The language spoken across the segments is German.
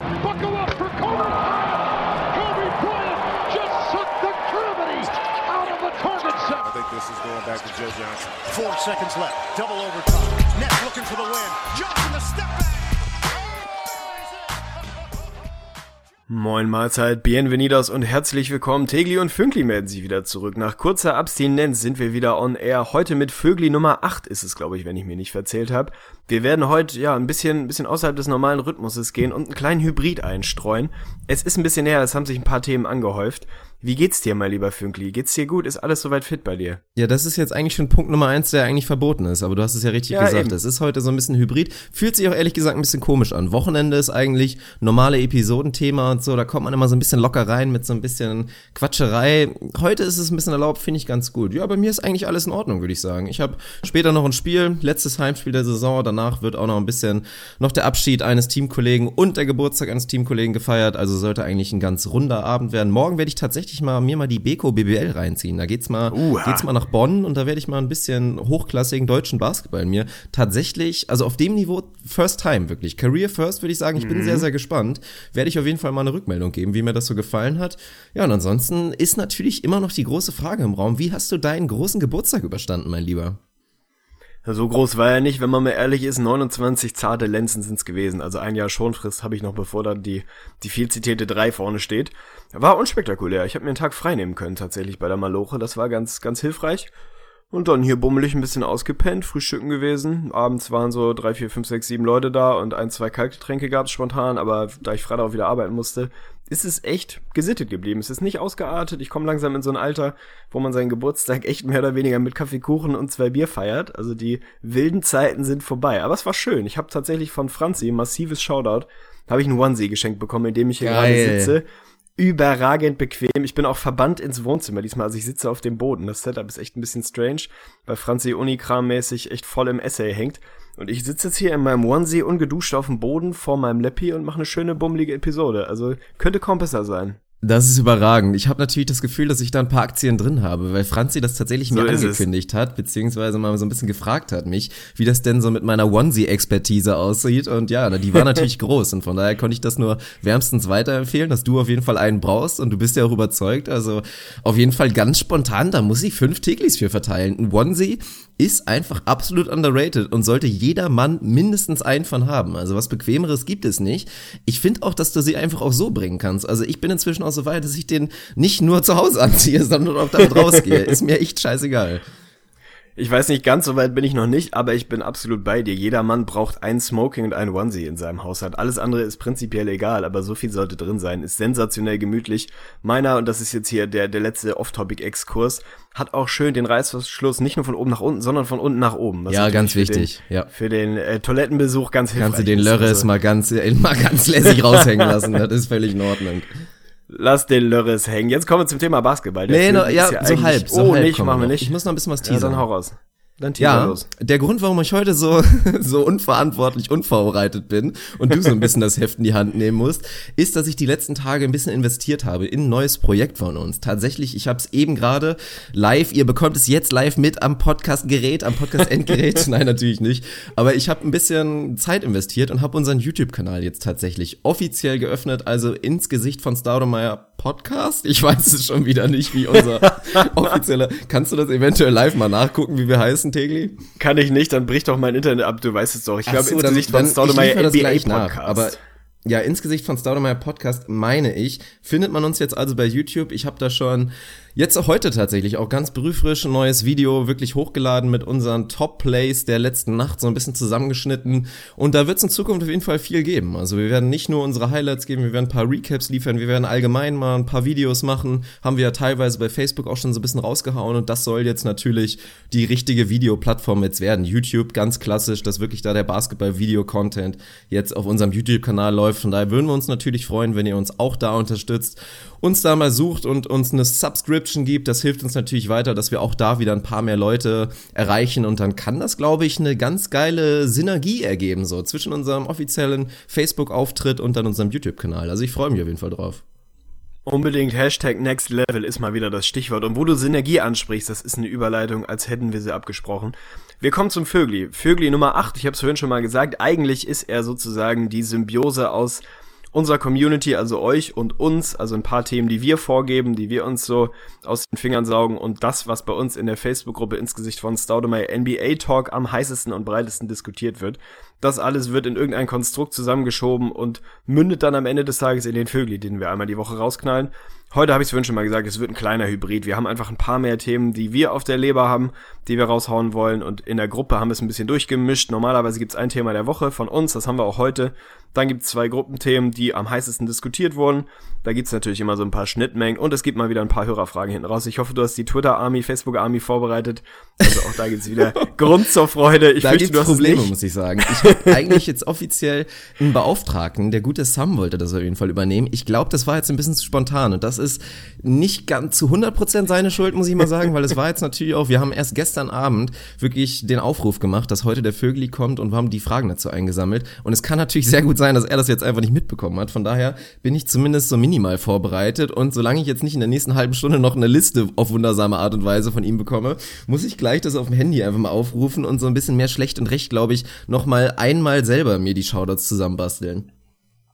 Buckle up for Kobe Bryant. Kobe Bryant just sucked the gravity out of the target set. I think this is going back to Joe Johnson. Four seconds left. Double overtime. Nets looking for the win. Johnson the step back. Moin Mahlzeit, bienvenidos und herzlich willkommen. Tegli und Fünkli melden sich wieder zurück. Nach kurzer Abstinenz sind wir wieder on air. Heute mit Vögli Nummer 8 ist es, glaube ich, wenn ich mir nicht verzählt habe. Wir werden heute ja ein bisschen, ein bisschen außerhalb des normalen Rhythmuses gehen und einen kleinen Hybrid einstreuen. Es ist ein bisschen näher, es haben sich ein paar Themen angehäuft. Wie geht's dir, mein lieber Fünkli? Geht's dir gut? Ist alles soweit fit bei dir? Ja, das ist jetzt eigentlich schon Punkt Nummer eins, der eigentlich verboten ist. Aber du hast es ja richtig Ja, gesagt. eben. Es ist heute so ein bisschen Hybrid. Fühlt sich auch ehrlich gesagt ein bisschen komisch an. Wochenende ist eigentlich normale Episodenthema und so. Da kommt man immer so ein bisschen locker rein mit so ein bisschen Quatscherei. Heute ist es ein bisschen erlaubt, finde ich ganz gut. Ja, bei mir ist eigentlich alles in Ordnung, würde ich sagen. Ich habe später noch ein Spiel, letztes Heimspiel der Saison. Danach wird auch noch ein bisschen noch der Abschied eines Teamkollegen und der Geburtstag eines Teamkollegen gefeiert. Also sollte eigentlich ein ganz runder Abend werden. Morgen werde ich tatsächlich mal mir mal die Beko BBL reinziehen. Da geht's mal, Uha. geht's mal nach Bonn und da werde ich mal ein bisschen hochklassigen deutschen Basketball mir tatsächlich, also auf dem Niveau First Time wirklich. Career First würde ich sagen, ich bin sehr, sehr gespannt. Werde ich auf jeden Fall mal eine Rückmeldung geben, wie mir das so gefallen hat. Ja, und ansonsten ist natürlich immer noch die große Frage im Raum, wie hast du deinen großen Geburtstag überstanden, mein Lieber? So groß war er nicht, wenn man mal ehrlich ist. 29 zarte Lenzen sind's gewesen. Also ein Jahr Schonfrist habe ich noch, bevor dann die, die viel zitierte 3 vorne steht. War unspektakulär. Ich habe mir einen Tag frei nehmen können tatsächlich bei der Maloche. Das war ganz, ganz hilfreich. Und dann hier bummelig ein bisschen ausgepennt, frühstücken gewesen. Abends waren so drei, vier, fünf, sechs, sieben Leute da und ein, zwei Kaltgetränke gab's spontan, aber da ich Freitag auch wieder arbeiten musste, ist es echt gesittet geblieben. Es ist nicht ausgeartet. Ich komme langsam in so ein Alter, wo man seinen Geburtstag echt mehr oder weniger mit Kaffeekuchen und zwei Bier feiert. Also die wilden Zeiten sind vorbei. Aber es war schön. Ich habe tatsächlich von Franzi, massives Shoutout, habe ich einen Onesie geschenkt bekommen, in dem ich hier Geil. gerade sitze überragend bequem. Ich bin auch verbannt ins Wohnzimmer diesmal. Also ich sitze auf dem Boden. Das Setup ist echt ein bisschen strange, weil Franzi Unikram-mäßig echt voll im Essay hängt. Und ich sitze jetzt hier in meinem Onesie ungeduscht auf dem Boden vor meinem Leppi und mache eine schöne bummelige Episode. Also könnte kaum besser sein. Das ist überragend. Ich habe natürlich das Gefühl, dass ich da ein paar Aktien drin habe, weil Franzi das tatsächlich mir So es. angekündigt hat, beziehungsweise mal so ein bisschen gefragt hat mich, wie das denn so mit meiner Onesie-Expertise aussieht. Und ja, die war natürlich groß und von daher konnte ich das nur wärmstens weiterempfehlen, dass du auf jeden Fall einen brauchst und du bist ja auch überzeugt. Also auf jeden Fall ganz spontan, da muss ich fünf Teglis für verteilen. Ein Onesie ist einfach absolut underrated und sollte jeder Mann mindestens einen von haben. Also was bequemeres gibt es nicht. Ich finde auch, dass du sie einfach auch so bringen kannst. Also ich bin inzwischen auch so weit, dass ich den nicht nur zu Hause anziehe, sondern auch damit rausgehe. Ist mir echt scheißegal. Ich weiß nicht, ganz so weit bin ich noch nicht, aber ich bin absolut bei dir. Jeder Mann braucht ein Smoking und ein Onesie in seinem Haushalt. Alles andere ist prinzipiell egal, aber so viel sollte drin sein. Ist sensationell gemütlich. Meiner, und das ist jetzt hier der, der letzte Off-Topic-Exkurs, hat auch schön den Reißverschluss nicht nur von oben nach unten, sondern von unten nach oben. Was Ja, ganz wichtig, Den, ja. Für den äh, Toilettenbesuch ganz hilfreich Kannst du den. Lörres Also, mal ganz, mal ganz lässig raushängen lassen. Das ist völlig in Ordnung. Lass den Lörres hängen. Jetzt kommen wir zum Thema Basketball. Der Nee, no, ja, so halb. So oh, halb nicht, machen wir nicht. Ich muss noch ein bisschen was ja, dann teasern. hau raus. Dann Ja, los. der Grund, warum ich heute so, so unverantwortlich unvorbereitet bin und du so ein bisschen das Heft in die Hand nehmen musst, ist, dass ich die letzten Tage ein bisschen investiert habe in ein neues Projekt von uns. Tatsächlich, ich habe es eben gerade live, ihr bekommt es jetzt live mit am Podcast-Gerät, am Podcast-Endgerät. Nein, natürlich nicht. Aber ich habe ein bisschen Zeit investiert und habe unseren YouTube-Kanal jetzt tatsächlich offiziell geöffnet, also ins Gesicht von Staudemeyer Podcast. Ich weiß es schon wieder nicht, wie unser offizieller. Kannst du das eventuell live mal nachgucken, wie wir heißen, Tegli? Kann ich nicht, dann bricht doch mein Internet ab, du weißt es doch. Ich glaube, so, ins Gesicht von Staudemeyer NBA Podcast. Aber ja, ins Gesicht von Staudemeyer Podcast meine ich, findet man uns jetzt also bei YouTube. Ich habe da schon jetzt heute tatsächlich auch ganz brühfrisch ein neues Video wirklich hochgeladen mit unseren Top-Plays der letzten Nacht, so ein bisschen zusammengeschnitten. Und da wird es in Zukunft auf jeden Fall viel geben. Also wir werden nicht nur unsere Highlights geben, wir werden ein paar Recaps liefern, wir werden allgemein mal ein paar Videos machen. Haben wir ja teilweise bei Facebook auch schon so ein bisschen rausgehauen. Und das soll jetzt natürlich die richtige Videoplattform jetzt werden. YouTube, ganz klassisch, dass wirklich da der Basketball-Video-Content jetzt auf unserem YouTube-Kanal läuft. Von daher würden wir uns natürlich freuen, wenn ihr uns auch da unterstützt, uns da mal sucht und uns eine Subscription gibt. Das hilft uns natürlich weiter, dass wir auch da wieder ein paar mehr Leute erreichen. Und dann kann das, glaube ich, eine ganz geile Synergie ergeben, so zwischen unserem offiziellen Facebook-Auftritt und dann unserem YouTube-Kanal. Also ich freue mich auf jeden Fall drauf. Unbedingt Hashtag Next Level ist mal wieder das Stichwort. Und wo du Synergie ansprichst, das ist eine Überleitung, als hätten wir sie abgesprochen. Wir kommen zum Vögli. Vögli Nummer 8, ich habe es vorhin schon mal gesagt, eigentlich ist er sozusagen die Symbiose aus unserer Community, also euch und uns, also ein paar Themen, die wir vorgeben, die wir uns so aus den Fingern saugen und das, was bei uns in der Facebook-Gruppe ins Gesicht von Staudemeyer NBA Talk am heißesten und breitesten diskutiert wird. Das alles wird in irgendein Konstrukt zusammengeschoben und mündet dann am Ende des Tages in den Vögel, den wir einmal die Woche rausknallen. Heute habe ich es vorhin schon mal gesagt, es wird ein kleiner Hybrid. Wir haben einfach ein paar mehr Themen, die wir auf der Leber haben, die wir raushauen wollen. Und in der Gruppe haben wir es ein bisschen durchgemischt. Normalerweise gibt es ein Thema der Woche von uns, das haben wir auch heute. Dann gibt es zwei Gruppenthemen, die am heißesten diskutiert wurden. Da gibt es natürlich immer so ein paar Schnittmengen und es gibt mal wieder ein paar Hörerfragen hinten raus. Ich hoffe, du hast die Twitter-Army, Facebook-Army vorbereitet. Also auch da gibt es wieder Grund zur Freude. Ich da gibt es Probleme, muss ich sagen. Ich eigentlich jetzt offiziell einen Beauftragten. Der gute Sam wollte das auf jeden Fall übernehmen. Ich glaube, das war jetzt ein bisschen zu spontan und das ist nicht ganz zu 100% seine Schuld, muss ich mal sagen, weil es war jetzt natürlich auch, wir haben erst gestern Abend wirklich den Aufruf gemacht, dass heute der Vögeli kommt und wir haben die Fragen dazu eingesammelt und es kann natürlich sehr gut sein, dass er das jetzt einfach nicht mitbekommen hat. Von daher bin ich zumindest so minimal vorbereitet und solange ich jetzt nicht in der nächsten halben Stunde noch eine Liste auf wundersame Art und Weise von ihm bekomme, muss ich gleich das auf dem Handy einfach mal aufrufen und so ein bisschen mehr schlecht und recht, glaube ich, noch mal einmal selber mir die Shoutouts zusammenbasteln.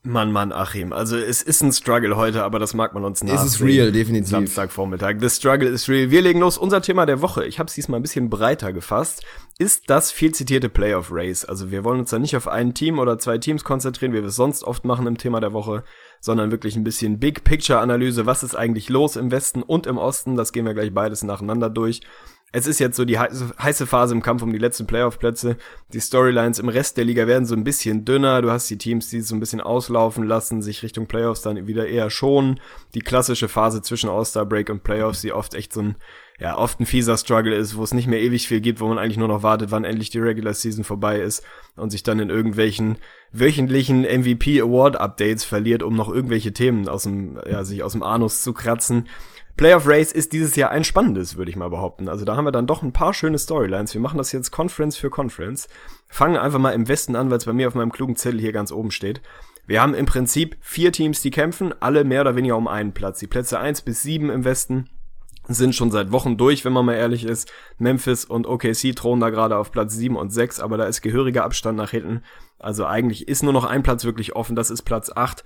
Mann, Mann, Achim. Also es ist ein Struggle heute, aber das mag man uns nach. Es ist real, definitiv. Samstagvormittag. The Struggle is real. Wir legen los. Unser Thema der Woche, ich habe es diesmal ein bisschen breiter gefasst, ist das viel zitierte Playoff Race. Also wir wollen uns da nicht auf ein Team oder zwei Teams konzentrieren, wie wir es sonst oft machen im Thema der Woche, sondern wirklich ein bisschen Big Picture Analyse. Was ist eigentlich los im Westen und im Osten? Das gehen wir gleich beides nacheinander durch es ist jetzt so die heiße Phase im Kampf um die letzten Playoff-Plätze. Die Storylines im Rest der Liga werden so ein bisschen dünner. Du hast die Teams, die so ein bisschen auslaufen lassen, sich Richtung Playoffs dann wieder eher schonen. Die klassische Phase zwischen All-Star-Break und Playoffs, die oft echt so ein, ja, oft ein fieser Struggle ist, wo es nicht mehr ewig viel gibt, wo man eigentlich nur noch wartet, wann endlich die Regular Season vorbei ist und sich dann in irgendwelchen wöchentlichen MVP Award Updates verliert, um noch irgendwelche Themen aus dem, ja, sich aus dem Anus zu kratzen. Playoff Race ist dieses Jahr ein spannendes, würde ich mal behaupten. Also da haben wir dann doch ein paar schöne Storylines. Wir machen das jetzt Conference für Conference. Fangen einfach mal im Westen an, weil es bei mir auf meinem klugen Zettel hier ganz oben steht. Wir haben im Prinzip vier Teams, die kämpfen, alle mehr oder weniger um einen Platz. Die Plätze eins bis sieben im Westen sind schon seit Wochen durch, wenn man mal ehrlich ist. Memphis und OKC thronen da gerade auf Platz sieben und sechs, aber da ist gehöriger Abstand nach hinten. Also eigentlich ist nur noch ein Platz wirklich offen, das ist Platz acht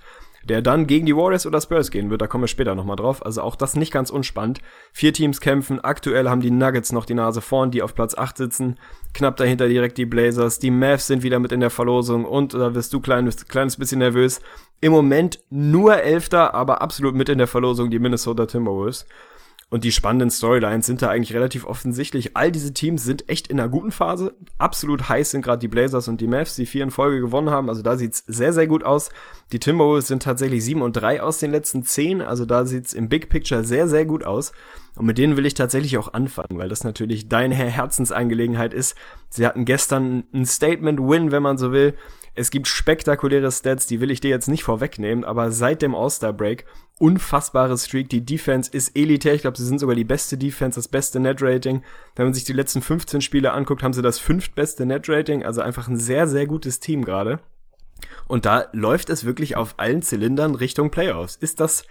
der dann gegen die Warriors oder Spurs gehen wird. Da kommen wir später nochmal drauf. Also auch das nicht ganz unspannend. Vier Teams kämpfen. Aktuell haben die Nuggets noch die Nase vorn, die auf Platz 8 sitzen. Knapp dahinter direkt die Blazers. Die Mavs sind wieder mit in der Verlosung und da wirst du klein, kleines bisschen nervös. Im Moment nur Elfter, aber absolut mit in der Verlosung die Minnesota Timberwolves. Und die spannenden Storylines sind da eigentlich relativ offensichtlich. All diese Teams sind echt in einer guten Phase. Absolut heiß sind gerade die Blazers und die Mavs, die vier in Folge gewonnen haben. Also da sieht's sehr, sehr gut aus. Die Timberwolves sind tatsächlich sieben und drei aus den letzten zehn. Also da sieht's im Big Picture sehr, sehr gut aus. Und mit denen will ich tatsächlich auch anfangen, weil das natürlich deine Herzensangelegenheit ist. Sie hatten gestern ein Statement-Win, wenn man so will. Es gibt spektakuläre Stats, die will ich dir jetzt nicht vorwegnehmen, aber seit dem All-Star-Break unfassbare Streak. Die Defense ist elitär. Ich glaube, sie sind sogar die beste Defense, das beste Net-Rating. Wenn man sich die letzten 15 Spiele anguckt, haben sie das fünftbeste Net-Rating. Also einfach ein sehr, sehr gutes Team gerade. Und da läuft es wirklich auf allen Zylindern Richtung Playoffs. Ist das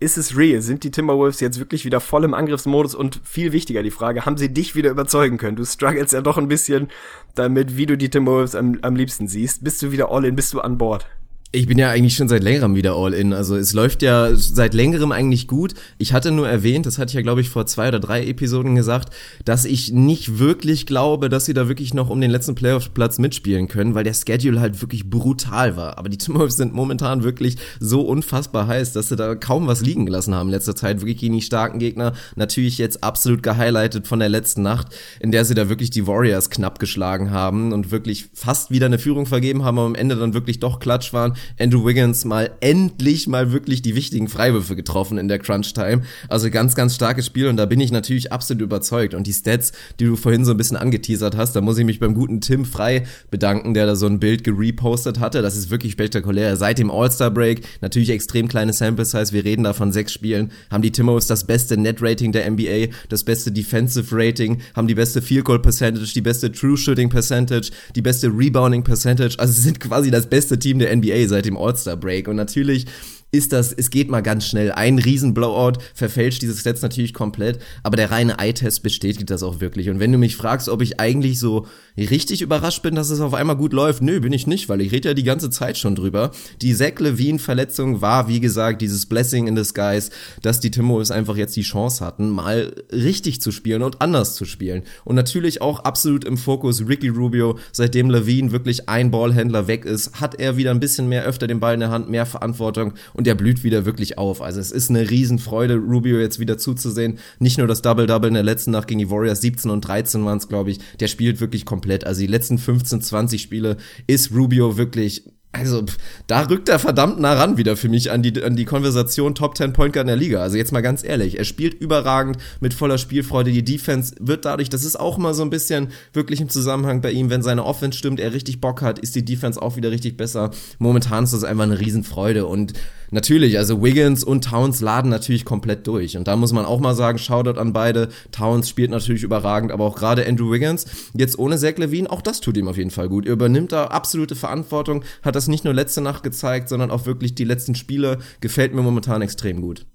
ist es real? Sind die Timberwolves jetzt wirklich wieder voll im Angriffsmodus? Und viel wichtiger die Frage, haben sie dich wieder überzeugen können? Du struggles ja doch ein bisschen damit, wie du die Timberwolves am, am liebsten siehst. Bist du wieder all in? Bist du an Bord? Ich bin ja eigentlich schon seit längerem wieder all in. Also es läuft ja seit längerem eigentlich gut. Ich hatte nur erwähnt, das hatte ich ja glaube ich vor zwei oder drei Episoden gesagt, dass ich nicht wirklich glaube, dass sie da wirklich noch um den letzten Playoff-Platz mitspielen können, weil der Schedule halt wirklich brutal war. Aber die Timberwolves sind momentan wirklich so unfassbar heiß, dass sie da kaum was liegen gelassen haben in letzter Zeit. Wirklich gegen die starken Gegner. Natürlich jetzt absolut gehighlightet von der letzten Nacht, in der sie da wirklich die Warriors knapp geschlagen haben und wirklich fast wieder eine Führung vergeben haben, aber am Ende dann wirklich doch klatsch waren Andrew Wiggins mal endlich mal wirklich die wichtigen Freiwürfe getroffen in der Crunch-Time. Also ganz, ganz starkes Spiel und da bin ich natürlich absolut überzeugt. Und die Stats, die du vorhin so ein bisschen angeteasert hast, da muss ich mich beim guten Tim Frei bedanken, der da so ein Bild gerepostet hatte. Das ist wirklich spektakulär. Seit dem All-Star-Break, natürlich extrem kleine Sample Size, wir reden da von sechs Spielen, haben die Timos das beste Net-Rating der NBA, das beste Defensive Rating, haben die beste Field Goal Percentage, die beste True Shooting Percentage, die beste Rebounding Percentage. Also sind quasi das beste Team der NBA seit dem All-Star-Break. Und natürlich ist das, es geht mal ganz schnell. Ein Riesen-Blowout verfälscht dieses Stats natürlich komplett, aber der reine Eye-Test bestätigt das auch wirklich. Und wenn du mich fragst, ob ich eigentlich so richtig überrascht bin, dass es auf einmal gut läuft, nö, bin ich nicht, weil ich rede ja die ganze Zeit schon drüber. Die Zach Levine-Verletzung war, wie gesagt, dieses Blessing in disguise, dass die Timberwolves einfach jetzt die Chance hatten, mal richtig zu spielen und anders zu spielen. Und natürlich auch absolut im Fokus Ricky Rubio, seitdem Levine wirklich ein Ballhändler weg ist, hat er wieder ein bisschen mehr öfter den Ball in der Hand, mehr Verantwortung und er blüht wieder wirklich auf. Also es ist eine Riesenfreude, Rubio jetzt wieder zuzusehen. Nicht nur das Double-Double in der letzten Nacht gegen die Warriors, 17 und 13 waren es, glaube ich. Der spielt wirklich komplett. Also die letzten 15, 20 Spiele ist Rubio wirklich also, da rückt er verdammt nah ran wieder für mich an die, an die Konversation Top 10 Point Guard in der Liga. Also jetzt mal ganz ehrlich, er spielt überragend mit voller Spielfreude. Die Defense wird dadurch, das ist auch mal so ein bisschen wirklich im Zusammenhang bei ihm, wenn seine Offense stimmt, er richtig Bock hat, ist die Defense auch wieder richtig besser. Momentan ist das einfach eine Riesenfreude und natürlich, also Wiggins und Towns laden natürlich komplett durch. Und da muss man auch mal sagen, Shoutout an beide. Towns spielt natürlich überragend, aber auch gerade Andrew Wiggins, jetzt ohne Zach Levine, auch das tut ihm auf jeden Fall gut. Er übernimmt da absolute Verantwortung, hat das nicht nur letzte Nacht gezeigt, sondern auch wirklich die letzten Spiele. Gefällt mir momentan extrem gut.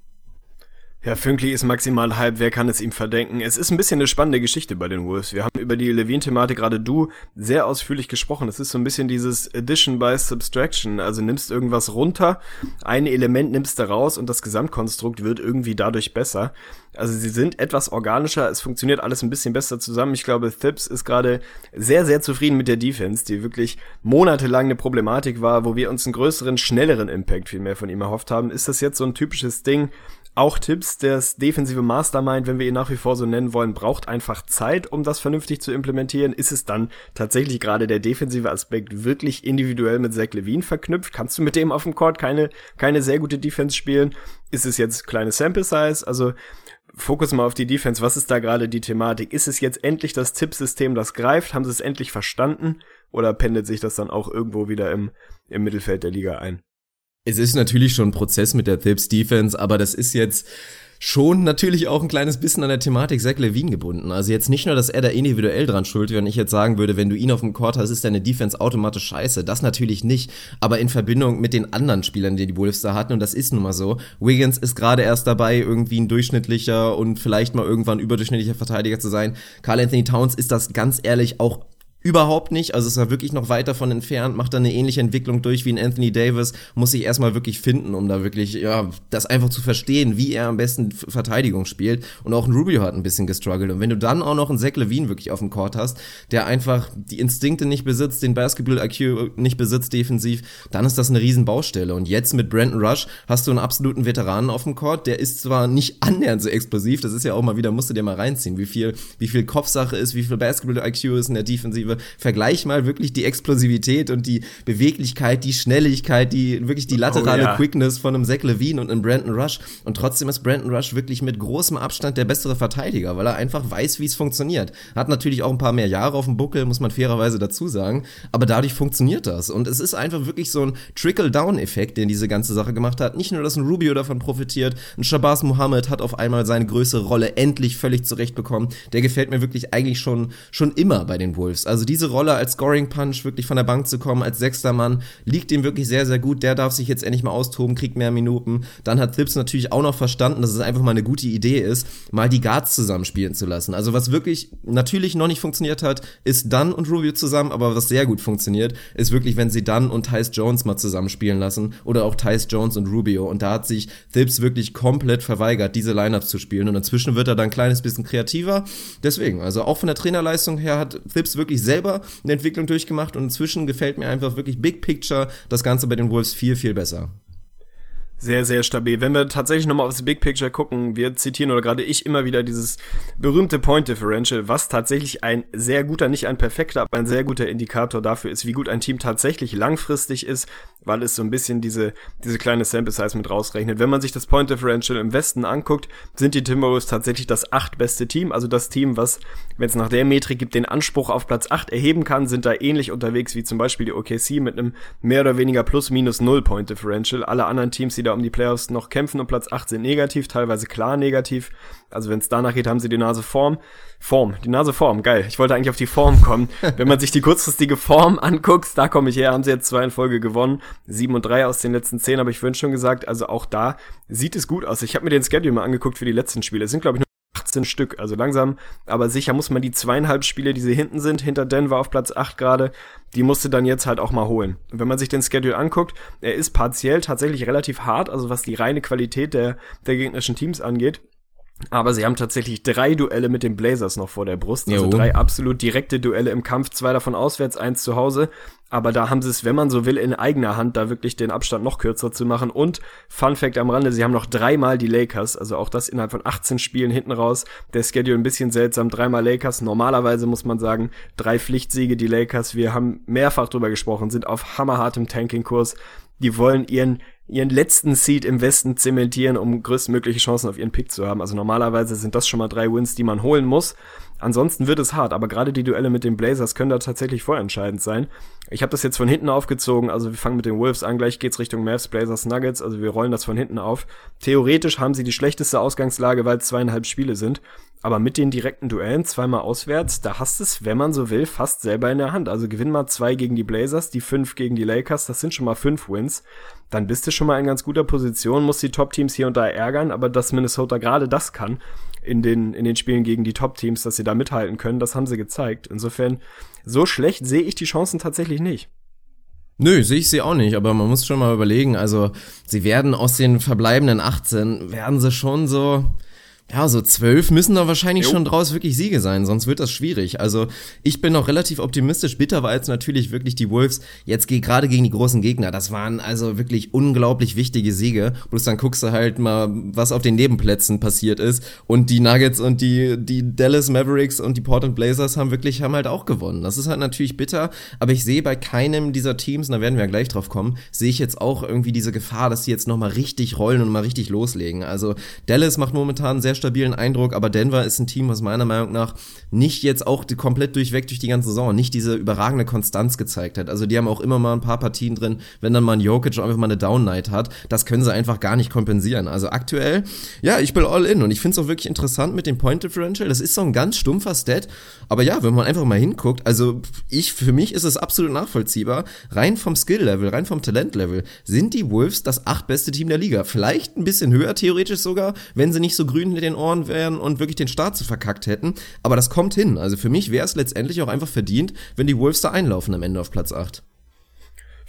Ja, Fünkli ist maximal halb, wer kann es ihm verdenken? Es ist ein bisschen eine spannende Geschichte bei den Wolves. Wir haben über die Levine-Thematik gerade du sehr ausführlich gesprochen. Es ist so ein bisschen dieses Addition by Subtraction. Also nimmst irgendwas runter, ein Element nimmst du raus und das Gesamtkonstrukt wird irgendwie dadurch besser. Also sie sind etwas organischer, es funktioniert alles ein bisschen besser zusammen. Ich glaube, Thibs ist gerade sehr, sehr zufrieden mit der Defense, die wirklich monatelang eine Problematik war, wo wir uns einen größeren, schnelleren Impact viel mehr von ihm erhofft haben. Ist das jetzt so ein typisches Ding? Auch Tipps, das defensive Mastermind, wenn wir ihn nach wie vor so nennen wollen, braucht einfach Zeit, um das vernünftig zu implementieren. Ist es dann tatsächlich gerade der defensive Aspekt wirklich individuell mit Zach Levine verknüpft? Kannst du mit dem auf dem Court keine, keine sehr gute Defense spielen? Ist es jetzt kleine Sample Size? Also, Fokus mal auf die Defense. Was ist da gerade die Thematik? Ist es jetzt endlich das Tippsystem, das greift? Haben sie es endlich verstanden? Oder pendelt sich das dann auch irgendwo wieder im, im Mittelfeld der Liga ein? Es ist natürlich schon ein Prozess mit der Thibs Defense, aber das ist jetzt schon natürlich auch ein kleines bisschen an der Thematik Zach Levine gebunden. Also jetzt nicht nur, dass er da individuell dran schuld, wenn ich jetzt sagen würde, wenn du ihn auf dem Court hast, ist deine Defense automatisch scheiße. Das natürlich nicht, aber in Verbindung mit den anderen Spielern, die die Wolves da hatten, und das ist nun mal so. Wiggins ist gerade erst dabei, irgendwie ein durchschnittlicher und vielleicht mal irgendwann überdurchschnittlicher Verteidiger zu sein. Carl Anthony Towns ist das ganz ehrlich auch Überhaupt nicht, also ist er wirklich noch weit davon entfernt, macht da eine ähnliche Entwicklung durch wie ein Anthony Davis, muss sich erstmal wirklich finden, um da wirklich, ja, das einfach zu verstehen, wie er am besten Verteidigung spielt. Und auch ein Rubio hat ein bisschen gestruggelt. Und wenn du dann auch noch einen Zach Levine wirklich auf dem Court hast, der einfach die Instinkte nicht besitzt, den Basketball-IQ nicht besitzt defensiv, dann ist das eine riesen Baustelle. Und jetzt mit Brandon Rush hast du einen absoluten Veteranen auf dem Court, der ist zwar nicht annähernd so explosiv, das ist ja auch mal wieder, musst du dir mal reinziehen, wie viel, wie viel Kopfsache ist, wie viel Basketball-IQ ist in der Defensive Defensive. Vergleich mal wirklich die Explosivität und die Beweglichkeit, die Schnelligkeit, die wirklich die laterale oh, ja. Quickness von einem Zach Levine und einem Brandon Rush. Und trotzdem ist Brandon Rush wirklich mit großem Abstand der bessere Verteidiger, weil er einfach weiß, wie es funktioniert. Hat natürlich auch ein paar mehr Jahre auf dem Buckel, muss man fairerweise dazu sagen. Aber dadurch funktioniert das. Und es ist einfach wirklich so ein Trickle-Down-Effekt, den diese ganze Sache gemacht hat. Nicht nur, dass ein Rubio davon profitiert, ein Shabazz Muhammad hat auf einmal seine größere Rolle endlich völlig zurechtbekommen. Der gefällt mir wirklich eigentlich schon, schon immer bei den Wolves. Also also diese Rolle als Scoring Punch wirklich von der Bank zu kommen, als sechster Mann, liegt ihm wirklich sehr, sehr gut. Der darf sich jetzt endlich mal austoben, kriegt mehr Minuten. Dann hat Thibs natürlich auch noch verstanden, dass es einfach mal eine gute Idee ist, mal die Guards zusammenspielen zu lassen. Also was wirklich natürlich noch nicht funktioniert hat, ist Dunn und Rubio zusammen, aber was sehr gut funktioniert, ist wirklich, wenn sie Dunn und Tyce Jones mal zusammenspielen lassen oder auch Tyce Jones und Rubio. Und da hat sich Thibs wirklich komplett verweigert, diese Lineups zu spielen. Und inzwischen wird er dann ein kleines bisschen kreativer. Deswegen, also auch von der Trainerleistung her hat Thibs wirklich selber eine Entwicklung durchgemacht und inzwischen gefällt mir einfach wirklich Big Picture das Ganze bei den Wolves viel, viel besser. Sehr, sehr stabil. Wenn wir tatsächlich nochmal aufs Big Picture gucken, wir zitieren oder gerade ich immer wieder dieses berühmte Point Differential, was tatsächlich ein sehr guter, nicht ein perfekter, aber ein sehr guter Indikator dafür ist, wie gut ein Team tatsächlich langfristig ist, weil es so ein bisschen diese, diese kleine Sample Size mit rausrechnet. Wenn man sich das Point Differential im Westen anguckt, sind die Timberwolves tatsächlich das acht Team, also das Team, was, wenn es nach der Metrik gibt, den Anspruch auf Platz acht erheben kann, sind da ähnlich unterwegs wie zum Beispiel die OKC mit einem mehr oder weniger plus minus null Point Differential. Alle anderen Teams, die da um die Playoffs noch kämpfen und Platz 8 sind negativ, teilweise klar negativ. Also wenn es danach geht, haben sie die Nase Form. Form, die Nase Form, geil. Ich wollte eigentlich auf die Form kommen. wenn man sich die kurzfristige Form anguckt, da komme ich her, haben sie jetzt zwei in Folge gewonnen. Sieben und drei aus den letzten zehn, habe ich vorhin schon gesagt. Also auch da sieht es gut aus. Ich habe mir den Schedule mal angeguckt für die letzten Spiele. Es sind, glaube ich, 18 Stück. Also langsam, aber sicher muss man die zweieinhalb Spiele, die sie hinten sind, hinter Denver auf Platz 8 gerade, die musste dann jetzt halt auch mal holen. Und wenn man sich den Schedule anguckt, er ist partiell tatsächlich relativ hart, also was die reine Qualität der, der gegnerischen Teams angeht. Aber sie haben tatsächlich drei Duelle mit den Blazers noch vor der Brust. Also jo. drei absolut direkte Duelle im Kampf, zwei davon auswärts, eins zu Hause. Aber da haben sie es, wenn man so will, in eigener Hand, da wirklich den Abstand noch kürzer zu machen. Und Fun Fact am Rande, sie haben noch dreimal die Lakers, also auch das innerhalb von 18 Spielen hinten raus. Der Schedule ein bisschen seltsam, dreimal Lakers. Normalerweise muss man sagen, drei Pflichtsiege die Lakers. Wir haben mehrfach drüber gesprochen, sind auf hammerhartem Tanking-Kurs. Die wollen ihren ihren letzten Seed im Westen zementieren, um größtmögliche Chancen auf ihren Pick zu haben. Also normalerweise sind das schon mal drei Wins, die man holen muss. Ansonsten wird es hart, aber gerade die Duelle mit den Blazers können da tatsächlich vorentscheidend sein. Ich habe das jetzt von hinten aufgezogen, also wir fangen mit den Wolves an, gleich geht's Richtung Mavs, Blazers, Nuggets, also wir rollen das von hinten auf. Theoretisch haben sie die schlechteste Ausgangslage, weil es zweieinhalb Spiele sind, aber mit den direkten Duellen, zweimal auswärts, da hast es, wenn man so will, fast selber in der Hand. Also gewinn mal zwei gegen die Blazers, die fünf gegen die Lakers, das sind schon mal fünf Wins. Dann bist du schon mal in ganz guter Position, musst die Top-Teams hier und da ärgern, aber dass Minnesota gerade das kann, in den, in den Spielen gegen die Top-Teams, dass sie da mithalten können. Das haben sie gezeigt. Insofern, so schlecht sehe ich die Chancen tatsächlich nicht. Nö, sehe ich sie auch nicht, aber man muss schon mal überlegen, also sie werden aus den verbleibenden 18, werden sie schon so, ja, so zwölf müssen da wahrscheinlich jo. schon draus wirklich Siege sein, sonst wird das schwierig. Also ich bin noch relativ optimistisch. Bitter war jetzt natürlich wirklich die Wolves. Jetzt geht gerade gegen die großen Gegner. Das waren also wirklich unglaublich wichtige Siege. Bloß dann guckst du halt mal, was auf den Nebenplätzen passiert ist. Und die Nuggets und die, die Dallas Mavericks und die Portland Blazers haben wirklich, haben halt auch gewonnen. Das ist halt natürlich bitter. Aber ich sehe bei keinem dieser Teams, und da werden wir ja gleich drauf kommen, sehe ich jetzt auch irgendwie diese Gefahr, dass sie jetzt nochmal richtig rollen und mal richtig loslegen. Also Dallas macht momentan sehr stabilen Eindruck, aber Denver ist ein Team, was meiner Meinung nach nicht jetzt auch komplett durchweg durch die ganze Saison nicht diese überragende Konstanz gezeigt hat. Also die haben auch immer mal ein paar Partien drin, wenn dann mal ein Jokic einfach mal eine Down Night hat, das können sie einfach gar nicht kompensieren. Also aktuell, ja, ich bin all in und ich finde es auch wirklich interessant mit dem Point Differential. Das ist so ein ganz stumpfer Stat, aber ja, wenn man einfach mal hinguckt, also ich für mich ist es absolut nachvollziehbar, rein vom Skill Level, rein vom Talent Level sind die Wolves das acht beste Team der Liga. Vielleicht ein bisschen höher theoretisch sogar, wenn sie nicht so grün in den Ohren wären und wirklich den Start zu verkackt hätten. Aber das kommt hin. Also für mich wäre es letztendlich auch einfach verdient, wenn die Wolves da einlaufen am Ende auf Platz 8.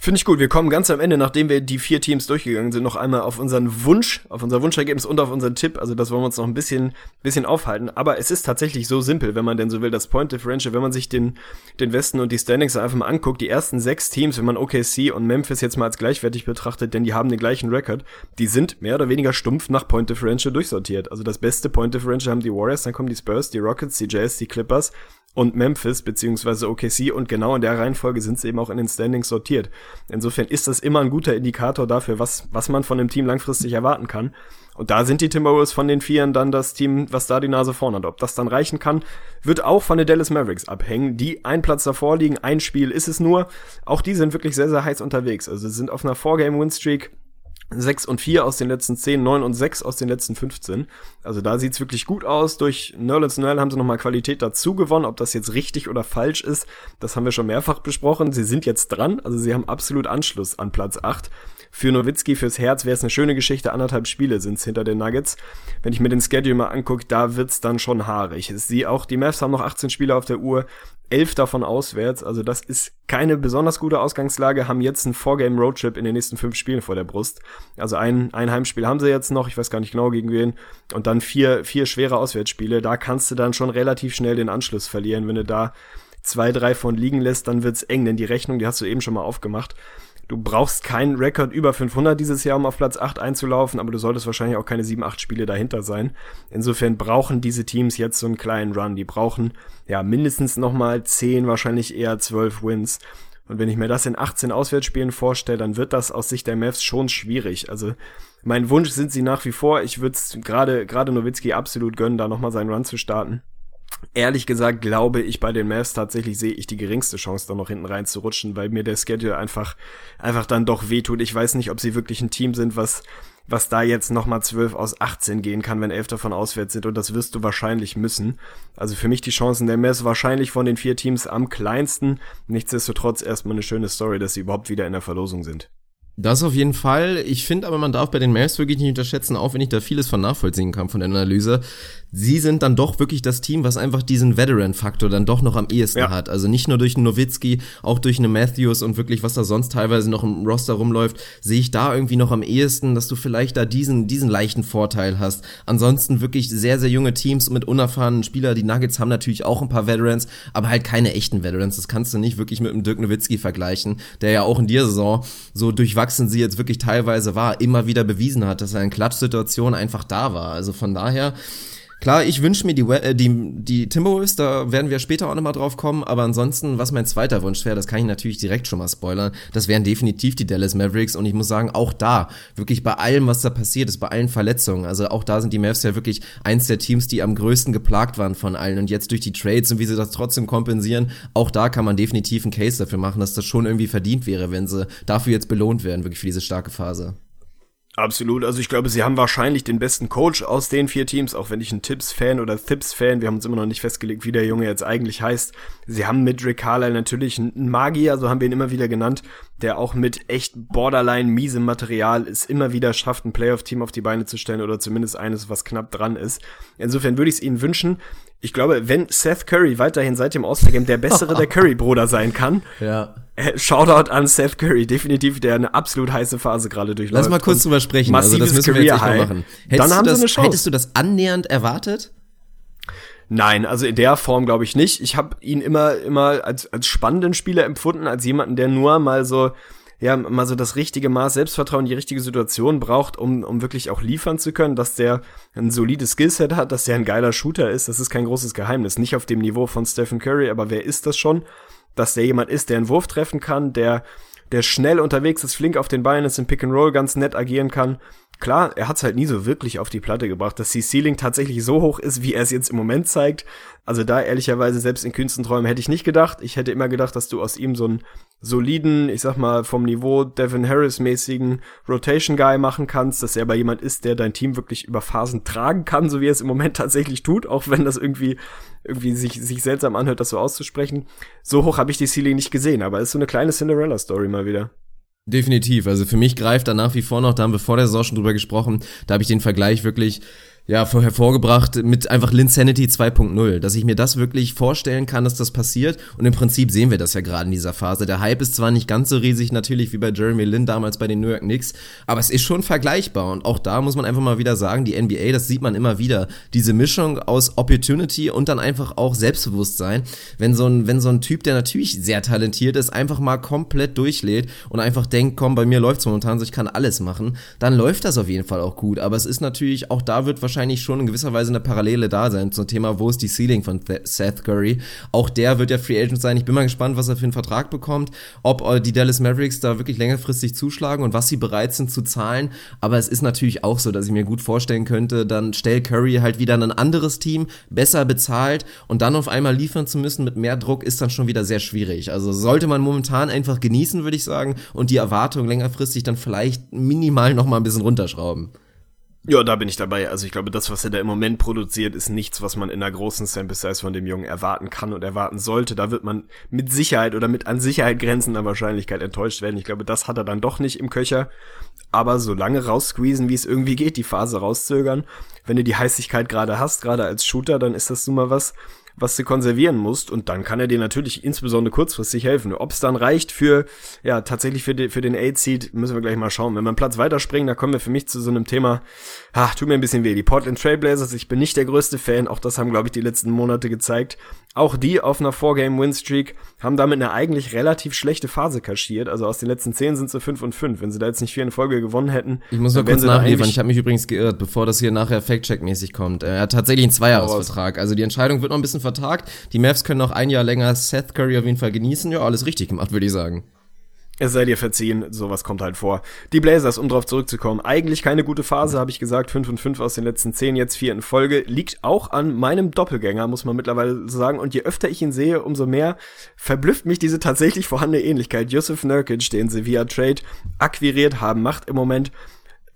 Finde ich gut. Wir kommen ganz am Ende, nachdem wir die vier Teams durchgegangen sind, noch einmal auf unseren Wunsch, auf unser Wunschergebnis und auf unseren Tipp. Also das wollen wir uns noch ein bisschen, bisschen aufhalten. Aber es ist tatsächlich so simpel, wenn man denn so will, das Point Differential, wenn man sich den, den Westen und die Standings einfach mal anguckt, die ersten sechs Teams, wenn man OKC und Memphis jetzt mal als gleichwertig betrachtet, denn die haben den gleichen Rekord, die sind mehr oder weniger stumpf nach Point Differential durchsortiert. Also das beste Point Differential haben die Warriors, dann kommen die Spurs, die Rockets, die Jazz, die Clippers und Memphis beziehungsweise OKC und genau in der Reihenfolge sind sie eben auch in den Standings sortiert. Insofern ist das immer ein guter Indikator dafür, was, was man von dem Team langfristig erwarten kann. Und da sind die Timberwolves von den Vieren dann das Team, was da die Nase vorne hat. Ob das dann reichen kann, wird auch von den Dallas Mavericks abhängen, die einen Platz davor liegen. Ein Spiel ist es nur. Auch die sind wirklich sehr, sehr heiß unterwegs. Also sind auf einer Four-Game-Win-Streak 6 und 4 aus den letzten 10, 9 und 6 aus den letzten 15. Also da sieht's wirklich gut aus. Durch Nerlens Noel haben sie nochmal Qualität dazu gewonnen. Ob das jetzt richtig oder falsch ist, das haben wir schon mehrfach besprochen. Sie sind jetzt dran, also sie haben absolut Anschluss an Platz 8. Für Nowitzki, fürs Herz wäre es eine schöne Geschichte. Anderthalb Spiele sind's hinter den Nuggets. Wenn ich mir den Schedule mal angucke, da wird's dann schon haarig. Sehe auch, die Mavs haben noch 18 Spiele auf der Uhr elf davon auswärts. Also das ist keine besonders gute Ausgangslage, haben jetzt einen Four-Game Roadtrip in den nächsten fünf Spielen vor der Brust. Also ein, ein Heimspiel haben sie jetzt noch, ich weiß gar nicht genau gegen wen. Und dann vier, vier schwere Auswärtsspiele. Da kannst du dann schon relativ schnell den Anschluss verlieren. Wenn du da zwei, drei von liegen lässt, dann wird's eng, denn die Rechnung, die hast du eben schon mal aufgemacht. Du brauchst keinen Rekord über 500 dieses Jahr, um auf Platz 8 einzulaufen, aber du solltest wahrscheinlich auch keine 7, 8 Spiele dahinter sein. Insofern brauchen diese Teams jetzt so einen kleinen Run. Die brauchen ja mindestens nochmal 10, wahrscheinlich eher 12 Wins. Und wenn ich mir das in 18 Auswärtsspielen vorstelle, dann wird das aus Sicht der Mavs schon schwierig. Also mein Wunsch sind sie nach wie vor. Ich würde es gerade gerade Nowitzki absolut gönnen, da nochmal seinen Run zu starten. Ehrlich gesagt glaube ich bei den Mavs tatsächlich sehe ich die geringste Chance da noch hinten rein zu rutschen, weil mir der Schedule einfach einfach dann doch wehtut. Ich weiß nicht, ob sie wirklich ein Team sind, was was da jetzt nochmal 12 aus 18 gehen kann, wenn 11 davon auswärts sind und das wirst du wahrscheinlich müssen. Also für mich die Chancen der Mess wahrscheinlich von den vier Teams am kleinsten. Nichtsdestotrotz erstmal eine schöne Story, dass sie überhaupt wieder in der Verlosung sind. Das auf jeden Fall. Ich finde aber, man darf bei den Mavs wirklich nicht unterschätzen, auch wenn ich da vieles von nachvollziehen kann von der Analyse. Sie sind dann doch wirklich das Team, was einfach diesen Veteran-Faktor dann doch noch am ehesten ja. hat. Also nicht nur durch einen Nowitzki, auch durch eine Matthews und wirklich, was da sonst teilweise noch im Roster rumläuft, sehe ich da irgendwie noch am ehesten, dass du vielleicht da diesen, diesen leichten Vorteil hast. Ansonsten wirklich sehr, sehr junge Teams mit unerfahrenen Spielern. Die Nuggets haben natürlich auch ein paar Veterans, aber halt keine echten Veterans. Das kannst du nicht wirklich mit dem Dirk Nowitzki vergleichen, der ja auch in dieser Saison so durchwachsen durchwachsen sie jetzt wirklich teilweise war, immer wieder bewiesen hat, dass er in Klatschsituationen einfach da war. Also von daher, Klar, ich wünsche mir die, äh, die, die Timberwolves, da werden wir später auch nochmal drauf kommen, aber ansonsten, was mein zweiter Wunsch wäre, das kann ich natürlich direkt schon mal spoilern, das wären definitiv die Dallas Mavericks und ich muss sagen, auch da, wirklich bei allem, was da passiert ist, bei allen Verletzungen, also auch da sind die Mavs ja wirklich eins der Teams, die am größten geplagt waren von allen und jetzt durch die Trades und wie sie das trotzdem kompensieren, auch da kann man definitiv einen Case dafür machen, dass das schon irgendwie verdient wäre, wenn sie dafür jetzt belohnt werden, wirklich für diese starke Phase. Absolut. Also ich glaube, sie haben wahrscheinlich den besten Coach aus den vier Teams, auch wenn ich ein Tipps-Fan oder Thips-Fan, wir haben uns immer noch nicht festgelegt, wie der Junge jetzt eigentlich heißt. Sie haben mit Rick Carlisle natürlich einen Magier, so haben wir ihn immer wieder genannt, der auch mit echt borderline miesem Material es immer wieder schafft, ein Playoff-Team auf die Beine zu stellen oder zumindest eines, was knapp dran ist. Insofern würde ich es ihnen wünschen. Ich glaube, wenn Seth Curry weiterhin seit dem All-Star-Game der bessere der Curry-Bruder sein kann, ja. Äh, Shoutout an Seth Curry, definitiv, der eine absolut heiße Phase gerade durchläuft. Lass mal kurz drüber sprechen, also das müssen wir jetzt echt mal machen. Hättest Dann haben das, sie eine Chance. Hättest du das annähernd erwartet? Nein, also in der Form glaube ich nicht. Ich habe ihn immer immer als als spannenden Spieler empfunden, als jemanden, der nur mal so ja, mal so das richtige Maß Selbstvertrauen, die richtige Situation braucht, um, um wirklich auch liefern zu können, dass der ein solides Skillset hat, dass der ein geiler Shooter ist, das ist kein großes Geheimnis. Nicht auf dem Niveau von Stephen Curry, aber wer ist das schon? Dass der jemand ist, der einen Wurf treffen kann, der, der schnell unterwegs ist, flink auf den Beinen ist, im Pick and Roll ganz nett agieren kann Klar, er hat es halt nie so wirklich auf die Platte gebracht, dass die Ceiling tatsächlich so hoch ist, wie er es jetzt im Moment zeigt. Also da ehrlicherweise selbst in kühnsten Träumen hätte ich nicht gedacht. Ich hätte immer gedacht, dass du aus ihm so einen soliden, ich sag mal vom Niveau Devin Harris mäßigen Rotation Guy machen kannst, dass er aber jemand ist, der dein Team wirklich über Phasen tragen kann, so wie er es im Moment tatsächlich tut, auch wenn das irgendwie irgendwie sich sich seltsam anhört, das so auszusprechen. So hoch habe ich die Ceiling nicht gesehen, aber ist so eine kleine Cinderella Story mal wieder. Definitiv. Also für mich greift da nach wie vor noch, da haben wir vor der Saison schon drüber gesprochen, da habe ich den Vergleich wirklich ja, hervorgebracht mit einfach Linsanity 2.0, dass ich mir das wirklich vorstellen kann, dass das passiert. Und im Prinzip sehen wir das ja gerade in dieser Phase. Der Hype ist zwar nicht ganz so riesig natürlich wie bei Jeremy Lin damals bei den New York Knicks, aber es ist schon vergleichbar. Und auch da muss man einfach mal wieder sagen, die NBA, das sieht man immer wieder, diese Mischung aus Opportunity und dann einfach auch Selbstbewusstsein, wenn so ein wenn so ein Typ, der natürlich sehr talentiert ist, einfach mal komplett durchlädt und einfach denkt, komm, bei mir läuft's momentan so, ich kann alles machen, dann läuft das auf jeden Fall auch gut, aber es ist natürlich auch da wird wahrscheinlich wahrscheinlich schon in gewisser Weise eine Parallele da sein zum Thema, wo ist die Ceiling von Seth Curry. Auch der wird ja Free Agent sein. Ich bin mal gespannt, was er für einen Vertrag bekommt, ob äh, die Dallas Mavericks da wirklich längerfristig zuschlagen und was sie bereit sind zu zahlen. Aber es ist natürlich auch so, dass ich mir gut vorstellen könnte, dann stellt Curry halt wieder ein anderes Team, besser bezahlt und dann auf einmal liefern zu müssen mit mehr Druck ist dann schon wieder sehr schwierig. Also sollte man momentan einfach genießen, würde ich sagen, und die Erwartung längerfristig dann vielleicht minimal noch mal ein bisschen runterschrauben. Ja, da bin ich dabei. Also ich glaube, das, was er da im Moment produziert, ist nichts, was man in einer großen Sample Size von dem Jungen erwarten kann und erwarten sollte. Da wird man mit Sicherheit oder mit an Sicherheit grenzender Wahrscheinlichkeit enttäuscht werden. Ich glaube, das hat er dann doch nicht im Köcher. Aber so lange raussqueezen, wie es irgendwie geht, die Phase rauszögern. Wenn du die Heißigkeit gerade hast, gerade als Shooter, dann ist das nun mal was, was du konservieren musst und dann kann er dir natürlich insbesondere kurzfristig helfen. Ob es dann reicht für, ja, tatsächlich für, die, für den Eight-Seed, müssen wir gleich mal schauen. Wenn wir einen Platz weiterspringen, da kommen wir für mich zu so einem Thema, ha, tut mir ein bisschen weh. Die Portland Trailblazers, ich bin nicht der größte Fan, auch das haben, glaube ich, die letzten Monate gezeigt. Auch die auf einer Four-Game-Win-Streak haben damit eine eigentlich relativ schlechte Phase kaschiert. Also aus den letzten zehn sind sie fünf und fünf. Wenn sie da jetzt nicht vier in Folge gewonnen hätten. Ich muss nur kurz nachliefern. Ich habe mich übrigens geirrt, bevor das hier nachher Fact-Check-mäßig kommt. Er hat tatsächlich einen Zweijahresvertrag. Also die Entscheidung wird noch ein bisschen vertagt. Die Mavs können noch ein Jahr länger Seth Curry auf jeden Fall genießen. Ja, alles richtig gemacht, würde ich sagen. Es sei dir verziehen, sowas kommt halt vor. Die Blazers, um drauf zurückzukommen, eigentlich keine gute Phase, habe ich gesagt, 5 und 5 aus den letzten 10, jetzt 4 in Folge, liegt auch an meinem Doppelgänger, muss man mittlerweile sagen. Und je öfter ich ihn sehe, umso mehr verblüfft mich diese tatsächlich vorhandene Ähnlichkeit. Joseph Nurkic, den sie via Trade akquiriert haben, macht im Moment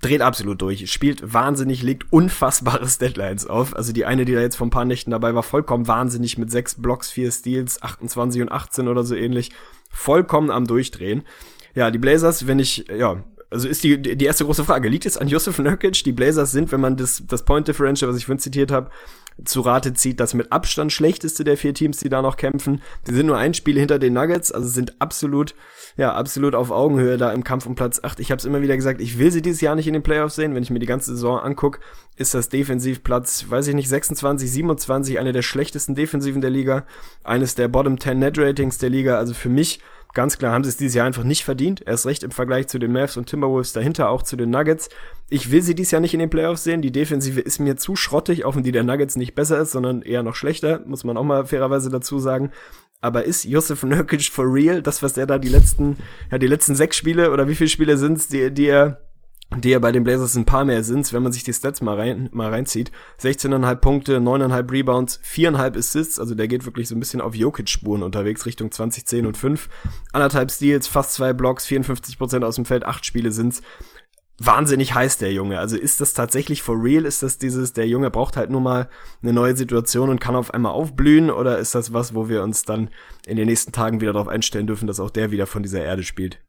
dreht absolut durch, spielt wahnsinnig, legt unfassbares Deadlines auf. Also die eine, die da jetzt vor ein paar Nächten dabei war, vollkommen wahnsinnig mit sechs Blocks, vier Steals, 28 und 18 oder so ähnlich. Vollkommen am Durchdrehen. Ja, die Blazers, wenn ich, ja, also ist die, die erste große Frage, liegt es an Josef Nurkic? Die Blazers sind, wenn man das, das Point Differential, was ich vorhin zitiert habe, zu Rate zieht, das mit Abstand schlechteste der vier Teams, die da noch kämpfen. Die sind nur ein Spiel hinter den Nuggets, also sind absolut, ja, absolut auf Augenhöhe da im Kampf um Platz 8. Ich habe es immer wieder gesagt, ich will sie dieses Jahr nicht in den Playoffs sehen. Wenn ich mir die ganze Saison angucke, ist das Defensivplatz, weiß ich nicht, 26, 27, eine der schlechtesten Defensiven der Liga, eines der Bottom 10 Net Ratings der Liga. Also für mich Ganz klar haben sie es dieses Jahr einfach nicht verdient. Erst recht im Vergleich zu den Mavs und Timberwolves, dahinter auch zu den Nuggets. Ich will sie dieses Jahr nicht in den Playoffs sehen. Die Defensive ist mir zu schrottig, auch wenn die der Nuggets nicht besser ist, sondern eher noch schlechter, muss man auch mal fairerweise dazu sagen. Aber ist Josef Nurkic for real? Das, was der da die letzten, ja, die letzten sechs Spiele oder wie viele Spiele sind's, die, die er die ja bei den Blazers ein paar mehr sind, wenn man sich die Stats mal, rein, mal reinzieht. 16,5 Punkte, 9,5 Rebounds, 4,5 Assists, also der geht wirklich so ein bisschen auf Jokic-Spuren unterwegs, Richtung 20, 10 und 5. Anderthalb Steals, fast zwei Blocks, 54% aus dem Feld, acht Spiele sind's. Wahnsinnig heiß, der Junge. Also ist das tatsächlich for real? Ist das dieses, der Junge braucht halt nur mal eine neue Situation und kann auf einmal aufblühen? Oder ist das was, wo wir uns dann in den nächsten Tagen wieder darauf einstellen dürfen, dass auch der wieder von dieser Erde spielt?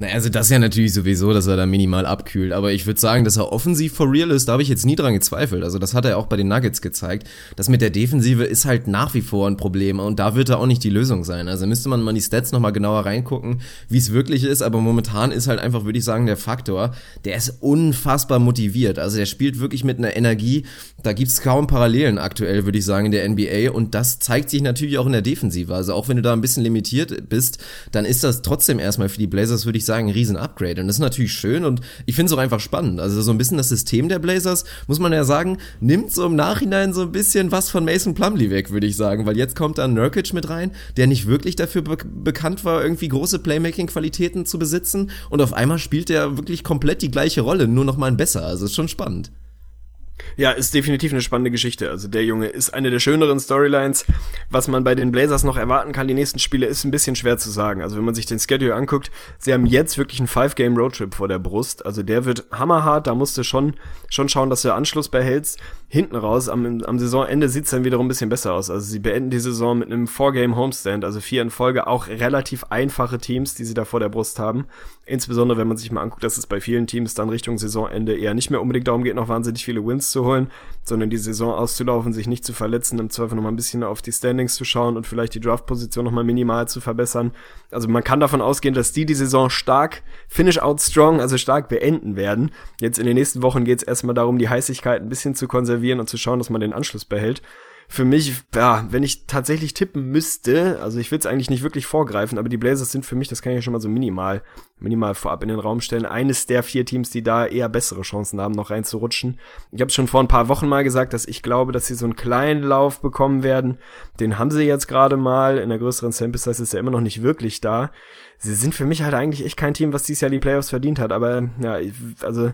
Na, also das ja natürlich sowieso, dass er da minimal abkühlt. Aber ich würde sagen, dass er offensiv for real ist, da habe ich jetzt nie dran gezweifelt. Also das hat er auch bei den Nuggets gezeigt. Das mit der Defensive ist halt nach wie vor ein Problem und da wird er auch nicht die Lösung sein. Also müsste man mal die Stats nochmal genauer reingucken, wie es wirklich ist. Aber momentan ist halt einfach, würde ich sagen, der Faktor, der ist unfassbar motiviert. Also der spielt wirklich mit einer Energie. Da gibt's kaum Parallelen aktuell, würde ich sagen, in der NBA. Und das zeigt sich natürlich auch in der Defensive. Also auch wenn du da ein bisschen limitiert bist, dann ist das trotzdem erstmal für die Blazers, würde ich ich sagen, ein riesen Upgrade. Und das ist natürlich schön und ich finde es auch einfach spannend. Also so ein bisschen das System der Blazers, muss man ja sagen, nimmt so im Nachhinein so ein bisschen was von Mason Plumley weg, würde ich sagen. Weil jetzt kommt da Nurkic mit rein, der nicht wirklich dafür be bekannt war, irgendwie große Playmaking-Qualitäten zu besitzen. Und auf einmal spielt er wirklich komplett die gleiche Rolle, nur noch mal ein besser. Also ist schon spannend. Ja, ist definitiv eine spannende Geschichte. Also der Junge ist eine der schöneren Storylines. Was man bei den Blazers noch erwarten kann, die nächsten Spiele, ist ein bisschen schwer zu sagen. Also wenn man sich den Schedule anguckt, sie haben jetzt wirklich einen Five-Game-Roadtrip vor der Brust. Also der wird hammerhart. Da musst du schon, schon schauen, dass du Anschluss behältst. Hinten raus, am, am Saisonende sieht's dann wiederum ein bisschen besser aus. Also sie beenden die Saison mit einem Four-Game-Homestand, also vier in Folge, auch relativ einfache Teams, die sie da vor der Brust haben. Insbesondere, wenn man sich mal anguckt, dass es bei vielen Teams dann Richtung Saisonende eher nicht mehr unbedingt darum geht, noch wahnsinnig viele Wins zu holen, sondern die Saison auszulaufen, sich nicht zu verletzen, im Zweifel nochmal ein bisschen auf die Standings zu schauen und vielleicht die Draft-Position nochmal minimal zu verbessern. Also man kann davon ausgehen, dass die die Saison stark, finish out strong, also stark beenden werden. Jetzt in den nächsten Wochen geht es erstmal darum, die Heißigkeit ein bisschen zu konservieren und zu schauen, dass man den Anschluss behält für mich, ja, wenn ich tatsächlich tippen müsste, also ich will es eigentlich nicht wirklich vorgreifen, aber die Blazers sind für mich, das kann ich ja schon mal so minimal, minimal vorab in den Raum stellen, eines der vier Teams, die da eher bessere Chancen haben, noch reinzurutschen. Ich habe schon vor ein paar Wochen mal gesagt, dass ich glaube, dass sie so einen kleinen Lauf bekommen werden. Den haben sie jetzt gerade mal. In der größeren Sample Size ist er immer noch nicht wirklich da. Sie sind für mich halt eigentlich echt kein Team, was dieses Jahr die Playoffs verdient hat. Aber ja, also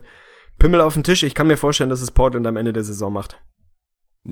Pimmel auf den Tisch. Ich kann mir vorstellen, dass es Portland am Ende der Saison macht.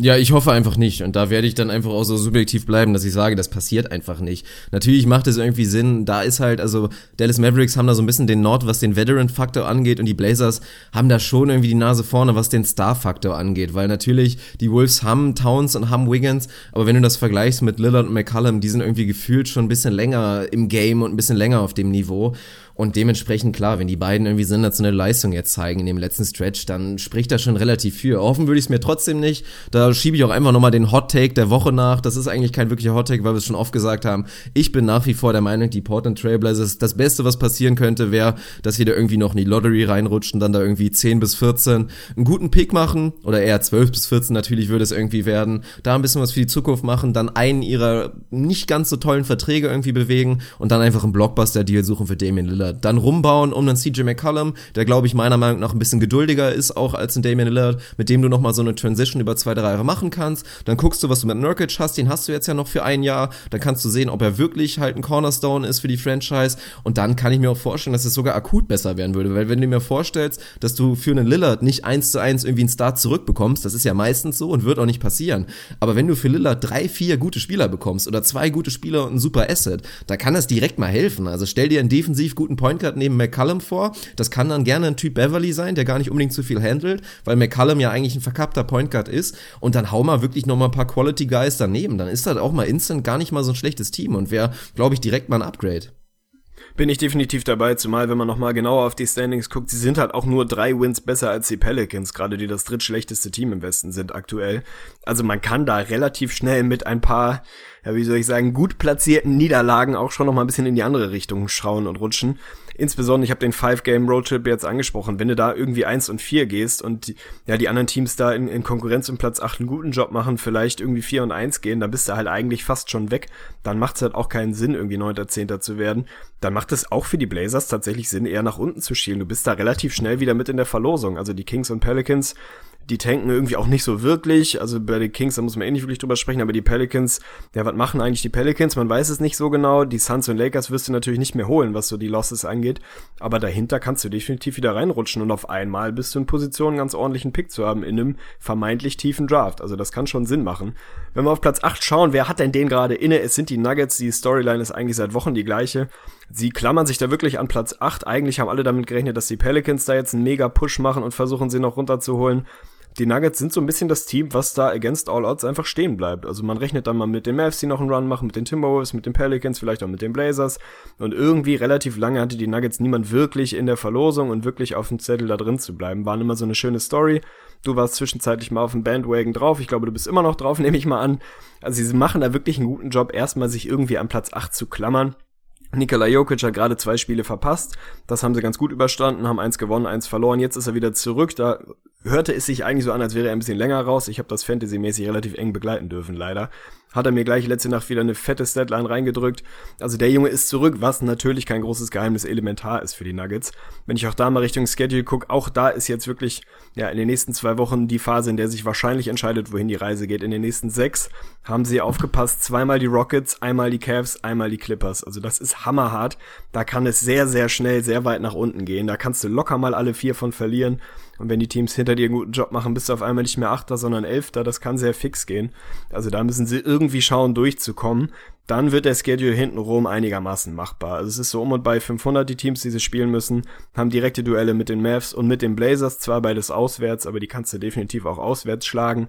Ja, ich hoffe einfach nicht. Und da werde ich dann einfach auch so subjektiv bleiben, dass ich sage, das passiert einfach nicht. Natürlich macht es irgendwie Sinn. Da ist halt, also Dallas Mavericks haben da so ein bisschen den Nord, was den Veteran-Faktor angeht. Und die Blazers haben da schon irgendwie die Nase vorne, was den Star-Faktor angeht. Weil natürlich die Wolves haben Towns und haben Wiggins. Aber wenn du das vergleichst mit Lillard und McCallum, die sind irgendwie gefühlt schon ein bisschen länger im Game und ein bisschen länger auf dem Niveau. Und dementsprechend, klar, wenn die beiden irgendwie sensationelle Leistung jetzt zeigen in dem letzten Stretch, dann spricht das schon relativ für. Hoffen würde ich es mir trotzdem nicht. Da schiebe ich auch einfach nochmal den Hot Take der Woche nach. Das ist eigentlich kein wirklicher Hot Take, weil wir es schon oft gesagt haben. Ich bin nach wie vor der Meinung, die Portland Trailblazers, das Beste, was passieren könnte, wäre, dass wir da irgendwie noch in die Lottery reinrutschen, dann da irgendwie 10 bis 14 einen guten Pick machen. Oder eher 12 bis 14 natürlich würde es irgendwie werden. Da ein bisschen was für die Zukunft machen, dann einen ihrer nicht ganz so tollen Verträge irgendwie bewegen und dann einfach einen Blockbuster-Deal suchen für Damien Lillard Lillard. Dann rumbauen um einen CJ McCollum, der glaube ich meiner Meinung nach ein bisschen geduldiger ist auch als ein Damian Lillard, mit dem du nochmal so eine Transition über zwei, drei Jahre machen kannst. Dann guckst du, was du mit Nurkic hast, den hast du jetzt ja noch für ein Jahr. Dann kannst du sehen, ob er wirklich halt ein Cornerstone ist für die Franchise. Und dann kann ich mir auch vorstellen, dass es sogar akut besser werden würde. Weil wenn du mir vorstellst, dass du für einen Lillard nicht eins zu eins irgendwie einen Start zurückbekommst, das ist ja meistens so und wird auch nicht passieren. Aber wenn du für Lillard drei, vier gute Spieler bekommst oder zwei gute Spieler und ein super Asset, da kann das direkt mal helfen. Also stell dir einen defensiv guten Point Guard neben McCallum vor. Das kann dann gerne ein Typ Beverly sein, der gar nicht unbedingt zu viel handelt, weil McCallum ja eigentlich ein verkappter Point Guard ist. Und dann hau mal wirklich noch mal ein paar Quality Guys daneben. Dann ist das auch mal instant gar nicht mal so ein schlechtes Team und wäre, glaube ich, direkt mal ein Upgrade bin ich definitiv dabei, zumal wenn man nochmal genauer auf die Standings guckt, sie sind halt auch nur drei Wins besser als die Pelicans, gerade die das drittschlechteste Team im Westen sind aktuell. Also man kann da relativ schnell mit ein paar, ja wie soll ich sagen, gut platzierten Niederlagen auch schon nochmal ein bisschen in die andere Richtung schauen und rutschen. Insbesondere, ich habe den Five-Game-Roadtrip jetzt angesprochen, wenn du da irgendwie eins und vier gehst und die, ja die anderen Teams da in, in Konkurrenz um Platz acht einen guten Job machen, vielleicht irgendwie vier und eins gehen, dann bist du halt eigentlich fast schon weg. Dann macht es halt auch keinen Sinn, irgendwie neunter, zehnter zu werden. Dann macht es auch für die Blazers tatsächlich Sinn, eher nach unten zu schielen. Du bist da relativ schnell wieder mit in der Verlosung. Also die Kings und Pelicans die tanken irgendwie auch nicht so wirklich. Also bei den Kings, da muss man eh nicht wirklich drüber sprechen, aber die Pelicans, ja, was machen eigentlich die Pelicans? Man weiß es nicht so genau. Die Suns und Lakers wirst du natürlich nicht mehr holen, was so die Losses angeht. Aber dahinter kannst du definitiv wieder reinrutschen und auf einmal bist du in Position, einen ganz ordentlichen Pick zu haben in einem vermeintlich tiefen Draft. Also das kann schon Sinn machen. Wenn wir auf Platz 8 schauen, wer hat denn den gerade inne? Es sind die Nuggets. Die Storyline ist eigentlich seit Wochen die gleiche. Sie klammern sich da wirklich an Platz 8. Eigentlich haben alle damit gerechnet, dass die Pelicans da jetzt einen mega Push machen und versuchen, sie noch runterzuholen die Nuggets sind so ein bisschen das Team, was da against all odds einfach stehen bleibt. Also man rechnet dann mal mit den Mavs, die noch einen Run machen, mit den Timberwolves, mit den Pelicans, vielleicht auch mit den Blazers. Und irgendwie relativ lange hatte die Nuggets niemand wirklich in der Verlosung und wirklich auf dem Zettel da drin zu bleiben. Waren immer so eine schöne Story. Du warst zwischenzeitlich mal auf dem Bandwagon drauf. Ich glaube, du bist immer noch drauf, nehme ich mal an. Also sie machen da wirklich einen guten Job, erstmal sich irgendwie an Platz 8 zu klammern. Nikola Jokic hat gerade zwei Spiele verpasst. Das haben sie ganz gut überstanden, haben eins gewonnen, eins verloren. Jetzt ist er wieder zurück. Da hörte es sich eigentlich so an, als wäre er ein bisschen länger raus. Ich habe das Fantasy-mäßig relativ eng begleiten dürfen, leider. Hat er mir gleich letzte Nacht wieder eine fette Statline reingedrückt. Also der Junge ist zurück, was natürlich kein großes Geheimnis elementar ist für die Nuggets. Wenn ich auch da mal Richtung Schedule gucke, auch da ist jetzt wirklich ja in den nächsten zwei Wochen die Phase, in der sich wahrscheinlich entscheidet, wohin die Reise geht. In den nächsten sechs haben sie aufgepasst, zweimal die Rockets, einmal die Cavs, einmal die Clippers. Also das ist hammerhart. Da kann es sehr, sehr schnell, sehr weit nach unten gehen. Da kannst du locker mal alle vier von verlieren. Und wenn die Teams hinter dir einen guten Job machen, bist du auf einmal nicht mehr Achter, sondern Elfter. Das kann sehr fix gehen. Also da müssen sie irgendwie schauen, durchzukommen. Dann wird der Schedule hintenrum einigermaßen machbar. Also es ist so um und bei 500 die Teams, die sie spielen müssen, haben direkte Duelle mit den Mavs und mit den Blazers. Zwar beides auswärts, aber die kannst du definitiv auch auswärts schlagen.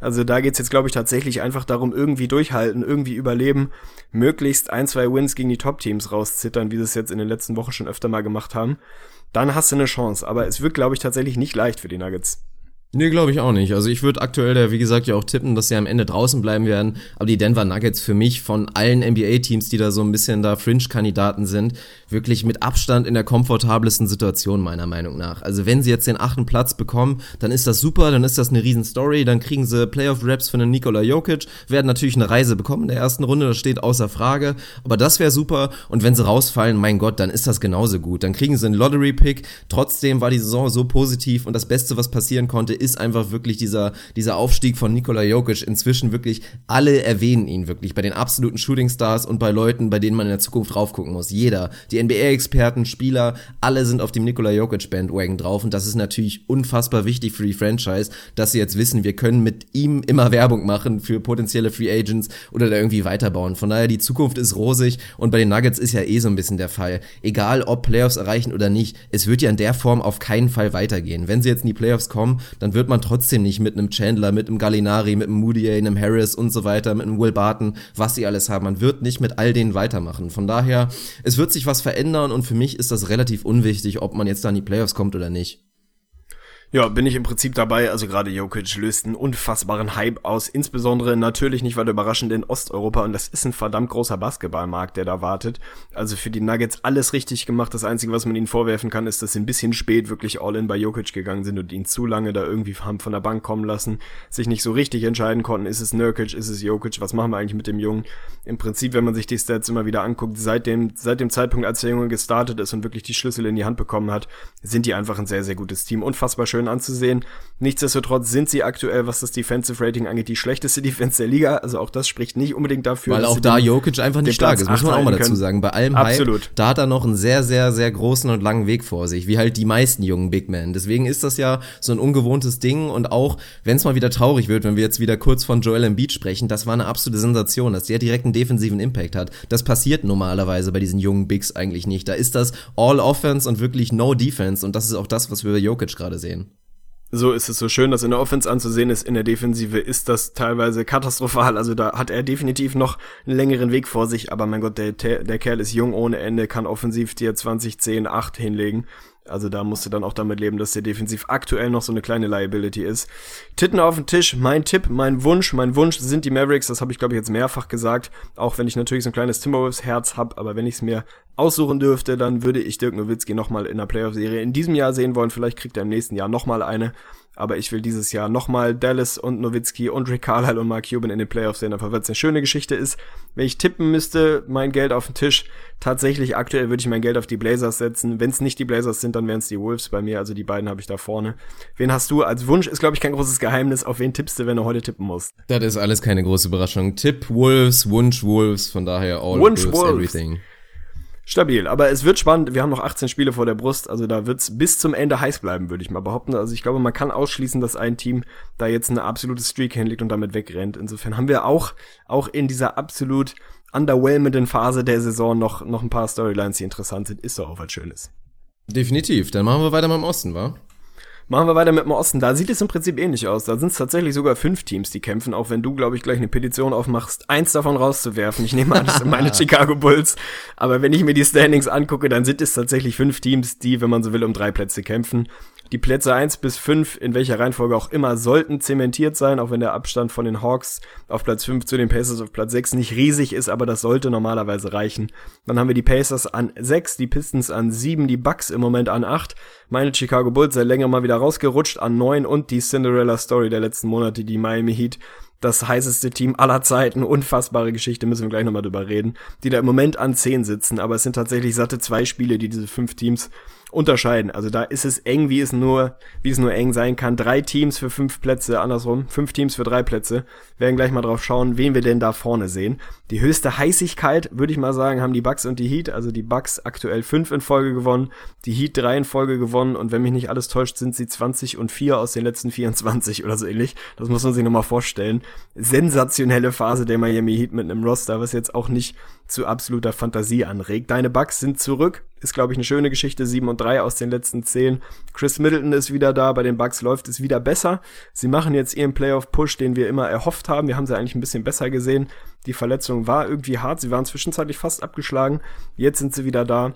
Also da geht's jetzt, glaube ich, tatsächlich einfach darum, irgendwie durchhalten, irgendwie überleben, möglichst ein, zwei Wins gegen die Top-Teams rauszittern, wie sie es jetzt in den letzten Wochen schon öfter mal gemacht haben dann hast du eine Chance. Aber es wird, glaube ich, tatsächlich nicht leicht für die Nuggets. Nee, glaube ich auch nicht. Also ich würde aktuell da, wie gesagt, ja auch tippen, dass sie am Ende draußen bleiben werden. Aber die Denver Nuggets für mich von allen NBA-Teams, die da so ein bisschen da Fringe-Kandidaten sind, wirklich mit Abstand in der komfortabelsten Situation, meiner Meinung nach. Also wenn sie jetzt den achten Platz bekommen, dann ist das super, dann ist das eine riesen Story, dann kriegen sie Playoff-Raps für einen Nikola Jokic, werden natürlich eine Reise bekommen in der ersten Runde, das steht außer Frage. Aber das wäre super. Und wenn sie rausfallen, mein Gott, dann ist das genauso gut. Dann kriegen sie einen Lottery-Pick. Trotzdem war die Saison so positiv und das Beste, was passieren konnte, ist einfach wirklich dieser, dieser Aufstieg von Nikola Jokic. Inzwischen wirklich, alle erwähnen ihn wirklich bei den absoluten Shooting Stars und bei Leuten, bei denen man in der Zukunft raufgucken muss. Jeder. Die NBA-Experten, Spieler, alle sind auf dem Nikola Jokic Bandwagon drauf und das ist natürlich unfassbar wichtig für die Franchise, dass sie jetzt wissen, wir können mit ihm immer Werbung machen für potenzielle Free Agents oder da irgendwie weiterbauen. Von daher, die Zukunft ist rosig und bei den Nuggets ist ja eh so ein bisschen der Fall. Egal, ob Playoffs erreichen oder nicht, es wird ja in der Form auf keinen Fall weitergehen. Wenn sie jetzt in die Playoffs kommen, dann wird man trotzdem nicht mit einem Chandler, mit einem Gallinari, mit einem Moody, einem Harris und so weiter, mit einem Will Barton, was sie alles haben. Man wird nicht mit all denen weitermachen. Von daher, es wird sich was verändern und für mich ist das relativ unwichtig, ob man jetzt da in die Playoffs kommt oder nicht. Ja, bin ich im Prinzip dabei. Also gerade Jokic löst einen unfassbaren Hype aus. Insbesondere natürlich nicht weiter überraschend in Osteuropa. Und das ist ein verdammt großer Basketballmarkt, der da wartet. Also für die Nuggets alles richtig gemacht. Das Einzige, was man ihnen vorwerfen kann, ist, dass sie ein bisschen spät wirklich all in bei Jokic gegangen sind und ihn zu lange da irgendwie haben von der Bank kommen lassen. Sich nicht so richtig entscheiden konnten. Ist es Nurkic? Ist es Jokic? Was machen wir eigentlich mit dem Jungen? Im Prinzip, wenn man sich die Stats immer wieder anguckt, seit dem, seit dem Zeitpunkt, als der Junge gestartet ist und wirklich die Schlüssel in die Hand bekommen hat, sind die einfach ein sehr, sehr gutes Team. Unfassbar schön schön anzusehen. Nichtsdestotrotz sind sie aktuell, was das Defensive Rating angeht, die schlechteste Defense der Liga. Also auch das spricht nicht unbedingt dafür. Weil auch da Jokic einfach nicht stark ist, muss man auch mal dazu sagen. Bei allem Absolut. Hype, da hat er noch einen sehr, sehr, sehr großen und langen Weg vor sich, wie halt die meisten jungen Big Men. Deswegen ist das ja so ein ungewohntes Ding und auch, wenn es mal wieder traurig wird, wenn wir jetzt wieder kurz von Joel Embiid sprechen, das war eine absolute Sensation, dass der direkt einen defensiven Impact hat. Das passiert normalerweise bei diesen jungen Bigs eigentlich nicht. Da ist das All Offense und wirklich No Defense und das ist auch das, was wir bei Jokic gerade sehen so ist es so schön, dass in der Offense anzusehen ist. In der Defensive ist das teilweise katastrophal. Also da hat er definitiv noch einen längeren Weg vor sich. Aber mein Gott, der, der Kerl ist jung ohne Ende, kann offensiv dir 20, 10, 8 hinlegen. Also da musst du dann auch damit leben, dass der defensiv aktuell noch so eine kleine Liability ist. Titten auf den Tisch, mein Tipp, mein Wunsch, mein Wunsch sind die Mavericks, das habe ich glaube ich jetzt mehrfach gesagt, auch wenn ich natürlich so ein kleines Timberwolves-Herz habe, aber wenn ich es mir aussuchen dürfte, dann würde ich Dirk Nowitzki nochmal in der Playoff-Serie in diesem Jahr sehen wollen, vielleicht kriegt er im nächsten Jahr nochmal eine, aber ich will dieses Jahr nochmal Dallas und Nowitzki und Rick Carlisle und Mark Cuban in den Playoffs sehen, einfach weil es eine schöne Geschichte ist. Wenn ich tippen müsste, mein Geld auf den Tisch, tatsächlich aktuell würde ich mein Geld auf die Blazers setzen. Wenn es nicht die Blazers sind, dann wären es die Wolves bei mir, also die beiden habe ich da vorne. Wen hast du als Wunsch? Ist glaube ich kein großes Geheimnis. Auf wen tippst du, wenn du heute tippen musst? Das ist alles keine große Überraschung. Tipp Wolves, Wunsch Wolves, von daher all Wunsch Wolves, Wolves. everything. Stabil, aber es wird spannend. Wir haben noch 18 Spiele vor der Brust, also da wird's bis zum Ende heiß bleiben, würde ich mal behaupten. Also ich glaube, man kann ausschließen, dass ein Team da jetzt eine absolute Streak hinlegt und damit wegrennt. Insofern haben wir auch, auch in dieser absolut underwhelmenden Phase der Saison noch, noch ein paar Storylines, die interessant sind. Ist doch auch was Schönes. Definitiv. Dann machen wir weiter mit dem Osten, wa? Machen wir weiter mit dem Osten. Da sieht es im Prinzip ähnlich aus. Da sind es tatsächlich sogar fünf Teams, die kämpfen, auch wenn du, glaube ich, gleich eine Petition aufmachst, eins davon rauszuwerfen. Ich nehme an, das sind meine Chicago Bulls. Aber wenn ich mir die Standings angucke, dann sind es tatsächlich fünf Teams, die, wenn man so will, um drei Plätze kämpfen. Die Plätze eins bis fünf in welcher Reihenfolge auch immer, sollten zementiert sein, auch wenn der Abstand von den Hawks auf Platz fünf zu den Pacers auf Platz sechs nicht riesig ist, aber das sollte normalerweise reichen. Dann haben wir die Pacers an sechs, die Pistons an sieben, die Bucks im Moment an acht, meine Chicago Bulls seit länger mal wieder rausgerutscht an neun und die Cinderella Story der letzten Monate, die Miami Heat das heißeste Team aller Zeiten, unfassbare Geschichte, müssen wir gleich nochmal drüber reden, die da im Moment an zehn sitzen, aber es sind tatsächlich satte zwei Spiele, die diese fünf Teams unterscheiden. Also da ist es eng, wie es nur, wie es nur eng sein kann. Drei Teams für fünf Plätze, andersrum, fünf Teams für drei Plätze. Wir werden gleich mal drauf schauen, wen wir denn da vorne sehen. Die höchste Heißigkeit, würde ich mal sagen, haben die Bucks und die Heat. Also die Bucks aktuell fünf in Folge gewonnen, die Heat drei in Folge gewonnen und wenn mich nicht alles täuscht, sind sie 20 und vier aus den letzten 24 oder so ähnlich. Das muss man sich nochmal vorstellen. Sensationelle Phase der Miami Heat mit einem Roster, was jetzt auch nicht zu absoluter Fantasie anregt. Deine Bucks sind zurück, ist glaube ich eine schöne Geschichte, 7 und 3 aus den letzten 10. Chris Middleton ist wieder da, bei den Bucks läuft es wieder besser. Sie machen jetzt ihren Playoff-Push, den wir immer erhofft haben. Wir haben sie eigentlich ein bisschen besser gesehen. Die Verletzung war irgendwie hart, sie waren zwischenzeitlich fast abgeschlagen. Jetzt sind sie wieder da.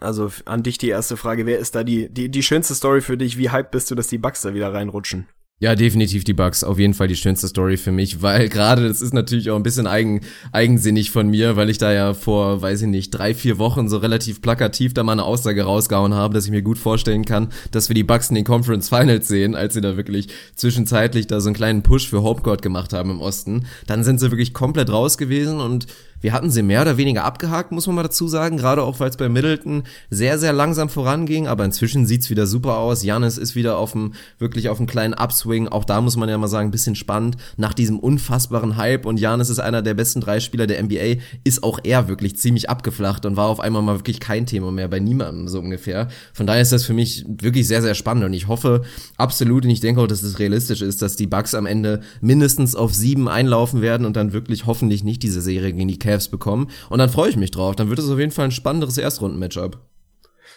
Also an dich die erste Frage, wer ist da die, die, die schönste Story für dich? Wie hype bist du, dass die Bucks da wieder reinrutschen? Ja, definitiv die Bugs. Auf jeden Fall die schönste Story für mich, weil gerade das ist natürlich auch ein bisschen eigen, eigensinnig von mir, weil ich da ja vor, weiß ich nicht, drei, vier Wochen so relativ plakativ da mal eine Aussage rausgehauen habe, dass ich mir gut vorstellen kann, dass wir die Bugs in den Conference Finals sehen, als sie da wirklich zwischenzeitlich da so einen kleinen Push für Homecourt gemacht haben im Osten. Dann sind sie wirklich komplett raus gewesen und wir hatten sie mehr oder weniger abgehakt, muss man mal dazu sagen, gerade auch weil es bei Middleton sehr, sehr langsam voranging, aber inzwischen sieht's wieder super aus. Janis ist wieder auf dem, wirklich auf dem kleinen Upswing. Auch da muss man ja mal sagen, ein bisschen spannend. Nach diesem unfassbaren Hype und Janis ist einer der besten drei Spieler der NBA, ist auch er wirklich ziemlich abgeflacht und war auf einmal mal wirklich kein Thema mehr bei niemandem so ungefähr. Von daher ist das für mich wirklich sehr, sehr spannend und ich hoffe absolut und ich denke auch, dass es realistisch ist, dass die Bucks am Ende mindestens auf sieben einlaufen werden und dann wirklich hoffentlich nicht diese Serie gegen die Cavs bekommen. Und dann freue ich mich drauf. Dann wird es auf jeden Fall ein spannenderes Erstrunden-Matchup.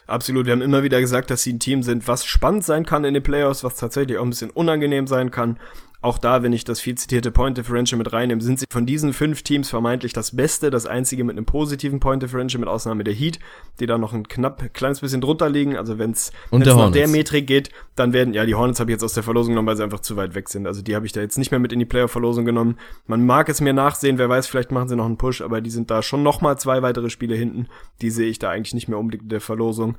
Absolut, wir haben immer wieder gesagt, dass sie ein Team sind, was spannend sein kann in den Playoffs, was tatsächlich auch ein bisschen unangenehm sein kann. Auch da, wenn ich das viel zitierte Point Differential mit reinnehme, sind sie von diesen fünf Teams vermeintlich das Beste, das einzige mit einem positiven Point Differential, mit Ausnahme der Heat, die da noch ein knapp kleines bisschen drunter liegen. Also wenn es nach der Metrik geht, dann werden, ja, die Hornets habe ich jetzt aus der Verlosung genommen, weil sie einfach zu weit weg sind. Also die habe ich da jetzt nicht mehr mit in die Player-Verlosung genommen. Man mag es mir nachsehen, wer weiß, vielleicht machen sie noch einen Push, aber die sind da schon noch mal zwei weitere Spiele hinten. Die sehe ich da eigentlich nicht mehr unbedingt in der Verlosung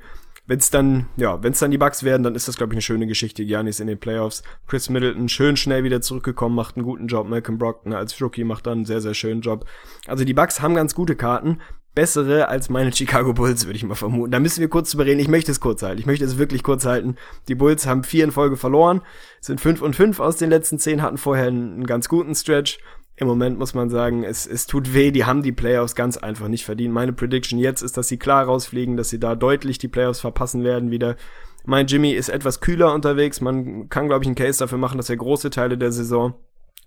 wenn es dann, ja, wenn es dann die Bugs werden, dann ist das, glaube ich, eine schöne Geschichte. Giannis in den Playoffs. Chris Middleton schön schnell wieder zurückgekommen, macht einen guten Job. Malcolm Brockton als Rookie macht dann einen sehr, sehr schönen Job. Also die Bugs haben ganz gute Karten. bessere als meine Chicago Bulls, würde ich mal vermuten. Da müssen wir kurz drüber reden. Ich möchte es kurz halten. Ich möchte es wirklich kurz halten. Die Bulls haben vier in Folge verloren, sind fünf und fünf aus den letzten zehn, hatten vorher einen, einen ganz guten Stretch. Im Moment muss man sagen, es, es tut weh, die haben die Playoffs ganz einfach nicht verdient. Meine Prediction jetzt ist, dass sie klar rausfliegen, dass sie da deutlich die Playoffs verpassen werden wieder. Mein Jimmy ist etwas kühler unterwegs. Man kann, glaube ich, einen Case dafür machen, dass er große Teile der Saison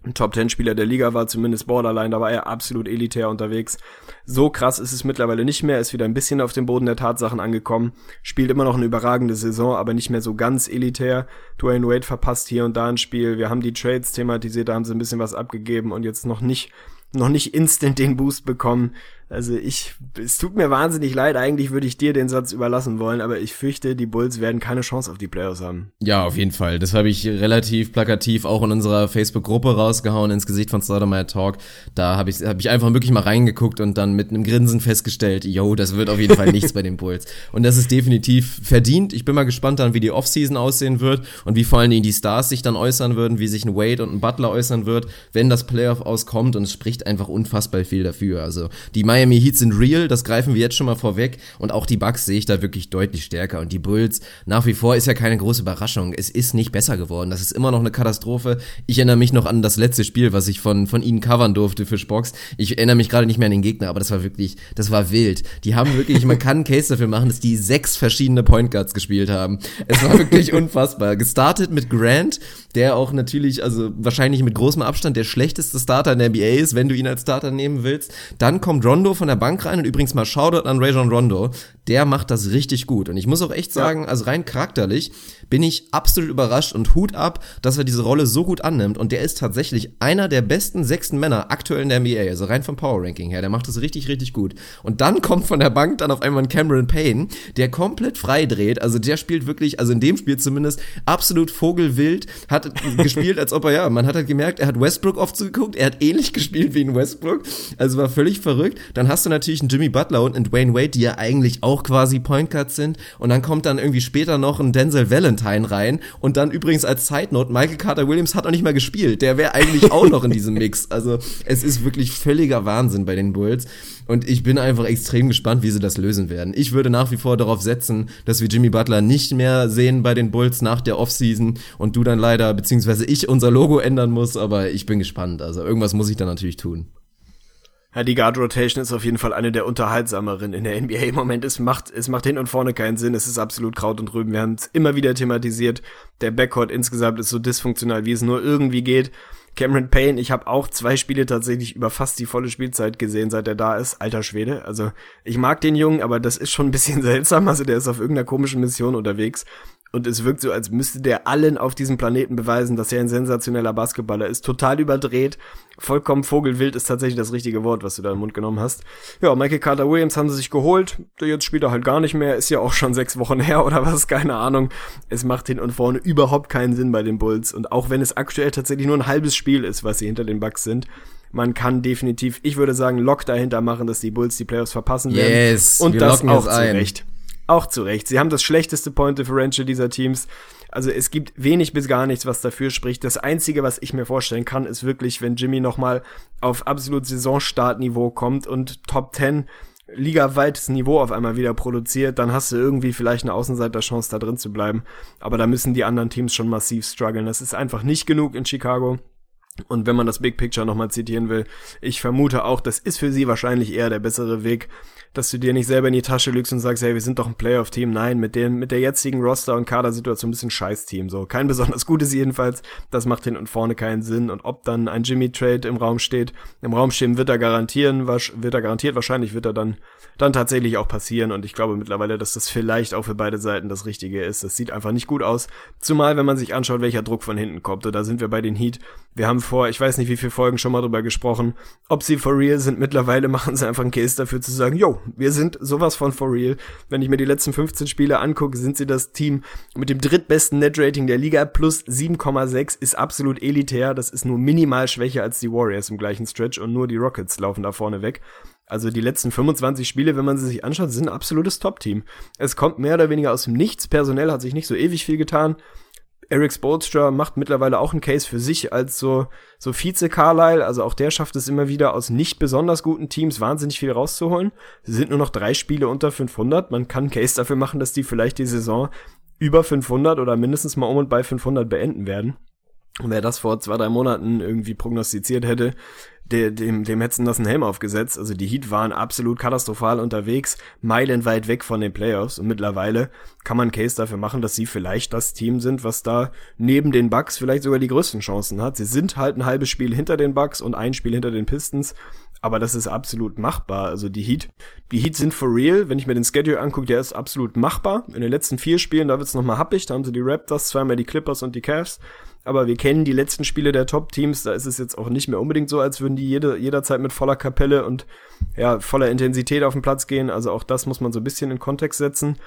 Top-10-Spieler der Liga war, zumindest Borderline, da war er absolut elitär unterwegs. So krass ist es mittlerweile nicht mehr, ist wieder ein bisschen auf dem Boden der Tatsachen angekommen, spielt immer noch eine überragende Saison, aber nicht mehr so ganz elitär. Dwayne Wade verpasst hier und da ein Spiel, wir haben die Trades thematisiert, da haben sie ein bisschen was abgegeben und jetzt noch nicht, noch nicht instant den Boost bekommen, also ich, es tut mir wahnsinnig leid, eigentlich würde ich dir den Satz überlassen wollen, aber ich fürchte, die Bulls werden keine Chance auf die Playoffs haben. Ja, auf jeden Fall. Das habe ich relativ plakativ auch in unserer Facebook-Gruppe rausgehauen ins Gesicht von Stoudemire Talk. Da habe ich, hab ich einfach wirklich mal reingeguckt und dann mit einem Grinsen festgestellt, yo, das wird auf jeden Fall nichts bei den Bulls. Und das ist definitiv verdient. Ich bin mal gespannt dann, wie die Offseason aussehen wird und wie vor allen Dingen die Stars sich dann äußern würden, wie sich ein Wade und ein Butler äußern wird, wenn das Playoff auskommt und es spricht einfach unfassbar viel dafür. Also die Miami Heat sind real, das greifen wir jetzt schon mal vorweg. Und auch die Bucks sehe ich da wirklich deutlich stärker. Und die Bulls, nach wie vor ist ja keine große Überraschung. Es ist nicht besser geworden. Das ist immer noch eine Katastrophe. Ich erinnere mich noch an das letzte Spiel, was ich von, von ihnen covern durfte für Spox. Ich erinnere mich gerade nicht mehr an den Gegner, aber das war wirklich, das war wild. Die haben wirklich, man kann einen Case dafür machen, dass die sechs verschiedene Point Guards gespielt haben. Es war wirklich unfassbar. Gestartet mit Grant, der auch natürlich, also wahrscheinlich mit großem Abstand der schlechteste Starter in der NBA ist, wenn du ihn als Starter nehmen willst. Dann kommt Rondo von der Bank rein und übrigens mal Shoutout an Rajon Rondo, der macht das richtig gut. Und ich muss auch echt sagen, ja. also rein charakterlich bin ich absolut überrascht und Hut ab, dass er diese Rolle so gut annimmt. Und der ist tatsächlich einer der besten sechsten Männer aktuell in der NBA, also rein vom Power Ranking her, der macht das richtig richtig gut. Und dann kommt von der Bank dann auf einmal ein Cameron Payne, der komplett frei dreht, also der spielt wirklich, also in dem Spiel zumindest absolut vogelwild, hat gespielt, als ob er ja, man hat halt gemerkt, er hat Westbrook oft zugeguckt, er hat ähnlich gespielt wie in Westbrook, also war völlig verrückt. Dann hast du natürlich einen Jimmy Butler und einen Dwayne Wade, die ja eigentlich auch quasi Point Guards sind. Und dann kommt dann irgendwie später noch ein Denzel Valentine rein. Und dann übrigens als Side Note, Michael Carter Williams hat noch nicht mal gespielt. Der wäre eigentlich auch noch in diesem Mix. Also es ist wirklich völliger Wahnsinn bei den Bulls. Und ich bin einfach extrem gespannt, wie sie das lösen werden. Ich würde nach wie vor darauf setzen, dass wir Jimmy Butler nicht mehr sehen bei den Bulls nach der Offseason und du dann leider, beziehungsweise ich unser Logo ändern muss, aber ich bin gespannt. Also irgendwas muss ich da natürlich tun. Ja, die Guard Rotation ist auf jeden Fall eine der unterhaltsameren in der NBA im Moment. Es macht, es macht hin und vorne keinen Sinn. Es ist absolut Kraut und Rüben. Wir haben es immer wieder thematisiert. Der Backcourt insgesamt ist so dysfunktional, wie es nur irgendwie geht. Cameron Payne, ich habe auch zwei Spiele tatsächlich über fast die volle Spielzeit gesehen, seit er da ist. Alter Schwede. Also ich mag den Jungen, aber das ist schon ein bisschen seltsam. Also der ist auf irgendeiner komischen Mission unterwegs. Und es wirkt so, als müsste der allen auf diesem Planeten beweisen, dass er ein sensationeller Basketballer ist. Total überdreht. Vollkommen vogelwild ist tatsächlich das richtige Wort, was du da im Mund genommen hast. Ja, Michael Carter Williams haben sie sich geholt. Jetzt spielt er halt gar nicht mehr. Ist ja auch schon sechs Wochen her oder was, keine Ahnung. Es macht hin und vorne überhaupt keinen Sinn bei den Bulls. Und auch wenn es aktuell tatsächlich nur ein halbes Spiel ist, was sie hinter den Bucks sind, man kann definitiv, ich würde sagen, Lock dahinter machen, dass die Bulls die Playoffs verpassen werden. Yes, und das auch zu Recht. Auch zu Recht. Sie haben das schlechteste Point Differential dieser Teams. Also es gibt wenig bis gar nichts, was dafür spricht. Das Einzige, was ich mir vorstellen kann, ist wirklich, wenn Jimmy nochmal auf absolut Saisonstartniveau kommt und Top 10 ligaweites Niveau auf einmal wieder produziert, dann hast du irgendwie vielleicht eine Außenseiterchance da drin zu bleiben. Aber da müssen die anderen Teams schon massiv strugglen. Das ist einfach nicht genug in Chicago. Und wenn man das Big Picture nochmal zitieren will, ich vermute auch, das ist für sie wahrscheinlich eher der bessere Weg, dass du dir nicht selber in die Tasche lügst und sagst, hey, wir sind doch ein Playoff-Team. Nein, mit dem, mit der jetzigen Roster- und Kadersituation ein bisschen Scheiß-Team. So, kein besonders gutes jedenfalls. Das macht hin und vorne keinen Sinn. Und ob dann ein Jimmy-Trade im Raum steht, im Raum stehen wird er garantieren, wird er garantiert, wahrscheinlich wird er dann, dann tatsächlich auch passieren. Und ich glaube mittlerweile, dass das vielleicht auch für beide Seiten das Richtige ist. Das sieht einfach nicht gut aus. Zumal, wenn man sich anschaut, welcher Druck von hinten kommt. Und da sind wir bei den Heat. Wir haben vor, ich weiß nicht, wie viele Folgen schon mal drüber gesprochen, ob sie for real sind. Mittlerweile machen sie einfach einen Case dafür zu sagen, yo, wir sind sowas von for real. Wenn ich mir die letzten 15 Spiele angucke, sind sie das Team mit dem drittbesten Net-Rating der Liga plus 7,6 ist absolut elitär. Das ist nur minimal schwächer als die Warriors im gleichen Stretch und nur die Rockets laufen da vorne weg. Also die letzten 25 Spiele, wenn man sie sich anschaut, sind ein absolutes Top-Team. Es kommt mehr oder weniger aus dem Nichts. Personell hat sich nicht so ewig viel getan Eric Spolstra macht mittlerweile auch einen Case für sich als so, so Vize Carlisle. Also auch der schafft es immer wieder aus nicht besonders guten Teams wahnsinnig viel rauszuholen. Sie sind nur noch drei Spiele unter 500. Man kann einen Case dafür machen, dass die vielleicht die Saison über 500 oder mindestens mal um und bei 500 beenden werden. Wer das vor zwei, drei Monaten irgendwie prognostiziert hätte, der, dem, dem hätten das einen Helm aufgesetzt. Also die Heat waren absolut katastrophal unterwegs, meilenweit weg von den Playoffs. Und mittlerweile kann man Case dafür machen, dass sie vielleicht das Team sind, was da neben den Bucks vielleicht sogar die größten Chancen hat. Sie sind halt ein halbes Spiel hinter den Bucks und ein Spiel hinter den Pistons. Aber das ist absolut machbar. Also die Heat, die Heat sind for real. Wenn ich mir den Schedule angucke, der ist absolut machbar. In den letzten vier Spielen, da wird's nochmal happig. Da haben sie die Raptors, zweimal die Clippers und die Cavs aber wir kennen die letzten Spiele der Top-Teams, da ist es jetzt auch nicht mehr unbedingt so, als würden die jede, jederzeit mit voller Kapelle und ja, voller Intensität auf den Platz gehen. Also auch das muss man so ein bisschen in Kontext setzen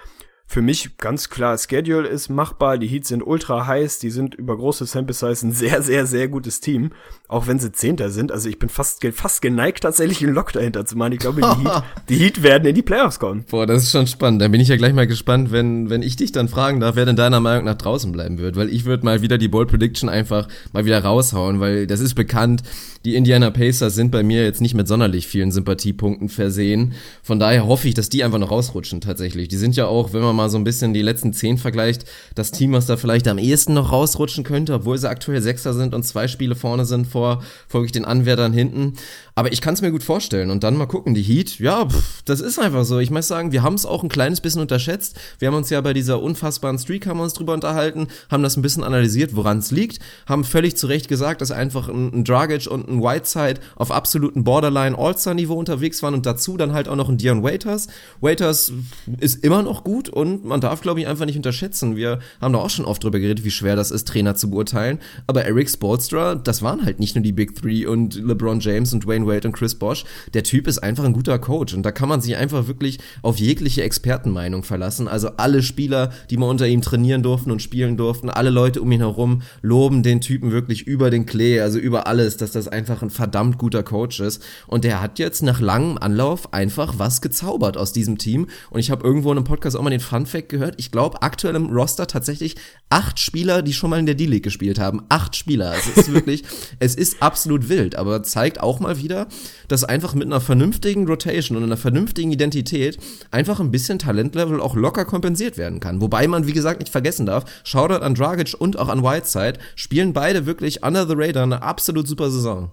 für mich ganz klar, Schedule ist machbar, die Heats sind ultra heiß, die sind über große Sample Size ein sehr, sehr, sehr gutes Team, auch wenn sie Zehnter sind. Also ich bin fast, fast geneigt, tatsächlich einen Lock dahinter zu machen. Ich glaube, die Heat, die Heat werden in die Playoffs kommen. Boah, das ist schon spannend. Dann bin ich ja gleich mal gespannt, wenn, wenn ich dich dann fragen darf, wer denn deiner Meinung nach draußen bleiben wird. Weil ich würde mal wieder die Ball Prediction einfach mal wieder raushauen, weil das ist bekannt. Die Indiana Pacers sind bei mir jetzt nicht mit sonderlich vielen Sympathiepunkten versehen. Von daher hoffe ich, dass die einfach noch rausrutschen tatsächlich. Die sind ja auch, wenn man man mal so ein bisschen die letzten zehn vergleicht, das Team, was da vielleicht am ehesten noch rausrutschen könnte, obwohl sie aktuell Sechster sind und zwei Spiele vorne sind vor, vor wirklich den Anwärtern hinten. Aber ich kann es mir gut vorstellen. Und dann mal gucken, die Heat, ja, pff, das ist einfach so. Ich muss sagen, wir haben es auch ein kleines bisschen unterschätzt. Wir haben uns ja bei dieser unfassbaren Streak haben wir uns drüber unterhalten, haben das ein bisschen analysiert, woran es liegt, haben völlig zu Recht gesagt, dass einfach ein, ein Dragic und ein Whiteside auf absoluten Borderline All-Star-Niveau unterwegs waren und dazu dann halt auch noch ein Dion Waiters. Waiters ist immer noch gut und man darf, glaube ich, einfach nicht unterschätzen. Wir haben da auch schon oft drüber geredet, wie schwer das ist, Trainer zu beurteilen. Aber Eric Spolstra, das waren halt nicht nur die Big Three und LeBron James und Dwayne Wade und Chris Bosch. Der Typ ist einfach ein guter Coach und da kann man sich einfach wirklich auf jegliche Expertenmeinung verlassen. Also alle Spieler, die mal unter ihm trainieren durften und spielen durften, alle Leute um ihn herum loben den Typen wirklich über den Klee, also über alles, dass das einfach ein verdammt guter Coach ist. Und der hat jetzt nach langem Anlauf einfach was gezaubert aus diesem Team. Und ich habe irgendwo in einem Podcast auch mal den Fun Fact gehört. Ich glaube, aktuell im Roster tatsächlich acht Spieler, die schon mal in der D-League gespielt haben. Acht Spieler. Es ist wirklich, es ist absolut wild, aber zeigt auch mal wieder, dass einfach mit einer vernünftigen Rotation und einer vernünftigen Identität einfach ein bisschen Talentlevel auch locker kompensiert werden kann. Wobei man, wie gesagt, nicht vergessen darf, Shoutout an Dragic und auch an Whiteside spielen beide wirklich under the radar eine absolut super Saison.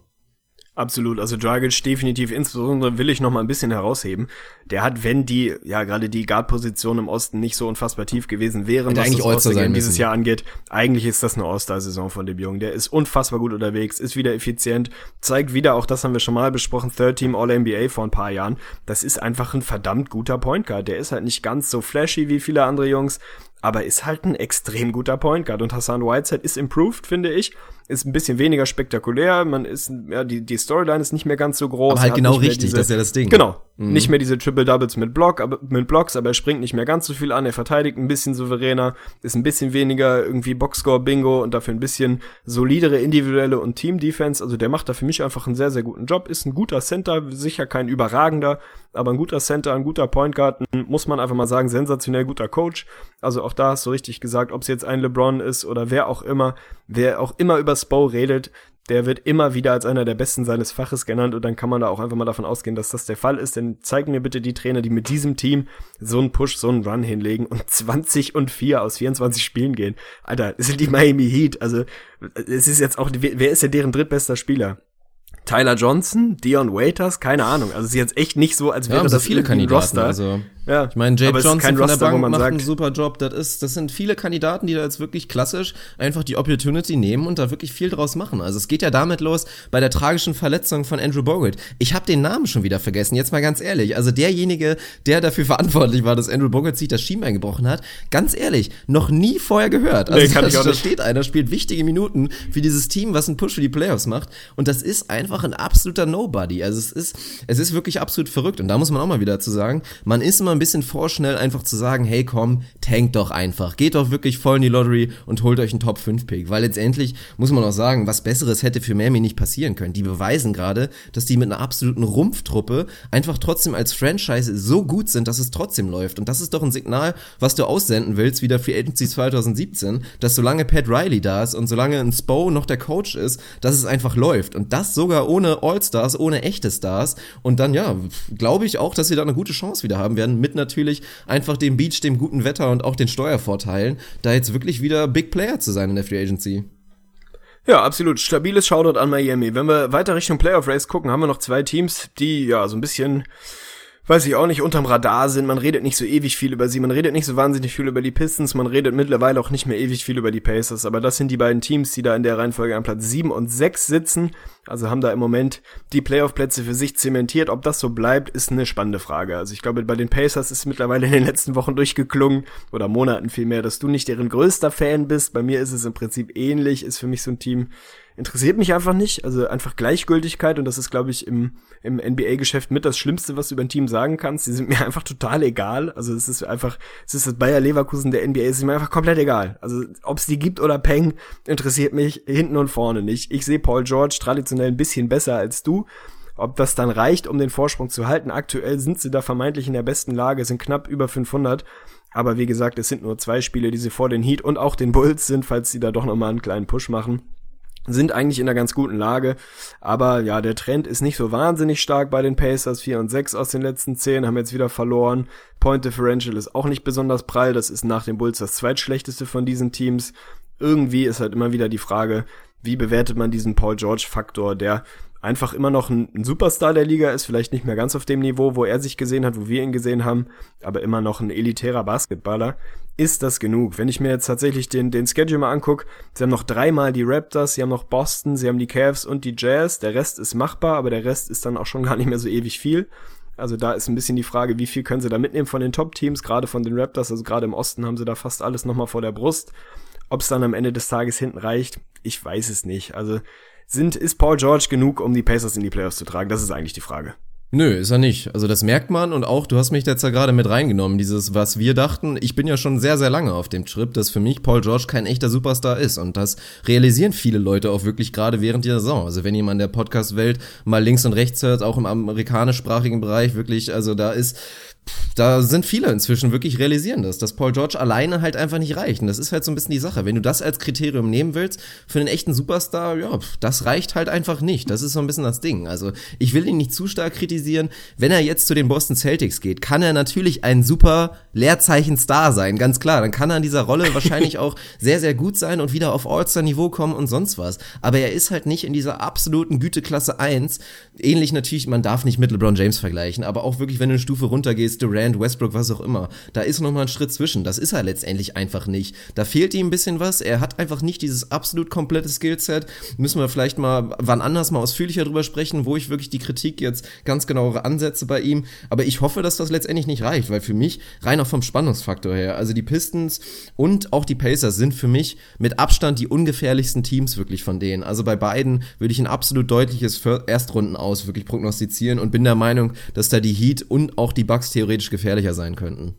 Absolut, also Dragic definitiv, insbesondere will ich noch mal ein bisschen herausheben. Der hat, wenn die, ja gerade die Guard-Position im Osten nicht so unfassbar tief gewesen wären, was das All-Star-Game dieses Jahr angeht, eigentlich ist das eine All-Star-Saison von dem Jungen. Der ist unfassbar gut unterwegs, ist wieder effizient, zeigt wieder, auch das haben wir schon mal besprochen, Third Team All-NBA vor ein paar Jahren. Das ist einfach ein verdammt guter Point Guard. Der ist halt nicht ganz so flashy wie viele andere Jungs, aber ist halt ein extrem guter Point Guard und Hassan Whiteside ist improved, finde ich ist ein bisschen weniger spektakulär, man ist, ja, die, die Storyline ist nicht mehr ganz so groß. Aber halt genau richtig, diese, das ist ja das Ding. Genau. Mhm. Nicht mehr diese Triple Doubles mit Block, aber, mit Blocks, aber er springt nicht mehr ganz so viel an, er verteidigt ein bisschen souveräner, ist ein bisschen weniger irgendwie Boxscore Bingo und dafür ein bisschen solidere individuelle und Team Defense. Also der macht da für mich einfach einen sehr, sehr guten Job, ist ein guter Center, sicher kein überragender, aber ein guter Center, ein guter Point Guard, muss man einfach mal sagen, sensationell guter Coach. Also auch da hast du richtig gesagt, ob es jetzt ein LeBron ist oder wer auch immer, wer auch immer über Spo redet, der wird immer wieder als einer der Besten seines Faches genannt und dann kann man da auch einfach mal davon ausgehen, dass das der Fall ist. Denn zeigen mir bitte die Trainer, die mit diesem Team so einen Push, so einen Run hinlegen und 20 und 4 aus 24 Spielen gehen. Alter, das sind die Miami Heat. Also es ist jetzt auch, wer ist denn deren drittbester Spieler? Tyler Johnson, Dion Waiters, keine Ahnung. Also es ist jetzt echt nicht so, als wäre ja, das viele Kandidaten. Roster. Also ja, ich meine, Jake Johnson von Roster, der Bank macht sagt, einen super Job. Das ist, das sind viele Kandidaten, die da jetzt wirklich klassisch einfach die Opportunity nehmen und da wirklich viel draus machen. Also es geht ja damit los bei der tragischen Verletzung von Andrew Bogut. Ich habe den Namen schon wieder vergessen. Jetzt mal ganz ehrlich. Also derjenige, der dafür verantwortlich war, dass Andrew Bogut sich das Schienbein gebrochen hat, ganz ehrlich, noch nie vorher gehört. Also nee, kann da, ich auch da steht einer, spielt wichtige Minuten für dieses Team, was einen Push für die Playoffs macht. Und das ist einfach ein absoluter Nobody. Also es ist, es ist wirklich absolut verrückt. Und da muss man auch mal wieder zu sagen, man ist immer ein bisschen vorschnell einfach zu sagen, hey komm, tankt doch einfach. Geht doch wirklich voll in die Lottery und holt euch einen Top 5 Pick. Weil letztendlich muss man auch sagen, was Besseres hätte für Miami nicht passieren können. Die beweisen gerade, dass die mit einer absoluten Rumpftruppe einfach trotzdem als Franchise so gut sind, dass es trotzdem läuft. Und das ist doch ein Signal, was du aussenden willst, wieder für Agency 2017, dass solange Pat Riley da ist und solange ein Spo noch der Coach ist, dass es einfach läuft. Und das sogar ohne All-Stars, ohne echte Stars. Und dann, ja, glaube ich auch, dass sie da eine gute Chance wieder haben werden, mit natürlich einfach dem Beach, dem guten Wetter und auch den Steuervorteilen, da jetzt wirklich wieder Big Player zu sein in der Free Agency. Ja, absolut. Stabiles Shoutout an Miami. Wenn wir weiter Richtung Playoff Race gucken, haben wir noch zwei Teams, die ja so ein bisschen weiß ich auch nicht, unterm Radar sind. Man redet nicht so ewig viel über sie. Man redet nicht so wahnsinnig viel über die Pistons. Man redet mittlerweile auch nicht mehr ewig viel über die Pacers. Aber das sind die beiden Teams, die da in der Reihenfolge an Platz 7 und 6 sitzen. Also haben da im Moment die Playoff-Plätze für sich zementiert. Ob das so bleibt, ist eine spannende Frage. Also ich glaube, bei den Pacers ist mittlerweile in den letzten Wochen durchgeklungen, oder Monaten vielmehr, dass du nicht deren größter Fan bist. Bei mir ist es im Prinzip ähnlich. Ist für mich so ein Team, interessiert mich einfach nicht. Also einfach Gleichgültigkeit und das ist, glaube ich, im, im NBA-Geschäft mit das Schlimmste, was du über ein Team sagen kannst. Die sind mir einfach total egal. Also es ist einfach, es ist das Bayer Leverkusen der NBA, es ist mir einfach komplett egal. Also ob es die gibt oder Peng, interessiert mich hinten und vorne nicht. Ich sehe Paul George traditionell ein bisschen besser als du. Ob das dann reicht, um den Vorsprung zu halten. Aktuell sind sie da vermeintlich in der besten Lage, sind knapp über 500. Aber wie gesagt, es sind nur zwei Spiele, die sie vor den Heat und auch den Bulls sind, falls sie da doch nochmal einen kleinen Push machen sind eigentlich in einer ganz guten Lage. Aber ja, der Trend ist nicht so wahnsinnig stark bei den Pacers. 4 und 6 aus den letzten 10 haben jetzt wieder verloren. Point Differential ist auch nicht besonders prall. Das ist nach den Bulls das zweitschlechteste von diesen Teams. Irgendwie ist halt immer wieder die Frage, wie bewertet man diesen Paul George Faktor, der einfach immer noch ein, Superstar der Liga ist, vielleicht nicht mehr ganz auf dem Niveau, wo er sich gesehen hat, wo wir ihn gesehen haben, aber immer noch ein elitärer Basketballer, ist das genug. Wenn ich mir jetzt tatsächlich den, den Schedule mal angucke, sie haben noch dreimal die Raptors, sie haben noch Boston, sie haben die Cavs und die Jazz, der Rest ist machbar, aber der Rest ist dann auch schon gar nicht mehr so ewig viel. Also da ist ein bisschen die Frage, wie viel können sie da mitnehmen von den Top-Teams, gerade von den Raptors, also gerade im Osten haben sie da fast alles nochmal vor der Brust. Ob es dann am Ende des Tages hinten reicht, ich weiß es nicht. Also sind, ist Paul George genug, um die Pacers in die Playoffs zu tragen? Das ist eigentlich die Frage. Nö, ist er nicht. Also das merkt man und auch, du hast mich jetzt ja gerade mit reingenommen, dieses, was wir dachten. Ich bin ja schon sehr, sehr lange auf dem Trip, dass für mich Paul George kein echter Superstar ist und das realisieren viele Leute auch wirklich gerade während der Saison. Also wenn jemand der Podcast-Welt mal links und rechts hört, auch im amerikanischsprachigen Bereich wirklich, also da ist da sind viele inzwischen wirklich realisieren das, dass Paul George alleine halt einfach nicht reicht. Und das ist halt so ein bisschen die Sache. Wenn du das als Kriterium nehmen willst für einen echten Superstar, ja, das reicht halt einfach nicht. Das ist so ein bisschen das Ding. Also ich will ihn nicht zu stark kritisieren. Wenn er jetzt zu den Boston Celtics geht, kann er natürlich ein super Leerzeichen-Star sein, ganz klar. Dann kann er in dieser Rolle wahrscheinlich auch sehr, sehr gut sein und wieder auf All-Star-Niveau kommen und sonst was. Aber er ist halt nicht in dieser absoluten Güteklasse 1. Ähnlich natürlich, man darf nicht mit LeBron James vergleichen, aber auch wirklich, wenn du eine Stufe runtergehst, ist Durant, Westbrook, was auch immer. Da ist noch mal ein Schritt zwischen. Das ist er letztendlich einfach nicht. Da fehlt ihm ein bisschen was. Er hat einfach nicht dieses absolut komplette Skillset. Müssen wir vielleicht mal wann anders mal ausführlicher drüber sprechen, wo ich wirklich die Kritik jetzt ganz genauere ansetze bei ihm. Aber ich hoffe, dass das letztendlich nicht reicht, weil für mich rein auch vom Spannungsfaktor her, also die Pistons und auch die Pacers sind für mich mit Abstand die ungefährlichsten Teams wirklich von denen. Also bei beiden würde ich ein absolut deutliches Erstrunden aus wirklich prognostizieren und bin der Meinung, dass da die Heat und auch die Bucks theoretisch gefährlicher sein könnten.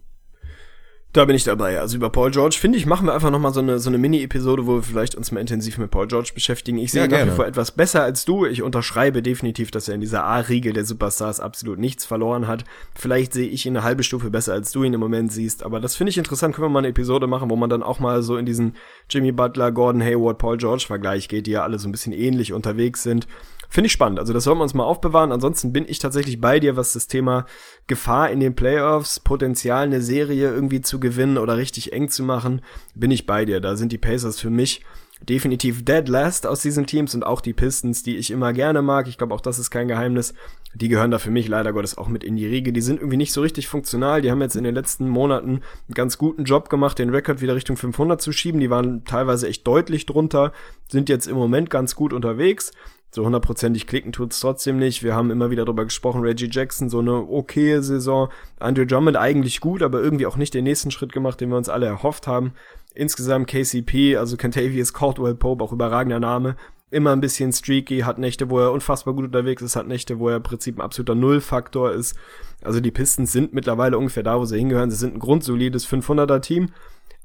Da bin ich dabei. Also über Paul George, finde ich, machen wir einfach nochmal so eine, so eine Mini-Episode, wo wir vielleicht uns mal intensiv mit Paul George beschäftigen. Ich sehe ja, nach wie vor etwas besser als du. Ich unterschreibe definitiv, dass er in dieser A-Riege der Superstars absolut nichts verloren hat. Vielleicht sehe ich ihn eine halbe Stufe besser, als du ihn im Moment siehst. Aber das finde ich interessant. Können wir mal eine Episode machen, wo man dann auch mal so in diesen Jimmy Butler, Gordon Hayward, Paul George Vergleich geht, die ja alle so ein bisschen ähnlich unterwegs sind. Finde ich spannend. Also das sollen wir uns mal aufbewahren. Ansonsten bin ich tatsächlich bei dir, was das Thema Gefahr in den Playoffs, Potenzial eine Serie irgendwie zu gewinnen oder richtig eng zu machen, bin ich bei dir. Da sind die Pacers für mich definitiv dead last aus diesen Teams und auch die Pistons, die ich immer gerne mag. Ich glaube, auch das ist kein Geheimnis. Die gehören da für mich leider Gottes auch mit in die Riege. Die sind irgendwie nicht so richtig funktional. Die haben jetzt in den letzten Monaten einen ganz guten Job gemacht, den Rekord wieder Richtung 500 zu schieben. Die waren teilweise echt deutlich drunter, sind jetzt im Moment ganz gut unterwegs so hundertprozentig klicken tut's trotzdem nicht. Wir haben immer wieder darüber gesprochen, Reggie Jackson, so eine okaye Saison. Andrew Drummond eigentlich gut, aber irgendwie auch nicht den nächsten Schritt gemacht, den wir uns alle erhofft haben. Insgesamt KCP, also Cantavius Caldwell Pope, auch überragender Name, immer ein bisschen streaky, hat Nächte, wo er unfassbar gut unterwegs ist, hat Nächte, wo er im Prinzip ein absoluter Nullfaktor ist. Also die Pistons sind mittlerweile ungefähr da, wo sie hingehören. Sie sind ein grundsolides 500er Team.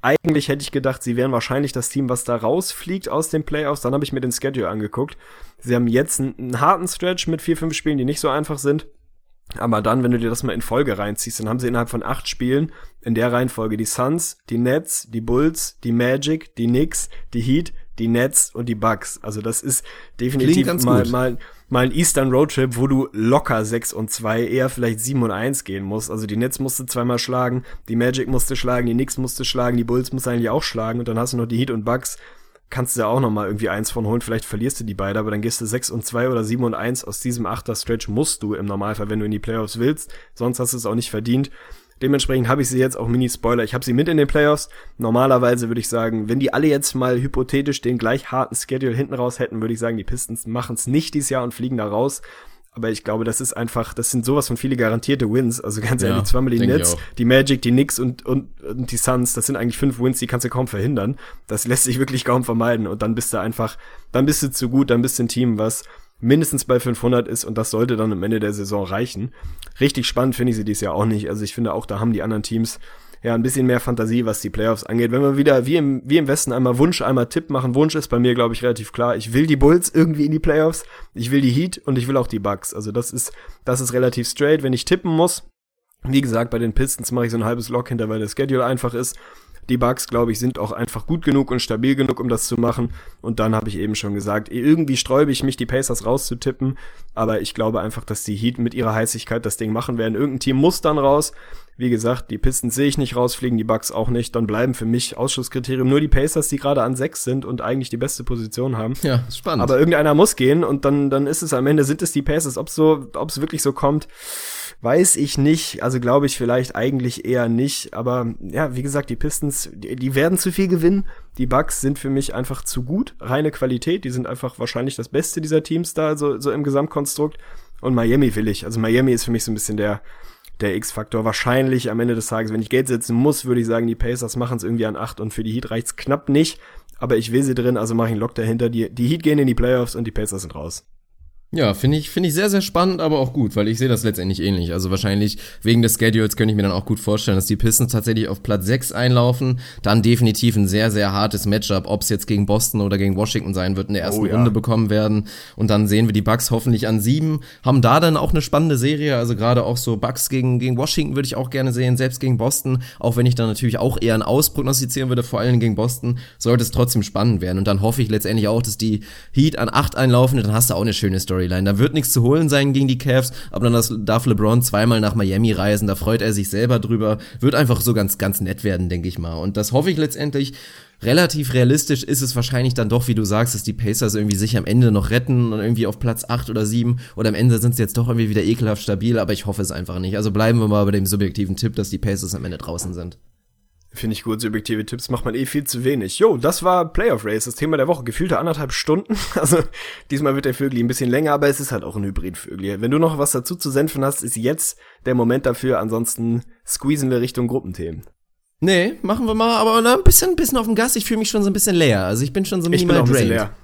Eigentlich hätte ich gedacht, sie wären wahrscheinlich das Team, was da rausfliegt aus den Playoffs. Dann habe ich mir den Schedule angeguckt. Sie haben jetzt einen, einen harten Stretch mit vier, fünf Spielen, die nicht so einfach sind. Aber dann, wenn du dir das mal in Folge reinziehst, dann haben sie innerhalb von acht Spielen in der Reihenfolge die Suns, die Nets, die Bulls, die Magic, die Knicks, die Heat, die Nets und die Bucks. Also das ist definitiv mal, mal, mal ein Eastern Roadtrip, wo du locker 6 und 2, eher vielleicht 7 und 1 gehen musst. Also die Nets musste zweimal schlagen, die Magic musste schlagen, die Knicks musste schlagen, die Bulls musste eigentlich auch schlagen und dann hast du noch die Heat und Bucks. Kannst du ja auch noch mal irgendwie eins von holen, vielleicht verlierst du die beide, aber dann gehst du 6 und 2 oder 7 und 1 aus diesem Achter Stretch musst du im Normalfall, wenn du in die Playoffs willst, sonst hast du es auch nicht verdient. Dementsprechend habe ich sie jetzt auch Mini-Spoiler. Ich habe sie mit in den Playoffs. Normalerweise würde ich sagen, wenn die alle jetzt mal hypothetisch den gleich harten Schedule hinten raus hätten, würde ich sagen, die Pistons machen es nicht dieses Jahr und fliegen da raus. Aber ich glaube, das ist einfach, das sind sowas von viele garantierte Wins. Also ganz Ja, ehrlich, zweimal die Nets, die Magic, die Knicks und, und, und die Suns, das sind eigentlich fünf Wins, die kannst du kaum verhindern. Das lässt sich wirklich kaum vermeiden. Und dann bist du einfach, dann bist du zu gut, dann bist du ein Team, was mindestens bei 500 ist und das sollte dann am Ende der Saison reichen. Richtig spannend finde ich sie dieses Jahr auch nicht. Also ich finde auch, da haben die anderen Teams ja ein bisschen mehr Fantasie, was die Playoffs angeht. Wenn wir wieder wie im, wie im Westen einmal Wunsch, einmal Tipp machen. Wunsch ist bei mir, glaube ich, relativ klar. Ich will die Bulls irgendwie in die Playoffs. Ich will die Heat und ich will auch die Bucks. Also das ist, das ist relativ straight. Wenn ich tippen muss, wie gesagt, bei den Pistons mache ich so ein halbes Lock hinter, weil der Schedule einfach ist. Die Bucks, glaube ich, sind auch einfach gut genug und stabil genug, um das zu machen. Und dann habe ich eben schon gesagt, irgendwie sträube ich mich, die Pacers rauszutippen. Aber ich glaube einfach, dass die Heat mit ihrer Heißigkeit das Ding machen werden. Irgendein Team muss dann raus. Wie gesagt, die Pistons sehe ich nicht rausfliegen, die Bucks auch nicht. Dann bleiben für mich Ausschlusskriterium nur die Pacers, die gerade an sechs sind und eigentlich die beste Position haben. Ja, spannend. Aber irgendeiner muss gehen und dann, dann ist es am Ende, sind es die Pacers. Ob so, ob es wirklich so kommt, weiß ich nicht. Also glaube ich vielleicht eigentlich eher nicht. Aber ja, wie gesagt, die Pistons, die, die werden zu viel gewinnen. Die Bucks sind für mich einfach zu gut. Reine Qualität. Die sind einfach wahrscheinlich das Beste dieser Teams da, so, so im Gesamtkonstrukt. Und Miami will ich. Also Miami ist für mich so ein bisschen der, der X-Faktor. Wahrscheinlich am Ende des Tages, wenn ich Geld setzen muss, würde ich sagen, die Pacers machen es irgendwie an acht und für die Heat reicht's knapp nicht. Aber ich will sie drin, also mache ich einen Lock dahinter. Die, die Heat gehen in die Playoffs und die Pacers sind raus. Ja, finde ich, finde ich sehr, sehr spannend, aber auch gut, weil ich sehe das letztendlich ähnlich. Also wahrscheinlich wegen des Schedules könnte ich mir dann auch gut vorstellen, dass die Pistons tatsächlich auf Platz 6 einlaufen. Dann definitiv ein sehr, sehr hartes Matchup, ob es jetzt gegen Boston oder gegen Washington sein wird, in der ersten Oh ja. Runde bekommen werden. Und dann sehen wir die Bucks hoffentlich an sieben, haben da dann auch eine spannende Serie. Also gerade auch so Bucks gegen, gegen Washington würde ich auch gerne sehen, selbst gegen Boston, auch wenn ich dann natürlich auch eher ein Aus prognostizieren würde, vor allem gegen Boston, sollte es trotzdem spannend werden. Und dann hoffe ich letztendlich auch, dass die Heat an acht einlaufen, dann hast du auch eine schöne Storyline. Da wird nichts zu holen sein gegen die Cavs, aber dann darf LeBron zweimal nach Miami reisen, da freut er sich selber drüber. Wird einfach so ganz, ganz nett werden, denke ich mal. Und das hoffe ich letztendlich. Relativ realistisch ist es wahrscheinlich dann doch, wie du sagst, dass die Pacers irgendwie sich am Ende noch retten und irgendwie auf Platz 8 oder 7 oder am Ende sind sie jetzt doch irgendwie wieder ekelhaft stabil, aber ich hoffe es einfach nicht. Also bleiben wir mal bei dem subjektiven Tipp, dass die Pacers am Ende draußen sind. Finde ich gut, subjektive Tipps macht man eh viel zu wenig. Jo, das war Playoff Race, das Thema der Woche. Gefühlte anderthalb Stunden. Also diesmal wird der Vögel ein bisschen länger, aber es ist halt auch ein Hybrid-Vögel. Wenn du noch was dazu zu senfen hast, ist jetzt der Moment dafür. Ansonsten squeezen wir Richtung Gruppenthemen. Nee, machen wir mal, aber na, ein bisschen, ein bisschen auf dem Gas. Ich fühle mich schon so ein bisschen leer. Also ich bin schon so Ich bin minimal auch ein bisschen drained. leer.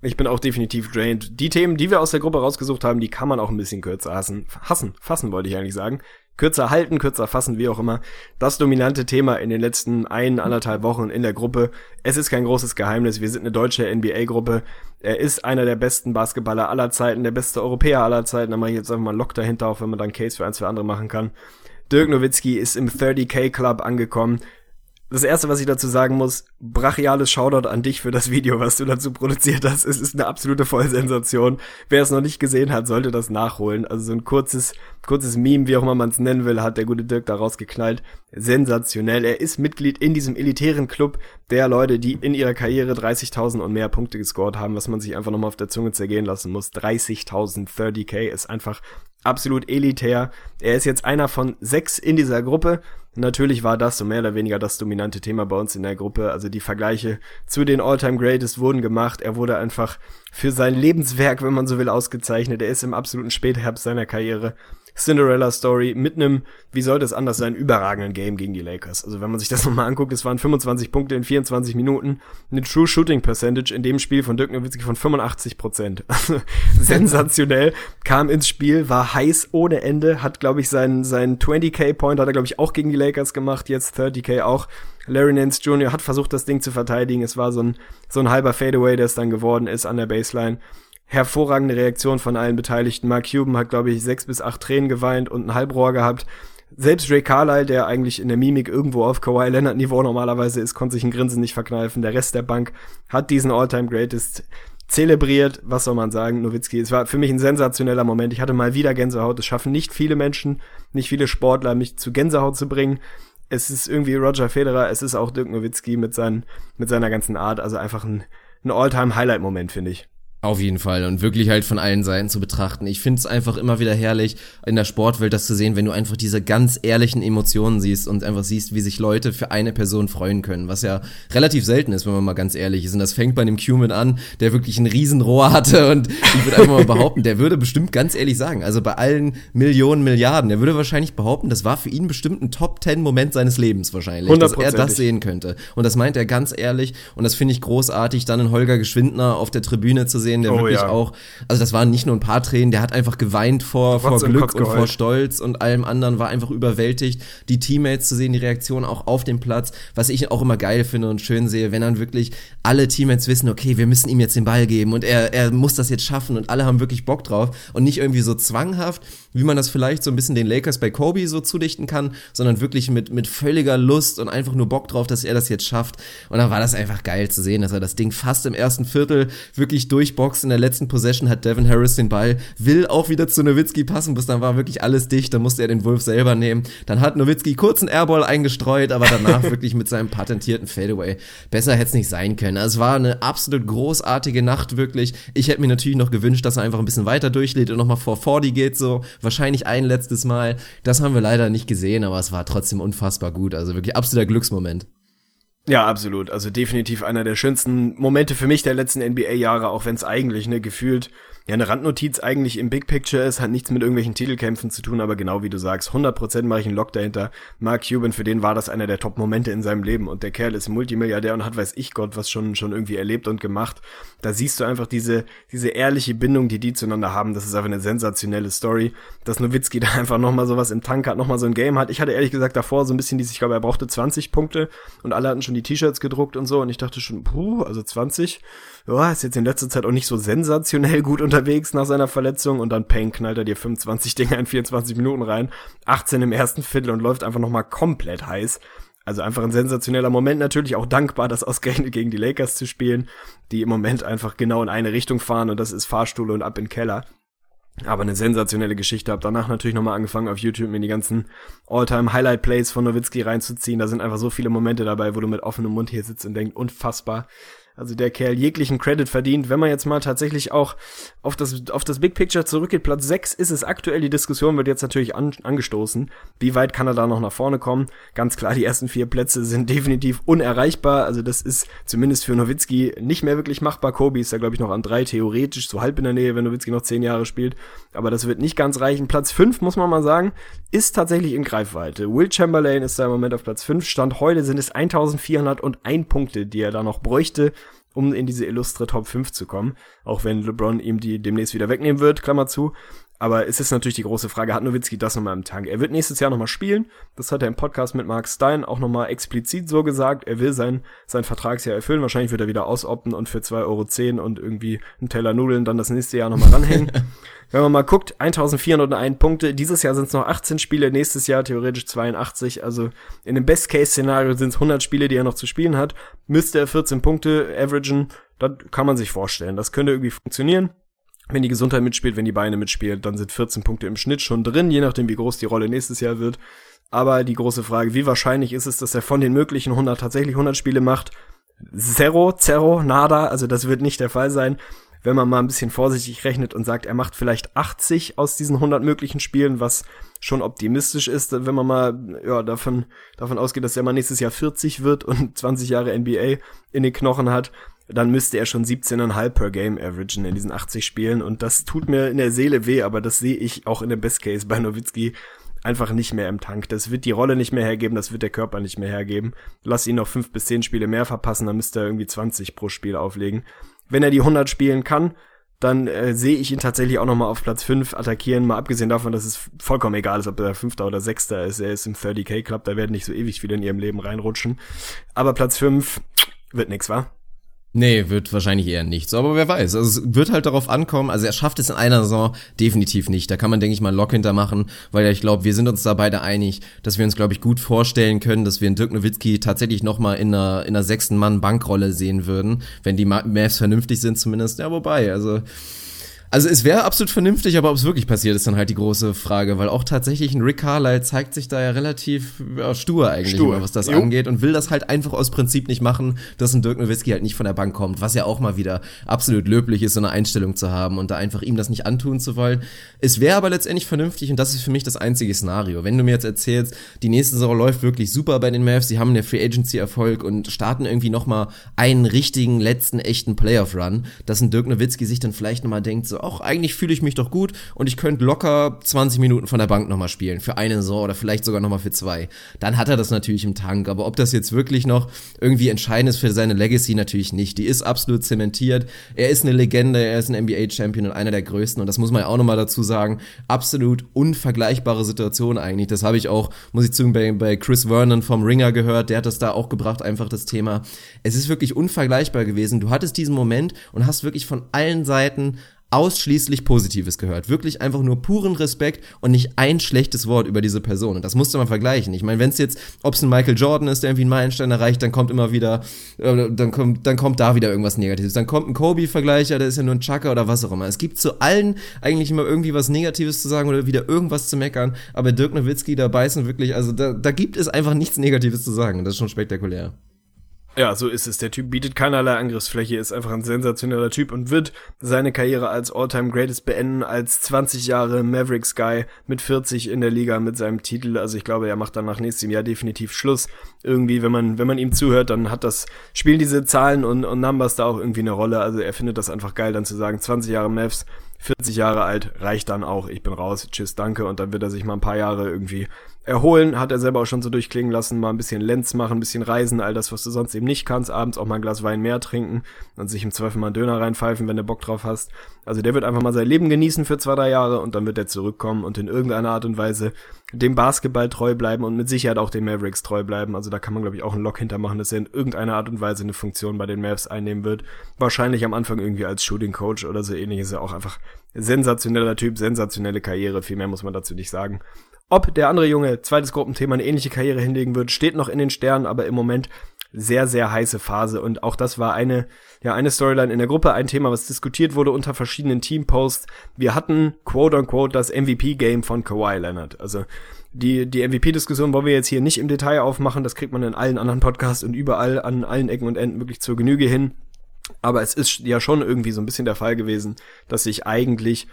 Ich bin auch definitiv drained. Die Themen, die wir aus der Gruppe rausgesucht haben, die kann man auch ein bisschen kürzer hassen. Hassen, fassen wollte ich eigentlich sagen. Kürzer halten, kürzer fassen, wie auch immer. Das dominante Thema in den letzten ein, anderthalb Wochen in der Gruppe. Es ist kein großes Geheimnis. Wir sind eine deutsche NBA-Gruppe. Er ist einer der besten Basketballer aller Zeiten, der beste Europäer aller Zeiten. Da mache ich jetzt einfach mal einen Lock dahinter, auch wenn man dann Case für ein, zwei andere machen kann. Dirk Nowitzki ist im 30k Club angekommen. Das erste, was ich dazu sagen muss, brachiales Shoutout an dich für das Video, was du dazu produziert hast. Es ist eine absolute Vollsensation. Wer es noch nicht gesehen hat, sollte das nachholen. Also so ein kurzes, kurzes Meme, wie auch immer man es nennen will, hat der gute Dirk da rausgeknallt. Sensationell. Er ist Mitglied in diesem elitären Club der Leute, die in ihrer Karriere 30.000 und mehr Punkte gescored haben, was man sich einfach nochmal auf der Zunge zergehen lassen muss. 30.000 30k ist einfach absolut elitär. Er ist jetzt einer von sechs in dieser Gruppe. Natürlich war das so mehr oder weniger das dominante Thema bei uns in der Gruppe. Also die Vergleiche zu den All-Time Greatest wurden gemacht. Er wurde einfach für sein Lebenswerk, wenn man so will, ausgezeichnet. Er ist im absoluten Spätherbst seiner Karriere Cinderella Story mit einem, wie sollte es anders sein, überragenden Game gegen die Lakers. Also wenn man sich das nochmal anguckt, es waren 25 Punkte in 24 Minuten, eine True Shooting Percentage in dem Spiel von Dirk Nowitzki von 85 Prozent. Also sensationell, kam ins Spiel, war heiß ohne Ende, hat glaube ich seinen, seinen 20k Point hat er glaube ich auch gegen die Lakers gemacht, jetzt 30k auch. Larry Nance Jr. hat versucht, das Ding zu verteidigen. Es war so ein, so ein halber Fadeaway, der es dann geworden ist an der Baseline hervorragende Reaktion von allen Beteiligten. Mark Cuban hat, glaube ich, sechs bis acht Tränen geweint und ein Halbrohr gehabt. Selbst Ray Carlyle, der eigentlich in der Mimik irgendwo auf Kawhi Leonard Niveau normalerweise ist, konnte sich ein Grinsen nicht verkneifen. Der Rest der Bank hat diesen All-Time Greatest zelebriert. Was soll man sagen? Nowitzki, es war für mich ein sensationeller Moment. Ich hatte mal wieder Gänsehaut. Es schaffen nicht viele Menschen, nicht viele Sportler, mich zu Gänsehaut zu bringen. Es ist irgendwie Roger Federer, es ist auch Dirk Nowitzki mit, seinen, mit seiner ganzen Art. Also einfach ein, ein All-Time-Highlight-Moment, finde ich. Auf jeden Fall und wirklich halt von allen Seiten zu betrachten. Ich finde es einfach immer wieder herrlich, in der Sportwelt das zu sehen, wenn du einfach diese ganz ehrlichen Emotionen siehst und einfach siehst, wie sich Leute für eine Person freuen können, was ja relativ selten ist, wenn man mal ganz ehrlich ist. Und das fängt bei einem Cumin an, der wirklich ein Riesenrohr hatte und ich würde einfach mal behaupten, der würde bestimmt ganz ehrlich sagen, also bei allen Millionen, Milliarden, der würde wahrscheinlich behaupten, das war für ihn bestimmt ein Top-10-Moment seines Lebens wahrscheinlich, dass er das sehen könnte. Und das meint er ganz ehrlich und das finde ich großartig, dann in Holger Geschwindner auf der Tribüne zu sehen, der oh, wirklich ja. auch, also das waren nicht nur ein paar Tränen, der hat einfach geweint vor, vor Glück und vor Stolz und allem anderen, war einfach überwältigt, die Teammates zu sehen, die Reaktion auch auf dem Platz, was ich auch immer geil finde und schön sehe, wenn dann wirklich alle Teammates wissen, okay, wir müssen ihm jetzt den Ball geben und er, er muss das jetzt schaffen und alle haben wirklich Bock drauf und nicht irgendwie so zwanghaft, wie man das vielleicht so ein bisschen den Lakers bei Kobe so zudichten kann, sondern wirklich mit, mit völliger Lust und einfach nur Bock drauf, dass er das jetzt schafft. Und dann war das einfach geil zu sehen, dass er das Ding fast im ersten Viertel wirklich durchboxt. In der letzten Possession hat Devin Harris den Ball, will auch wieder zu Nowitzki passen, bis dann war wirklich alles dicht, dann musste er den Wolf selber nehmen. Dann hat Nowitzki kurz einen Airball eingestreut, aber danach wirklich mit seinem patentierten Fadeaway. Besser hätte es nicht sein können. Also es war eine absolut großartige Nacht, wirklich. Ich hätte mir natürlich noch gewünscht, dass er einfach ein bisschen weiter durchlädt und nochmal vor 40 geht, so wahrscheinlich ein letztes Mal. Das haben wir leider nicht gesehen, aber es war trotzdem unfassbar gut. Also wirklich absoluter Glücksmoment. Ja, absolut. Also definitiv einer der schönsten Momente für mich der letzten NBA-Jahre, auch wenn es eigentlich ne gefühlt ja, eine Randnotiz eigentlich im Big Picture ist, hat nichts mit irgendwelchen Titelkämpfen zu tun, aber genau wie du sagst, 100% mache ich einen Lock dahinter. Mark Cuban, für den war das einer der Top-Momente in seinem Leben und der Kerl ist Multimilliardär und hat, weiß ich Gott, was schon, schon irgendwie erlebt und gemacht. Da siehst du einfach diese, diese ehrliche Bindung, die die zueinander haben. Das ist einfach eine sensationelle Story, dass Nowitzki da einfach nochmal sowas im Tank hat, nochmal so ein Game hat. Ich hatte ehrlich gesagt davor so ein bisschen dieses, ich glaube, er brauchte 20 Punkte und alle hatten schon die T-Shirts gedruckt und so und ich dachte schon, puh, also 20 ja, ist jetzt in letzter Zeit auch nicht so sensationell gut unterwegs nach seiner Verletzung und dann Payne knallt er dir 25 Dinger in 24 Minuten rein, 18 im ersten Viertel und läuft einfach nochmal komplett heiß. Also einfach ein sensationeller Moment, natürlich auch dankbar, das ausgerechnet gegen die Lakers zu spielen, die im Moment einfach genau in eine Richtung fahren und das ist Fahrstuhl und ab in den Keller. Aber eine sensationelle Geschichte. Hab danach natürlich nochmal angefangen auf YouTube mir die ganzen All-Time Highlight Plays von Nowitzki reinzuziehen. Da sind einfach so viele Momente dabei, wo du mit offenem Mund hier sitzt und denkst, unfassbar. Also der Kerl jeglichen Credit verdient. Wenn man jetzt mal tatsächlich auch auf das, auf das Big Picture zurückgeht, Platz 6 ist es aktuell, die Diskussion wird jetzt natürlich an, angestoßen. Wie weit kann er da noch nach vorne kommen? Ganz klar, die ersten vier Plätze sind definitiv unerreichbar. Also das ist zumindest für Nowitzki nicht mehr wirklich machbar. Kobe ist da, glaube ich, noch an drei, theoretisch so halb in der Nähe, wenn Nowitzki noch zehn Jahre spielt. Aber das wird nicht ganz reichen. Platz 5, muss man mal sagen, ist tatsächlich in Greifweite. Will Chamberlain ist da im Moment auf Platz 5. Stand heute sind es 1401 Punkte, die er da noch bräuchte um in diese illustre Top 5 zu kommen. Auch wenn LeBron ihm die demnächst wieder wegnehmen wird, Klammer zu. Aber es ist natürlich die große Frage, hat Nowitzki das nochmal im Tank? Er wird nächstes Jahr nochmal spielen. Das hat er im Podcast mit Mark Stein auch nochmal explizit so gesagt. Er will sein, sein Vertragsjahr erfüllen. Wahrscheinlich wird er wieder ausopten und für 2,10 Euro und irgendwie einen Teller Nudeln dann das nächste Jahr nochmal ranhängen. Wenn man mal guckt, 1401 Punkte. Dieses Jahr sind es noch 18 Spiele, nächstes Jahr theoretisch 82. Also in dem Best-Case-Szenario sind es 100 Spiele, die er noch zu spielen hat. Müsste er 14 Punkte averagen. Das kann man sich vorstellen. Das könnte irgendwie funktionieren. Wenn die Gesundheit mitspielt, wenn die Beine mitspielen, dann sind 14 Punkte im Schnitt schon drin, je nachdem, wie groß die Rolle nächstes Jahr wird. Aber die große Frage, wie wahrscheinlich ist es, dass er von den möglichen 100 tatsächlich 100 Spiele macht? Zero, zero, nada, also das wird nicht der Fall sein wenn man mal ein bisschen vorsichtig rechnet und sagt, er macht vielleicht 80 aus diesen 100 möglichen Spielen, was schon optimistisch ist, wenn man mal ja, davon, davon ausgeht, dass er mal nächstes Jahr 40 wird und 20 Jahre NBA in den Knochen hat, dann müsste er schon 17,5 per Game averagen in diesen 80 Spielen und das tut mir in der Seele weh, aber das sehe ich auch in dem Best Case bei Nowitzki einfach nicht mehr im Tank. Das wird die Rolle nicht mehr hergeben, das wird der Körper nicht mehr hergeben. Lass ihn noch fünf bis zehn Spiele mehr verpassen, dann müsste er irgendwie 20 pro Spiel auflegen. Wenn er die 100 spielen kann, dann äh, sehe ich ihn tatsächlich auch noch mal auf Platz 5 attackieren, mal abgesehen davon, dass es vollkommen egal ist, ob er Fünfter oder Sechster ist. Er ist im 30k Club, da werden nicht so ewig viele in ihrem Leben reinrutschen. Aber Platz 5 wird nix, wa? Nee, wird wahrscheinlich eher nichts. Aber wer weiß. Also es wird halt darauf ankommen. Also er schafft es in einer Saison definitiv nicht. Da kann man, denke ich mal, Lock hintermachen, weil ich glaube, wir sind uns da beide einig, dass wir uns, glaube ich, gut vorstellen können, dass wir einen Dirk Nowitzki tatsächlich nochmal in einer, in einer sechsten Mann-Bankrolle sehen würden, wenn die Mavs vernünftig sind zumindest. Ja, wobei, also also es wäre absolut vernünftig, aber ob es wirklich passiert, ist dann halt die große Frage, weil auch tatsächlich ein Rick Carlisle zeigt sich da ja relativ ja, stur eigentlich, stur. Immer, was das jo. angeht und will das halt einfach aus Prinzip nicht machen, dass ein Dirk Nowitzki halt nicht von der Bank kommt, was ja auch mal wieder absolut löblich ist, so eine Einstellung zu haben und da einfach ihm das nicht antun zu wollen. Es wäre aber letztendlich vernünftig und das ist für mich das einzige Szenario. Wenn du mir jetzt erzählst, die nächste Saison läuft wirklich super bei den Mavs, sie haben eine Free Agency Erfolg und starten irgendwie nochmal einen richtigen letzten echten Playoff Run, dass ein Dirk Nowitzki sich dann vielleicht nochmal denkt, so auch eigentlich fühle ich mich doch gut und ich könnte locker 20 Minuten von der Bank nochmal spielen für eine Saison oder vielleicht sogar nochmal für zwei. Dann hat er das natürlich im Tank, aber ob das jetzt wirklich noch irgendwie entscheidend ist für seine Legacy, natürlich nicht. Die ist absolut zementiert. Er ist eine Legende, er ist ein NBA-Champion und einer der größten und das muss man ja auch nochmal dazu sagen. Absolut unvergleichbare Situation eigentlich. Das habe ich auch, muss ich zugeben, bei, bei Chris Vernon vom Ringer gehört. Der hat das da auch gebracht, einfach das Thema. Es ist wirklich unvergleichbar gewesen. Du hattest diesen Moment und hast wirklich von allen Seiten ausschließlich Positives gehört. Wirklich einfach nur puren Respekt und nicht ein schlechtes Wort über diese Person. Und das musste man vergleichen. Ich meine, wenn es jetzt, ob es ein Michael Jordan ist, der irgendwie einen Meilenstein erreicht, dann kommt immer wieder, äh, dann kommt, dann kommt da wieder irgendwas Negatives. Dann kommt ein Kobe-Vergleicher, der ist ja nur ein Chucker oder was auch immer. Es gibt zu allen eigentlich immer irgendwie was Negatives zu sagen oder wieder irgendwas zu meckern. Aber Dirk Nowitzki, da beißen wirklich, also da, da gibt es einfach nichts Negatives zu sagen. Das ist schon spektakulär. Ja, so ist es. Der Typ bietet keinerlei Angriffsfläche, ist einfach ein sensationeller Typ und wird seine Karriere als All-Time Greatest beenden, als 20 Jahre Mavericks Guy mit 40 in der Liga mit seinem Titel. Also ich glaube, er macht dann nach nächstem Jahr definitiv Schluss. Irgendwie, wenn man, wenn man ihm zuhört, dann hat das, spielen diese Zahlen und, und Numbers da auch irgendwie eine Rolle. Also er findet das einfach geil, dann zu sagen, 20 Jahre Mavs, 40 Jahre alt, reicht dann auch, ich bin raus, tschüss, danke. Und dann wird er sich mal ein paar Jahre irgendwie erholen, hat er selber auch schon so durchklingen lassen, mal ein bisschen Lenz machen, ein bisschen reisen, all das, was du sonst eben nicht kannst, abends auch mal ein Glas Wein mehr trinken und sich im Zweifel mal einen Döner reinpfeifen, wenn du Bock drauf hast. Also der wird einfach mal sein Leben genießen für zwei, drei Jahre und dann wird er zurückkommen und in irgendeiner Art und Weise dem Basketball treu bleiben und mit Sicherheit auch den Mavericks treu bleiben. Also da kann man, glaube ich, auch einen Lock hintermachen, dass er in irgendeiner Art und Weise eine Funktion bei den Mavs einnehmen wird. Wahrscheinlich am Anfang irgendwie als Shooting Coach oder so ähnlich ist er auch einfach sensationeller Typ, sensationelle Karriere, viel mehr muss man dazu nicht sagen. Ob der andere Junge, zweites Gruppenthema, eine ähnliche Karriere hinlegen wird, steht noch in den Sternen, aber im Moment sehr, sehr heiße Phase. Und auch das war eine, ja, eine Storyline in der Gruppe, ein Thema, was diskutiert wurde unter verschiedenen Teamposts. Wir hatten, quote unquote, das MVP-Game von Kawhi Leonard. Also, die, die MVP-Diskussion wollen wir jetzt hier nicht im Detail aufmachen. Das kriegt man in allen anderen Podcasts und überall an allen Ecken und Enden wirklich zur Genüge hin. Aber es ist ja schon irgendwie so ein bisschen der Fall gewesen, dass sich eigentlich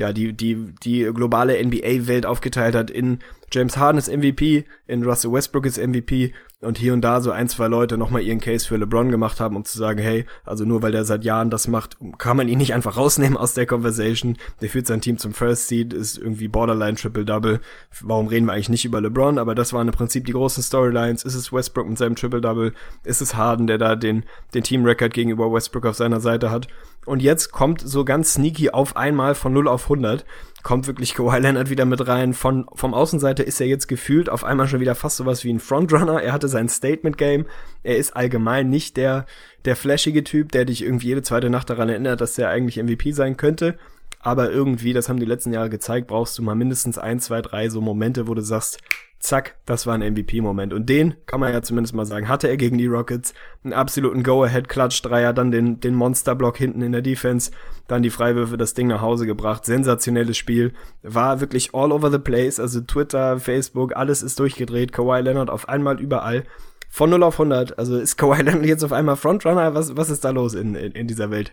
ja, die, die, die globale NBA-Welt aufgeteilt hat in James Harden ist MVP, in Russell Westbrook ist MVP und hier und da so ein, zwei Leute nochmal ihren Case für LeBron gemacht haben, um zu sagen, hey, also nur weil der seit Jahren das macht, kann man ihn nicht einfach rausnehmen aus der Conversation. Der führt sein Team zum First Seed, ist irgendwie Borderline Triple-Double. Warum reden wir eigentlich nicht über LeBron? Aber das waren im Prinzip die großen Storylines. Ist es Westbrook mit seinem Triple-Double? Ist es Harden, der da den, den Team-Record gegenüber Westbrook auf seiner Seite hat? Und jetzt kommt so ganz sneaky auf einmal von 0 auf 100 kommt wirklich Kawhi Leonard wieder mit rein. Von, vom Außenseiter ist er jetzt gefühlt auf einmal schon wieder fast sowas wie ein Frontrunner. Er hatte sein Statement-Game. Er ist allgemein nicht der, der flashige Typ, der dich irgendwie jede zweite Nacht daran erinnert, dass er eigentlich MVP sein könnte. Aber irgendwie, das haben die letzten Jahre gezeigt, brauchst du mal mindestens ein, zwei, drei so Momente, wo du sagst, zack, das war ein MVP-Moment. Und den kann man ja zumindest mal sagen, hatte er gegen die Rockets einen absoluten Go-Ahead-Klatsch-Dreier, dann den, den Monster-Block hinten in der Defense, dann die Freiwürfe, das Ding nach Hause gebracht. Sensationelles Spiel. War wirklich all over the place, also Twitter, Facebook, alles ist durchgedreht. Kawhi Leonard auf einmal überall. Von 0 auf 100. Also ist Kawhi Leonard jetzt auf einmal Frontrunner? Was, was ist da los in, in, in dieser Welt?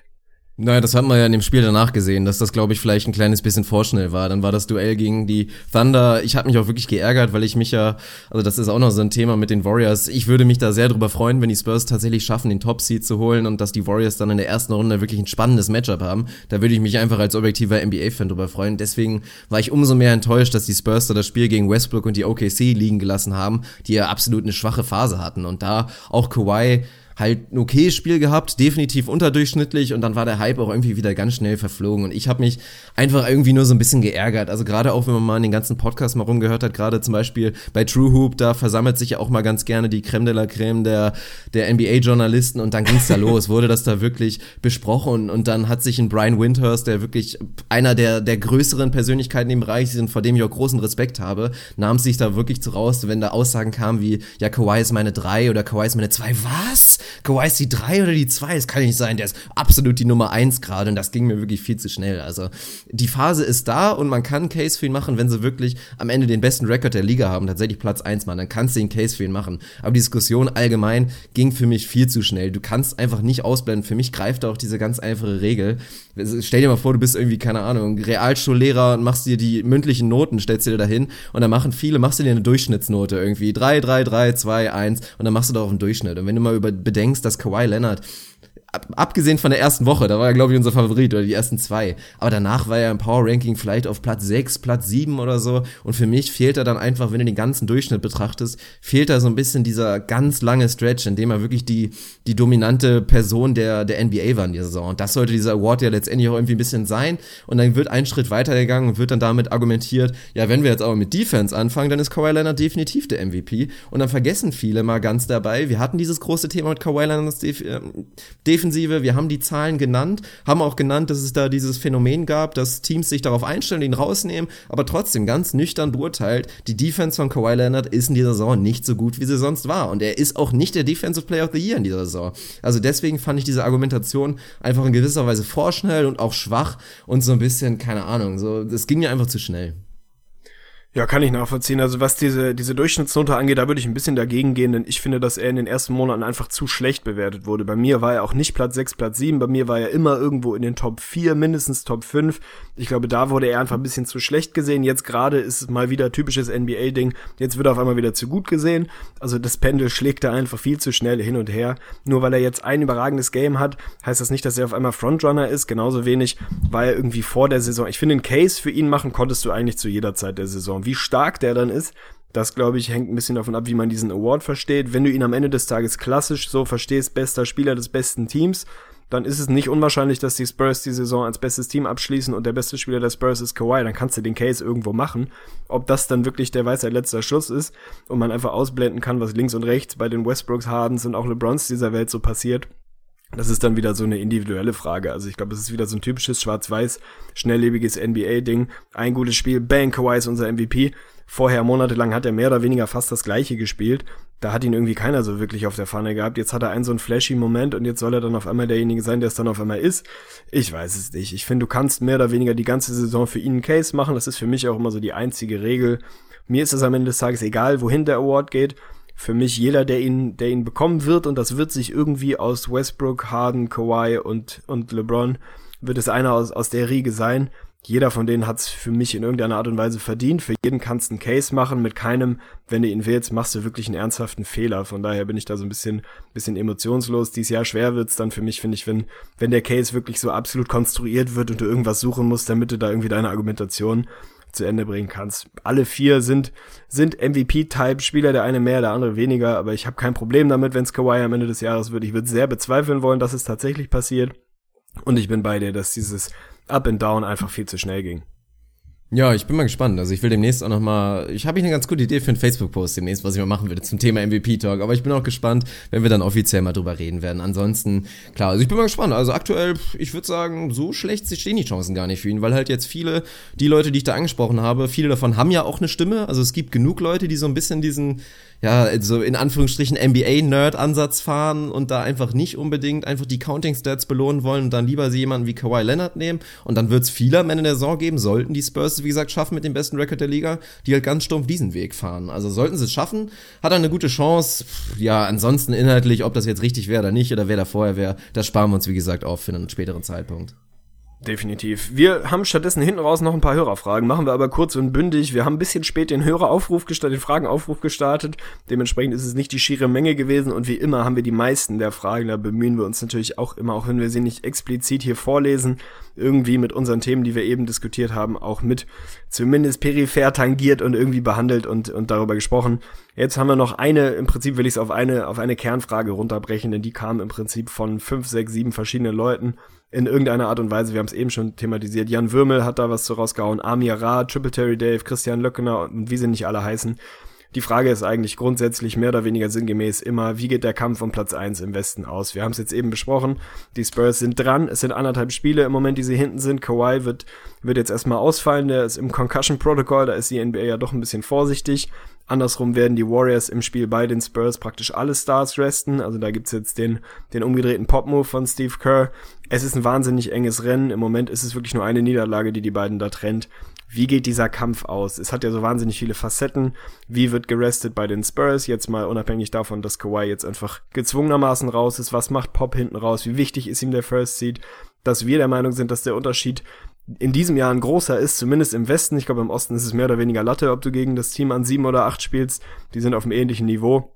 Naja, das hat man ja in dem Spiel danach gesehen, dass das, glaube ich, vielleicht ein kleines bisschen vorschnell war. Dann war das Duell gegen die Thunder. Ich habe mich auch wirklich geärgert, weil ich mich ja, also das ist auch noch so ein Thema mit den Warriors. Ich würde mich da sehr drüber freuen, wenn die Spurs tatsächlich schaffen, den Top-Seed zu holen und dass die Warriors dann in der ersten Runde wirklich ein spannendes Matchup haben. Da würde ich mich einfach als objektiver NBA-Fan drüber freuen. Deswegen war ich umso mehr enttäuscht, dass die Spurs da das Spiel gegen Westbrook und die OKC liegen gelassen haben, die ja absolut eine schwache Phase hatten. Und da auch Kawhi halt ein okayes Spiel gehabt, definitiv unterdurchschnittlich und dann war der Hype auch irgendwie wieder ganz schnell verflogen und ich habe mich einfach irgendwie nur so ein bisschen geärgert. Also gerade auch, wenn man mal in den ganzen Podcast mal rumgehört hat, gerade zum Beispiel bei True Hoop, da versammelt sich ja auch mal ganz gerne die Creme de la Creme der, der NBA-Journalisten und dann ging's da los, wurde das da wirklich besprochen und, und dann hat sich ein Brian Winters, der wirklich einer der, der größeren Persönlichkeiten im Bereich sind, vor dem ich auch großen Respekt habe, nahm sich da wirklich zu raus, wenn da Aussagen kamen wie, ja, Kawhi ist meine drei oder Kawhi ist meine zwei, was? Kawhi ist die 3 oder die 2, das kann nicht sein, der ist absolut die Nummer 1 gerade und das ging mir wirklich viel zu schnell. Also die Phase ist da und man kann Case für ihn machen, wenn sie wirklich am Ende den besten Rekord der Liga haben, tatsächlich Platz 1 machen, dann kannst du den Case für ihn machen. Aber die Diskussion allgemein ging für mich viel zu schnell. Du kannst einfach nicht ausblenden. Für mich greift auch diese ganz einfache Regel. Stell dir mal vor, du bist irgendwie, keine Ahnung, Realschullehrer und machst dir die mündlichen Noten, stellst dir dahin und dann machen viele, machst du dir eine Durchschnittsnote irgendwie 3, 3, 3, 2, 1 und dann machst du darauf einen Durchschnitt. Und wenn du mal über bedenkst, dass Kawhi Leonard abgesehen von der ersten Woche, da war er, glaube ich, unser Favorit oder die ersten zwei. Aber danach war er im Power Ranking vielleicht auf Platz sechs, Platz sieben oder so. Und für mich fehlt er dann einfach, wenn du den ganzen Durchschnitt betrachtest, fehlt da so ein bisschen dieser ganz lange Stretch, in dem er wirklich die, die dominante Person der, der NBA war in dieser Saison. Und das sollte dieser Award ja letztendlich auch irgendwie ein bisschen sein. Und dann wird ein Schritt weitergegangen und wird dann damit argumentiert, ja, wenn wir jetzt aber mit Defense anfangen, dann ist Kawhi Leonard definitiv der MVP. Und dann vergessen viele mal ganz dabei, wir hatten dieses große Thema mit Kawhi Leonards Def Defensive Defensive, wir haben die Zahlen genannt, haben auch genannt, dass es da dieses Phänomen gab, dass Teams sich darauf einstellen, ihn rausnehmen, aber trotzdem ganz nüchtern beurteilt, die Defense von Kawhi Leonard ist in dieser Saison nicht so gut, wie sie sonst war. Und er ist auch nicht der Defensive Player of the Year in dieser Saison. Also deswegen fand ich diese Argumentation einfach in gewisser Weise vorschnell und auch schwach und so ein bisschen, keine Ahnung, so, das ging mir einfach zu schnell. Ja, kann ich nachvollziehen. Also was diese, diese Durchschnittsnote angeht, da würde ich ein bisschen dagegen gehen, denn ich finde, dass er in den ersten Monaten einfach zu schlecht bewertet wurde. Bei mir war er auch nicht Platz 6, Platz 7, bei mir war er immer irgendwo in den Top 4, mindestens Top 5. Ich glaube, da wurde er einfach ein bisschen zu schlecht gesehen. Jetzt gerade ist es mal wieder typisches NBA-Ding. Jetzt wird er auf einmal wieder zu gut gesehen. Also das Pendel schlägt da einfach viel zu schnell hin und her. Nur weil er jetzt ein überragendes Game hat, heißt das nicht, dass er auf einmal Frontrunner ist. Genauso wenig war er irgendwie vor der Saison. Ich finde, einen Case für ihn machen konntest du eigentlich zu jeder Zeit der Saison wie stark der dann ist, das glaube ich hängt ein bisschen davon ab, wie man diesen Award versteht. Wenn du ihn am Ende des Tages klassisch so verstehst, bester Spieler des besten Teams, dann ist es nicht unwahrscheinlich, dass die Spurs die Saison als bestes Team abschließen und der beste Spieler der Spurs ist Kawhi. Dann kannst du den Case irgendwo machen. Ob das dann wirklich der Weisheit letzter Schluss ist und man einfach ausblenden kann, was links und rechts bei den Westbrooks, Hardens und auch LeBrons dieser Welt so passiert, das ist dann wieder so eine individuelle Frage. Also ich glaube, es ist wieder so ein typisches schwarz-weiß, schnelllebiges NBA-Ding. Ein gutes Spiel, bang, Kawhi ist unser MVP. Vorher monatelang hat er mehr oder weniger fast das gleiche gespielt. Da hat ihn irgendwie keiner so wirklich auf der Pfanne gehabt. Jetzt hat er einen so einen flashy Moment und jetzt soll er dann auf einmal derjenige sein, der es dann auf einmal ist. Ich weiß es nicht. Ich finde, du kannst mehr oder weniger die ganze Saison für ihn einen Case machen. Das ist für mich auch immer so die einzige Regel. Mir ist es am Ende des Tages egal, wohin der Award geht für mich jeder, der ihn, der ihn bekommen wird, und das wird sich irgendwie aus Westbrook, Harden, Kawhi und, und LeBron, wird es einer aus, aus der Riege sein. Jeder von denen hat es für mich in irgendeiner Art und Weise verdient. Für jeden kannst du einen Case machen. Mit keinem, wenn du ihn willst, machst du wirklich einen ernsthaften Fehler. Von daher bin ich da so ein bisschen, bisschen emotionslos. Dieses Jahr schwer wird's dann für mich, finde ich, wenn, wenn der Case wirklich so absolut konstruiert wird und du irgendwas suchen musst, damit du da irgendwie deine Argumentation zu Ende bringen kannst. Alle vier sind, sind MVP-Type-Spieler, der eine mehr, der andere weniger, aber ich habe kein Problem damit, wenn es Kawhi am Ende des Jahres wird. Ich würde sehr bezweifeln wollen, dass es tatsächlich passiert. Und ich bin bei dir, dass dieses Up and Down einfach viel zu schnell ging. Ja, ich bin mal gespannt. Also ich will demnächst auch noch mal, ich habe eine ganz gute Idee für einen Facebook-Post demnächst, was ich mal machen würde zum Thema MVP-Talk. Aber ich bin auch gespannt, wenn wir dann offiziell mal drüber reden werden. Ansonsten, klar, also ich bin mal gespannt. Also aktuell, ich würde sagen, so schlecht stehen die Chancen gar nicht für ihn, weil halt jetzt viele, die Leute, die ich da angesprochen habe, viele davon haben ja auch eine Stimme. Also es gibt genug Leute, die so ein bisschen diesen, ja, so in Anführungsstrichen NBA-Nerd-Ansatz fahren und da einfach nicht unbedingt einfach die Counting-Stats belohnen wollen und dann lieber sie jemanden wie Kawhi Leonard nehmen und dann wird es viele am Ende der Saison geben, sollten die Spurs, wie gesagt, schaffen mit dem besten Record der Liga, die halt ganz stumpf diesen Weg fahren. Also sollten sie es schaffen, hat er eine gute Chance. Ja, ansonsten inhaltlich, ob das jetzt richtig wäre oder nicht oder wer da vorher wäre, das sparen wir uns, wie gesagt, auf für einen späteren Zeitpunkt. Definitiv. Wir haben stattdessen hinten raus noch ein paar Hörerfragen. Machen wir aber kurz und bündig. Wir haben ein bisschen spät den Höreraufruf gestartet, den Fragenaufruf gestartet. Dementsprechend ist es nicht die schiere Menge gewesen und wie immer haben wir die meisten der Fragen. Da bemühen wir uns natürlich auch immer, auch wenn wir sie nicht explizit hier vorlesen, irgendwie mit unseren Themen, die wir eben diskutiert haben, auch mit zumindest peripher tangiert und irgendwie behandelt und, und darüber gesprochen. Jetzt haben wir noch eine, im Prinzip will ich es auf eine, auf eine Kernfrage runterbrechen, denn die kam im Prinzip von fünf, sechs, sieben verschiedenen Leuten in irgendeiner Art und Weise. Wir haben es eben schon thematisiert. Jan Würmel hat da was zu rausgehauen. Amir Ra, Triple Terry Dave, Christian Löckener und wie sie nicht alle heißen. Die Frage ist eigentlich grundsätzlich mehr oder weniger sinngemäß immer, wie geht der Kampf um Platz eins im Westen aus? Wir haben es jetzt eben besprochen, die Spurs sind dran, es sind anderthalb Spiele im Moment, die sie hinten sind. Kawhi wird, wird jetzt erstmal ausfallen, der ist im Concussion Protocol, da ist die NBA ja doch ein bisschen vorsichtig. Andersrum werden die Warriors im Spiel bei den Spurs praktisch alle Stars resten. Also da gibt's jetzt den, den umgedrehten Pop-Move von Steve Kerr. Es ist ein wahnsinnig enges Rennen. Im Moment ist es wirklich nur eine Niederlage, die die beiden da trennt. Wie geht dieser Kampf aus? Es hat ja so wahnsinnig viele Facetten. Wie wird gerestet bei den Spurs? Jetzt mal unabhängig davon, dass Kawhi jetzt einfach gezwungenermaßen raus ist. Was macht Pop hinten raus? Wie wichtig ist ihm der First Seed? Dass wir der Meinung sind, dass der Unterschied in diesem Jahr ein großer ist, zumindest im Westen. Ich glaube, im Osten ist es mehr oder weniger Latte, ob du gegen das Team an sieben oder acht spielst. Die sind auf einem ähnlichen Niveau.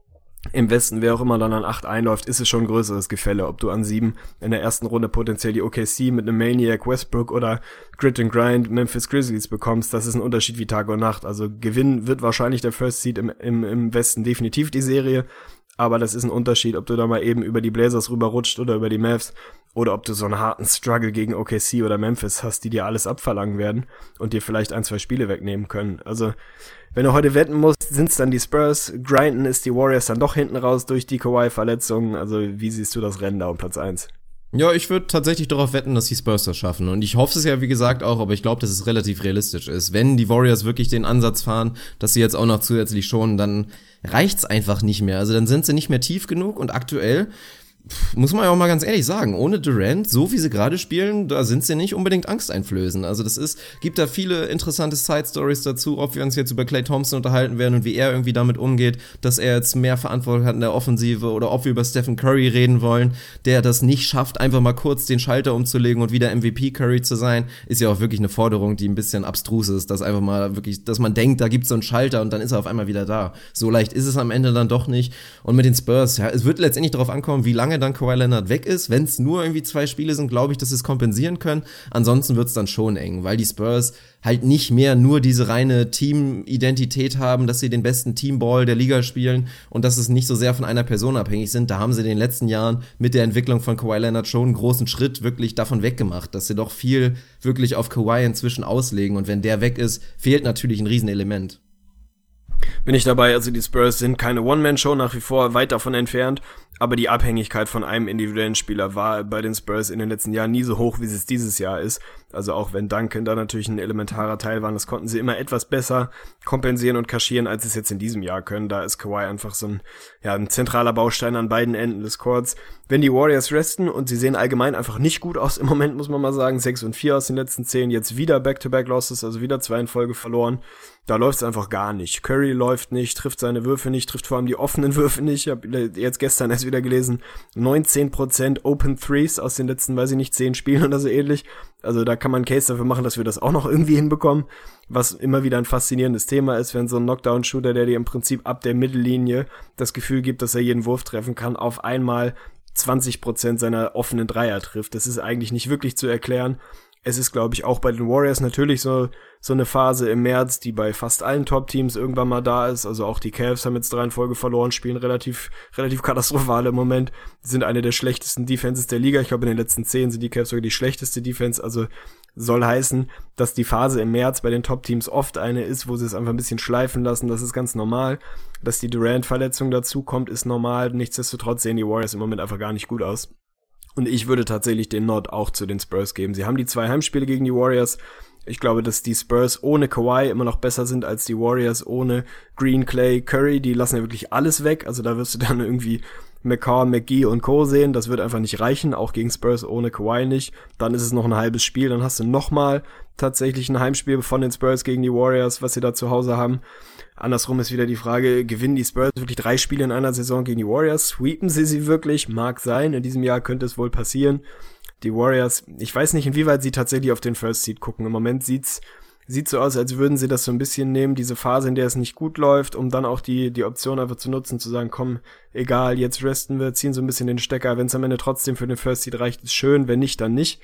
Im Westen, wer auch immer dann an acht einläuft, ist es schon ein größeres Gefälle, ob du an sieben in der ersten Runde potenziell die OKC mit einem Maniac Westbrook oder Grit and Grind Memphis Grizzlies bekommst. Das ist ein Unterschied wie Tag und Nacht. Also gewinnen wird wahrscheinlich der First Seed im, im, im Westen definitiv die Serie. Aber das ist ein Unterschied, ob du da mal eben über die Blazers rüberrutscht oder über die Mavs oder ob du so einen harten Struggle gegen OKC oder Memphis hast, die dir alles abverlangen werden und dir vielleicht ein, zwei Spiele wegnehmen können. Also, wenn du heute wetten musst, sind's dann die Spurs, grinden ist die Warriors dann doch hinten raus durch die Kawhi-Verletzung. Also, wie siehst du das Rennen da um Platz eins? Ja, ich würde tatsächlich darauf wetten, dass die Spurs das schaffen. Und ich hoffe es ja, wie gesagt, auch, aber ich glaube, dass es relativ realistisch ist. Wenn die Warriors wirklich den Ansatz fahren, dass sie jetzt auch noch zusätzlich schonen, dann reicht's einfach nicht mehr. Also dann sind sie nicht mehr tief genug und aktuell muss man ja auch mal ganz ehrlich sagen, ohne Durant, so wie sie gerade spielen, da sind sie nicht unbedingt angsteinflößend. Also das ist, gibt da viele interessante Side-Stories dazu, ob wir uns jetzt über Clay Thompson unterhalten werden und wie er irgendwie damit umgeht, dass er jetzt mehr Verantwortung hat in der Offensive oder ob wir über Stephen Curry reden wollen, der das nicht schafft, einfach mal kurz den Schalter umzulegen und wieder MVP Curry zu sein, ist ja auch wirklich eine Forderung, die ein bisschen abstrus ist, dass einfach mal wirklich, dass man denkt, da gibt's so einen Schalter und dann ist er auf einmal wieder da. So leicht ist es am Ende dann doch nicht. Und mit den Spurs, ja, es wird letztendlich darauf ankommen, wie lange dann Kawhi Leonard weg ist. Wenn es nur irgendwie zwei Spiele sind, glaube ich, dass sie es kompensieren können. Ansonsten wird es dann schon eng, weil die Spurs halt nicht mehr nur diese reine Team-Identität haben, dass sie den besten Teamball der Liga spielen und dass es nicht so sehr von einer Person abhängig sind. Da haben sie in den letzten Jahren mit der Entwicklung von Kawhi Leonard schon einen großen Schritt wirklich davon weggemacht, dass sie doch viel wirklich auf Kawhi inzwischen auslegen und wenn der weg ist, fehlt natürlich ein Riesenelement bin ich dabei. Also die Spurs sind keine One-Man-Show, nach wie vor weit davon entfernt. Aber die Abhängigkeit von einem individuellen Spieler war bei den Spurs in den letzten Jahren nie so hoch, wie es dieses Jahr ist. Also auch wenn Duncan da natürlich ein elementarer Teil war, das konnten sie immer etwas besser kompensieren und kaschieren, als sie es jetzt in diesem Jahr können. Da ist Kawhi einfach so ein, ja, ein zentraler Baustein an beiden Enden des Courts. Wenn die Warriors resten und sie sehen allgemein einfach nicht gut aus im Moment, muss man mal sagen, 6 und 4 aus den letzten 10, jetzt wieder Back-to-Back-Losses, also wieder zwei in Folge verloren da läuft es einfach gar nicht. Curry läuft nicht, trifft seine Würfe nicht, trifft vor allem die offenen Würfe nicht. Ich habe jetzt gestern erst wieder gelesen, 19% Open Threes aus den letzten, weiß ich nicht, 10 Spielen oder so ähnlich. Also da kann man Case dafür machen, dass wir das auch noch irgendwie hinbekommen, was immer wieder ein faszinierendes Thema ist, wenn so ein Knockdown-Shooter, der dir im Prinzip ab der Mittellinie das Gefühl gibt, dass er jeden Wurf treffen kann, auf einmal 20% seiner offenen Dreier trifft. Das ist eigentlich nicht wirklich zu erklären. Es ist, glaube ich, auch bei den Warriors natürlich so so eine Phase im März, die bei fast allen Top-Teams irgendwann mal da ist. Also auch die Cavs haben jetzt drei in Folge verloren, spielen relativ, relativ katastrophal im Moment, sind eine der schlechtesten Defenses der Liga. Ich glaube, in den letzten zehn sind die Cavs sogar die schlechteste Defense. Also soll heißen, dass die Phase im März bei den Top-Teams oft eine ist, wo sie es einfach ein bisschen schleifen lassen. Das ist ganz normal. Dass die Durant-Verletzung dazu kommt, ist normal. Nichtsdestotrotz sehen die Warriors im Moment einfach gar nicht gut aus. Und ich würde tatsächlich den Nord auch zu den Spurs geben. Sie haben die zwei Heimspiele gegen die Warriors Ich glaube, dass die Spurs ohne Kawhi immer noch besser sind als die Warriors ohne Green, Clay, Curry. Die lassen ja wirklich alles weg. Also da wirst du dann irgendwie McCaw, McGee und Co. sehen. Das wird einfach nicht reichen, auch gegen Spurs ohne Kawhi nicht. Dann ist es noch ein halbes Spiel, dann hast du nochmal tatsächlich ein Heimspiel von den Spurs gegen die Warriors, was sie da zu Hause haben. Andersrum ist wieder die Frage, gewinnen die Spurs wirklich drei Spiele in einer Saison gegen die Warriors? Sweepen sie sie wirklich? Mag sein. In diesem Jahr könnte es wohl passieren. Die Warriors, ich weiß nicht, inwieweit sie tatsächlich auf den First Seed gucken. Im Moment sieht's sieht so aus, als würden sie das so ein bisschen nehmen, diese Phase, in der es nicht gut läuft, um dann auch die, die Option einfach zu nutzen, zu sagen, komm, egal, jetzt resten wir, ziehen so ein bisschen den Stecker. Wenn es am Ende trotzdem für den First Seed reicht, ist schön, wenn nicht, dann nicht.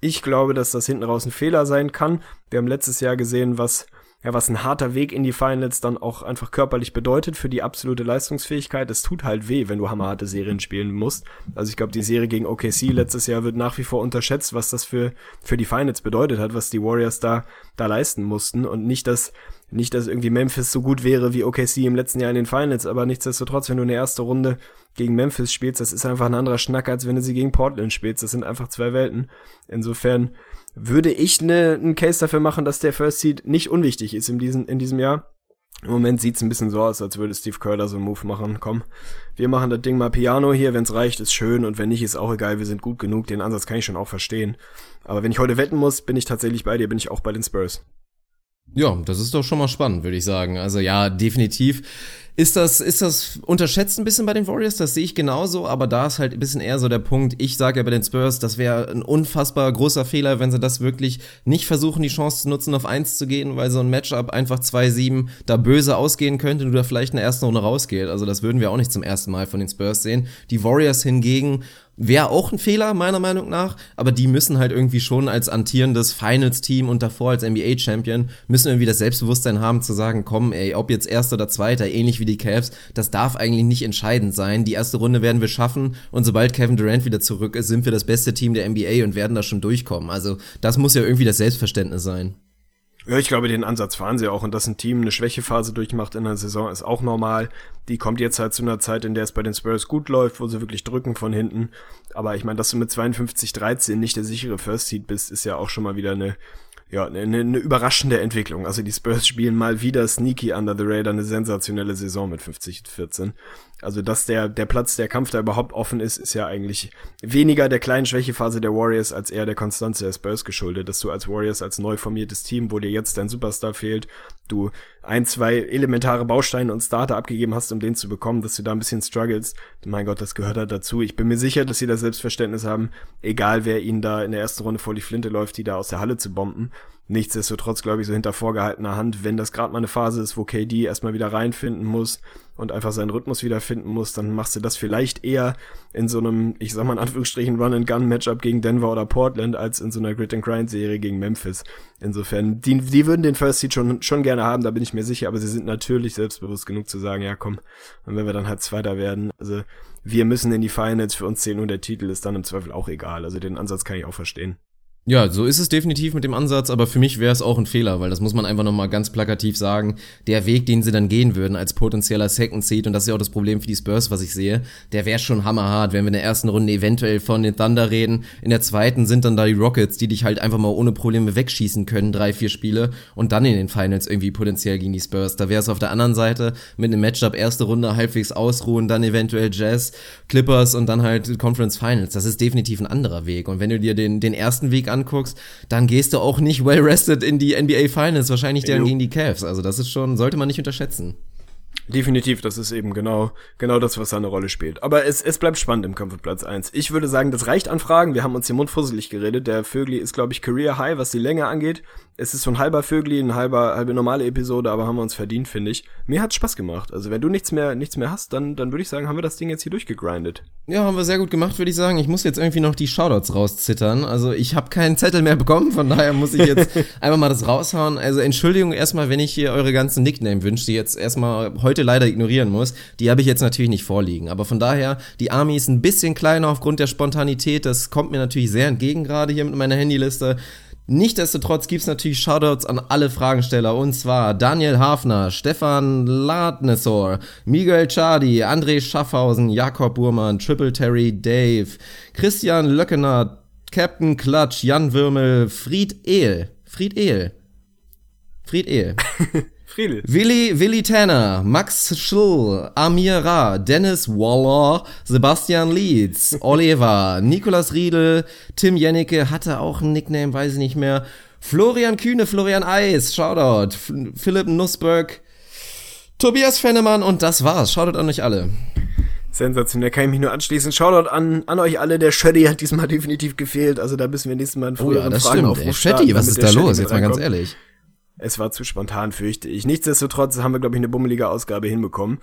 Ich glaube, dass das hinten raus ein Fehler sein kann. Wir haben letztes Jahr gesehen, was ja, was ein harter Weg in die Finals dann auch einfach körperlich bedeutet für die absolute Leistungsfähigkeit. Es tut halt weh, wenn du hammerharte Serien spielen musst. Also ich glaube, die Serie gegen OKC letztes Jahr wird nach wie vor unterschätzt, was das für, für die Finals bedeutet hat, was die Warriors da, da leisten mussten und nicht, dass, nicht, dass irgendwie Memphis so gut wäre wie OKC im letzten Jahr in den Finals, aber nichtsdestotrotz, wenn du eine erste Runde gegen Memphis spielst, das ist einfach ein anderer Schnack, als wenn du sie gegen Portland spielst. Das sind einfach zwei Welten. Insofern, würde ich ne, einen Case dafür machen, dass der First Seed nicht unwichtig ist in diesem, in diesem Jahr. Im Moment sieht's ein bisschen so aus, als würde Steve Kerr da so einen Move machen. Komm, wir machen das Ding mal Piano hier, wenn's reicht, ist schön und wenn nicht, ist auch egal, wir sind gut genug. Den Ansatz kann ich schon auch verstehen. Aber wenn ich heute wetten muss, bin ich tatsächlich bei dir, bin ich auch bei den Spurs. Ja, das ist doch schon mal spannend, würde ich sagen. Also ja, definitiv ist das, ist das unterschätzt ein bisschen bei den Warriors? Das sehe ich genauso, aber da ist halt ein bisschen eher so der Punkt. Ich sage ja bei den Spurs, das wäre ein unfassbar großer Fehler, wenn sie das wirklich nicht versuchen, die Chance zu nutzen, auf eins zu gehen, weil so ein Matchup einfach 2-7 da böse ausgehen könnte und du da vielleicht in der ersten Runde rausgeht. Also das würden wir auch nicht zum ersten Mal von den Spurs sehen. Die Warriors hingegen Wäre auch ein Fehler, meiner Meinung nach, aber die müssen halt irgendwie schon als antierendes Finals-Team und davor als NBA-Champion, müssen irgendwie das Selbstbewusstsein haben zu sagen, komm, ey, ob jetzt Erster oder Zweiter, ähnlich wie die Cavs, das darf eigentlich nicht entscheidend sein. Die erste Runde werden wir schaffen und sobald Kevin Durant wieder zurück ist, sind wir das beste Team der NBA und werden da schon durchkommen. Also das muss ja irgendwie das Selbstverständnis sein. Ja, ich glaube, den Ansatz fahren sie auch und dass ein Team eine Schwächephase durchmacht in der Saison ist auch normal. Die kommt jetzt halt zu einer Zeit, in der es bei den Spurs gut läuft, wo sie wirklich drücken von hinten. Aber ich meine, dass du mit 52-13 nicht der sichere First Seed bist, ist ja auch schon mal wieder eine ja, eine, eine überraschende Entwicklung. Also die Spurs spielen mal wieder sneaky under the radar, eine sensationelle Saison mit 50-14. Also dass der, der Platz, der Kampf da überhaupt offen ist, ist ja eigentlich weniger der kleinen Schwächephase der Warriors als eher der Konstanz der Spurs geschuldet, dass du als Warriors als neu formiertes Team, wo dir jetzt dein Superstar fehlt, du ein, zwei elementare Bausteine und Starter abgegeben hast, um den zu bekommen, dass du da ein bisschen struggles. Mein Gott, das gehört halt dazu. Ich bin mir sicher, dass sie das Selbstverständnis haben, egal wer ihnen da in der ersten Runde vor die Flinte läuft, die da aus der Halle zu bomben. Nichtsdestotrotz, glaube ich, so hinter vorgehaltener Hand, wenn das gerade mal eine Phase ist, wo KD erstmal wieder reinfinden muss und einfach seinen Rhythmus wiederfinden muss, dann machst du das vielleicht eher in so einem, ich sag mal in Anführungsstrichen, Run-and-Gun-Matchup gegen Denver oder Portland, als in so einer Grit-and-Grind-Serie gegen Memphis. Insofern, die, die würden den First Seed schon, schon gerne haben, da bin ich mir sicher, aber sie sind natürlich selbstbewusst genug zu sagen, ja komm, und wenn wir dann halt Zweiter werden, also wir müssen in die Finals, für uns zählen und der Titel ist dann im Zweifel auch egal. Also den Ansatz kann ich auch verstehen. Ja, so ist es definitiv mit dem Ansatz, aber für mich wäre es auch ein Fehler, weil das muss man einfach nochmal ganz plakativ sagen. Der Weg, den sie dann gehen würden als potenzieller Second Seed, und das ist ja auch das Problem für die Spurs, was ich sehe, der wäre schon hammerhart, wenn wir in der ersten Runde eventuell von den Thunder reden. In der zweiten sind dann da die Rockets, die dich halt einfach mal ohne Probleme wegschießen können, drei, vier Spiele, und dann in den Finals irgendwie potenziell gegen die Spurs. Da wäre es auf der anderen Seite mit einem Matchup erste Runde halbwegs ausruhen, dann eventuell Jazz, Clippers und dann halt Conference Finals. Das ist definitiv ein anderer Weg. Und wenn du dir den, den ersten Weg anguckst, dann gehst du auch nicht well rested in die NBA Finals, wahrscheinlich dann gegen die Cavs. Also das ist schon, sollte man nicht unterschätzen. Definitiv, das ist eben genau, genau das, was da eine Rolle spielt. Aber es, es bleibt spannend im Kampf um Platz 1. Ich würde sagen, das reicht an Fragen. Wir haben uns hier mundfusselig geredet. Der Vögli ist, glaube ich, Career High, was die Länge angeht. Es ist so ein halber Vögli, ein halber, halbe normale Episode, aber haben wir uns verdient, finde ich. Mir hat's Spaß gemacht. Also wenn du nichts mehr, nichts mehr hast, dann, dann würde ich sagen, haben wir das Ding jetzt hier durchgegrindet. Ja, haben wir sehr gut gemacht, würde ich sagen. Ich muss jetzt irgendwie noch die Shoutouts rauszittern. Also ich habe keinen Zettel mehr bekommen, von daher muss ich jetzt einfach mal das raushauen. Also Entschuldigung erstmal, wenn ich hier eure ganzen Nickname-Wünsche, die jetzt erstmal heute leider ignorieren muss, die habe ich jetzt natürlich nicht vorliegen. Aber von daher, die Army ist ein bisschen kleiner aufgrund der Spontanität. Das kommt mir natürlich sehr entgegen gerade hier mit meiner Handyliste. Nichtsdestotrotz gibt's natürlich Shoutouts an alle Fragensteller und zwar Daniel Hafner, Stefan Ladnesor, Miguel Chardi, André Schaffhausen, Jakob Burmann, Triple Terry, Dave, Christian Löckener, Captain Klatsch, Jan Würmel, Fried Ehl, Fried Ehl. Fried Ehl. Friedel. Willi, Willi Tanner, Max Schill, Amir Ra, Dennis Waller, Sebastian Lietz, Oliver, Nikolas Riedel, Tim Jennecke hatte auch einen Nickname, weiß ich nicht mehr. Florian Kühne, Florian Eis, Shoutout, Philipp Nussberg, Tobias Fennemann und das war's. Shoutout an euch alle. Sensationell, kann ich mich nur anschließen. Shoutout an, an euch alle. Der Shetty hat diesmal definitiv gefehlt. Also da müssen wir nächstes Mal einen Oh ja, früheren das stimmt. Starten, Shetty, was ist da los? Jetzt mal ganz ehrlich. Es war zu spontan, fürchte ich. Nichtsdestotrotz haben wir, glaube ich, eine bummelige Ausgabe hinbekommen.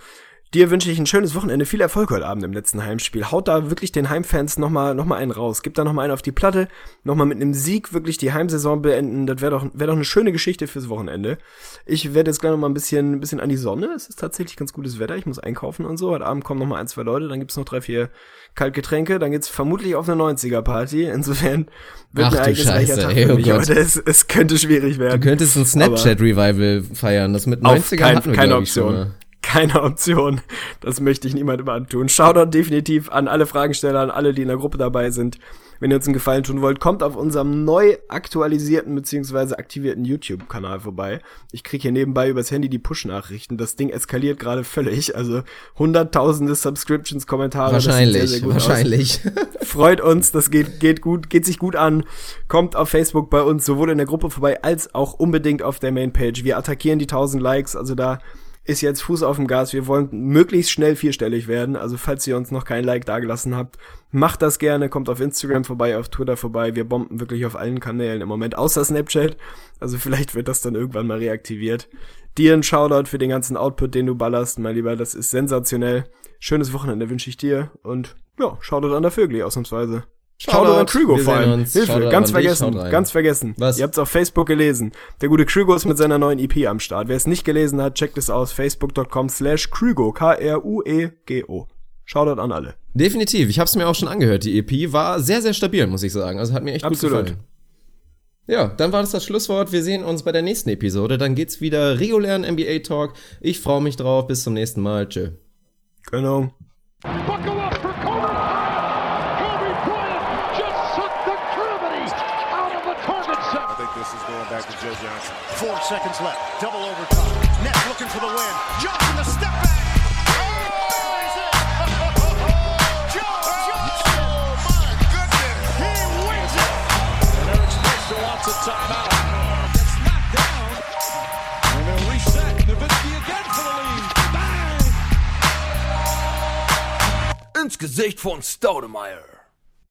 Dir wünsche ich ein schönes Wochenende, viel Erfolg heute Abend im letzten Heimspiel. Haut da wirklich den Heimfans nochmal noch mal einen raus. Gib da nochmal einen auf die Platte, nochmal mit einem Sieg wirklich die Heimsaison beenden. Das wäre doch, wär doch eine schöne Geschichte fürs Wochenende. Ich werde jetzt gleich nochmal ein bisschen, ein bisschen an die Sonne. Es ist tatsächlich ganz gutes Wetter. Ich muss einkaufen und so. Heute Abend kommen nochmal ein, zwei Leute. Dann gibt's noch drei, vier Kaltgetränke. Dann geht's vermutlich auf eine 90er-Party. Insofern wird Ach ein ereignisreicher Scheiße, Tag ey, für oh mich Gott. heute. Es, es könnte schwierig werden. Du könntest ein Snapchat-Revival feiern. Das mit Auf 90er kein, hatten wir, keine ich, schon Option. mal. Keine Option. Das möchte ich niemandem antun. Shoutout definitiv an alle Fragensteller, an alle, die in der Gruppe dabei sind. Wenn ihr uns einen Gefallen tun wollt, kommt auf unserem neu aktualisierten bzw. aktivierten YouTube-Kanal vorbei. Ich kriege hier nebenbei übers Handy die Push-Nachrichten. Das Ding eskaliert gerade völlig. Also hunderttausende Subscriptions, Kommentare. Wahrscheinlich, sehr, sehr gut aus wahrscheinlich. freut uns, das geht, geht gut, geht sich gut an. Kommt auf Facebook bei uns sowohl in der Gruppe vorbei als auch unbedingt auf der Mainpage. Wir attackieren die 1000 Likes, also da ist jetzt Fuß auf dem Gas. Wir wollen möglichst schnell vierstellig werden. Also falls ihr uns noch kein Like dagelassen habt, macht das gerne. Kommt auf Instagram vorbei, auf Twitter vorbei. Wir bomben wirklich auf allen Kanälen im Moment, außer Snapchat. Also vielleicht wird das dann irgendwann mal reaktiviert. Dir ein Shoutout für den ganzen Output, den du ballerst, mein Lieber. Das ist sensationell. Schönes Wochenende wünsche ich dir und ja, Shoutout an der Vögli ausnahmsweise. Shoutout an Krügo Wir vor allem. uns. Hilfe, Shoutout ganz vergessen, ganz vergessen. Was? Ihr habt's auf Facebook gelesen. Der gute Krügo ist mit seiner neuen EP am Start. Wer es nicht gelesen hat, checkt es aus. Facebook.com slash Krügo. K-R-U-E-G-O. Shoutout an alle. Definitiv. Ich habe es mir auch schon angehört. Die EP war sehr, sehr stabil, muss ich sagen. Also hat mir echt Absolut. gut gefallen. Ja, dann war das das Schlusswort. Wir sehen uns bei der nächsten Episode. Dann geht's wieder regulären NBA Talk. Ich freue mich drauf. Bis zum nächsten Mal. Tschö. Genau. Joe Johnson. Four seconds left. Double overtime. Nets looking for the win. Johnson the step back. Oh, he's in. Joe Johnson. Oh, my goodness. He wins it. And Eric Spencer wants a timeout. Gets knocked down. And they'll reset. Nowitzki again for the lead. Bang! ins Gesicht von Staudemeyer.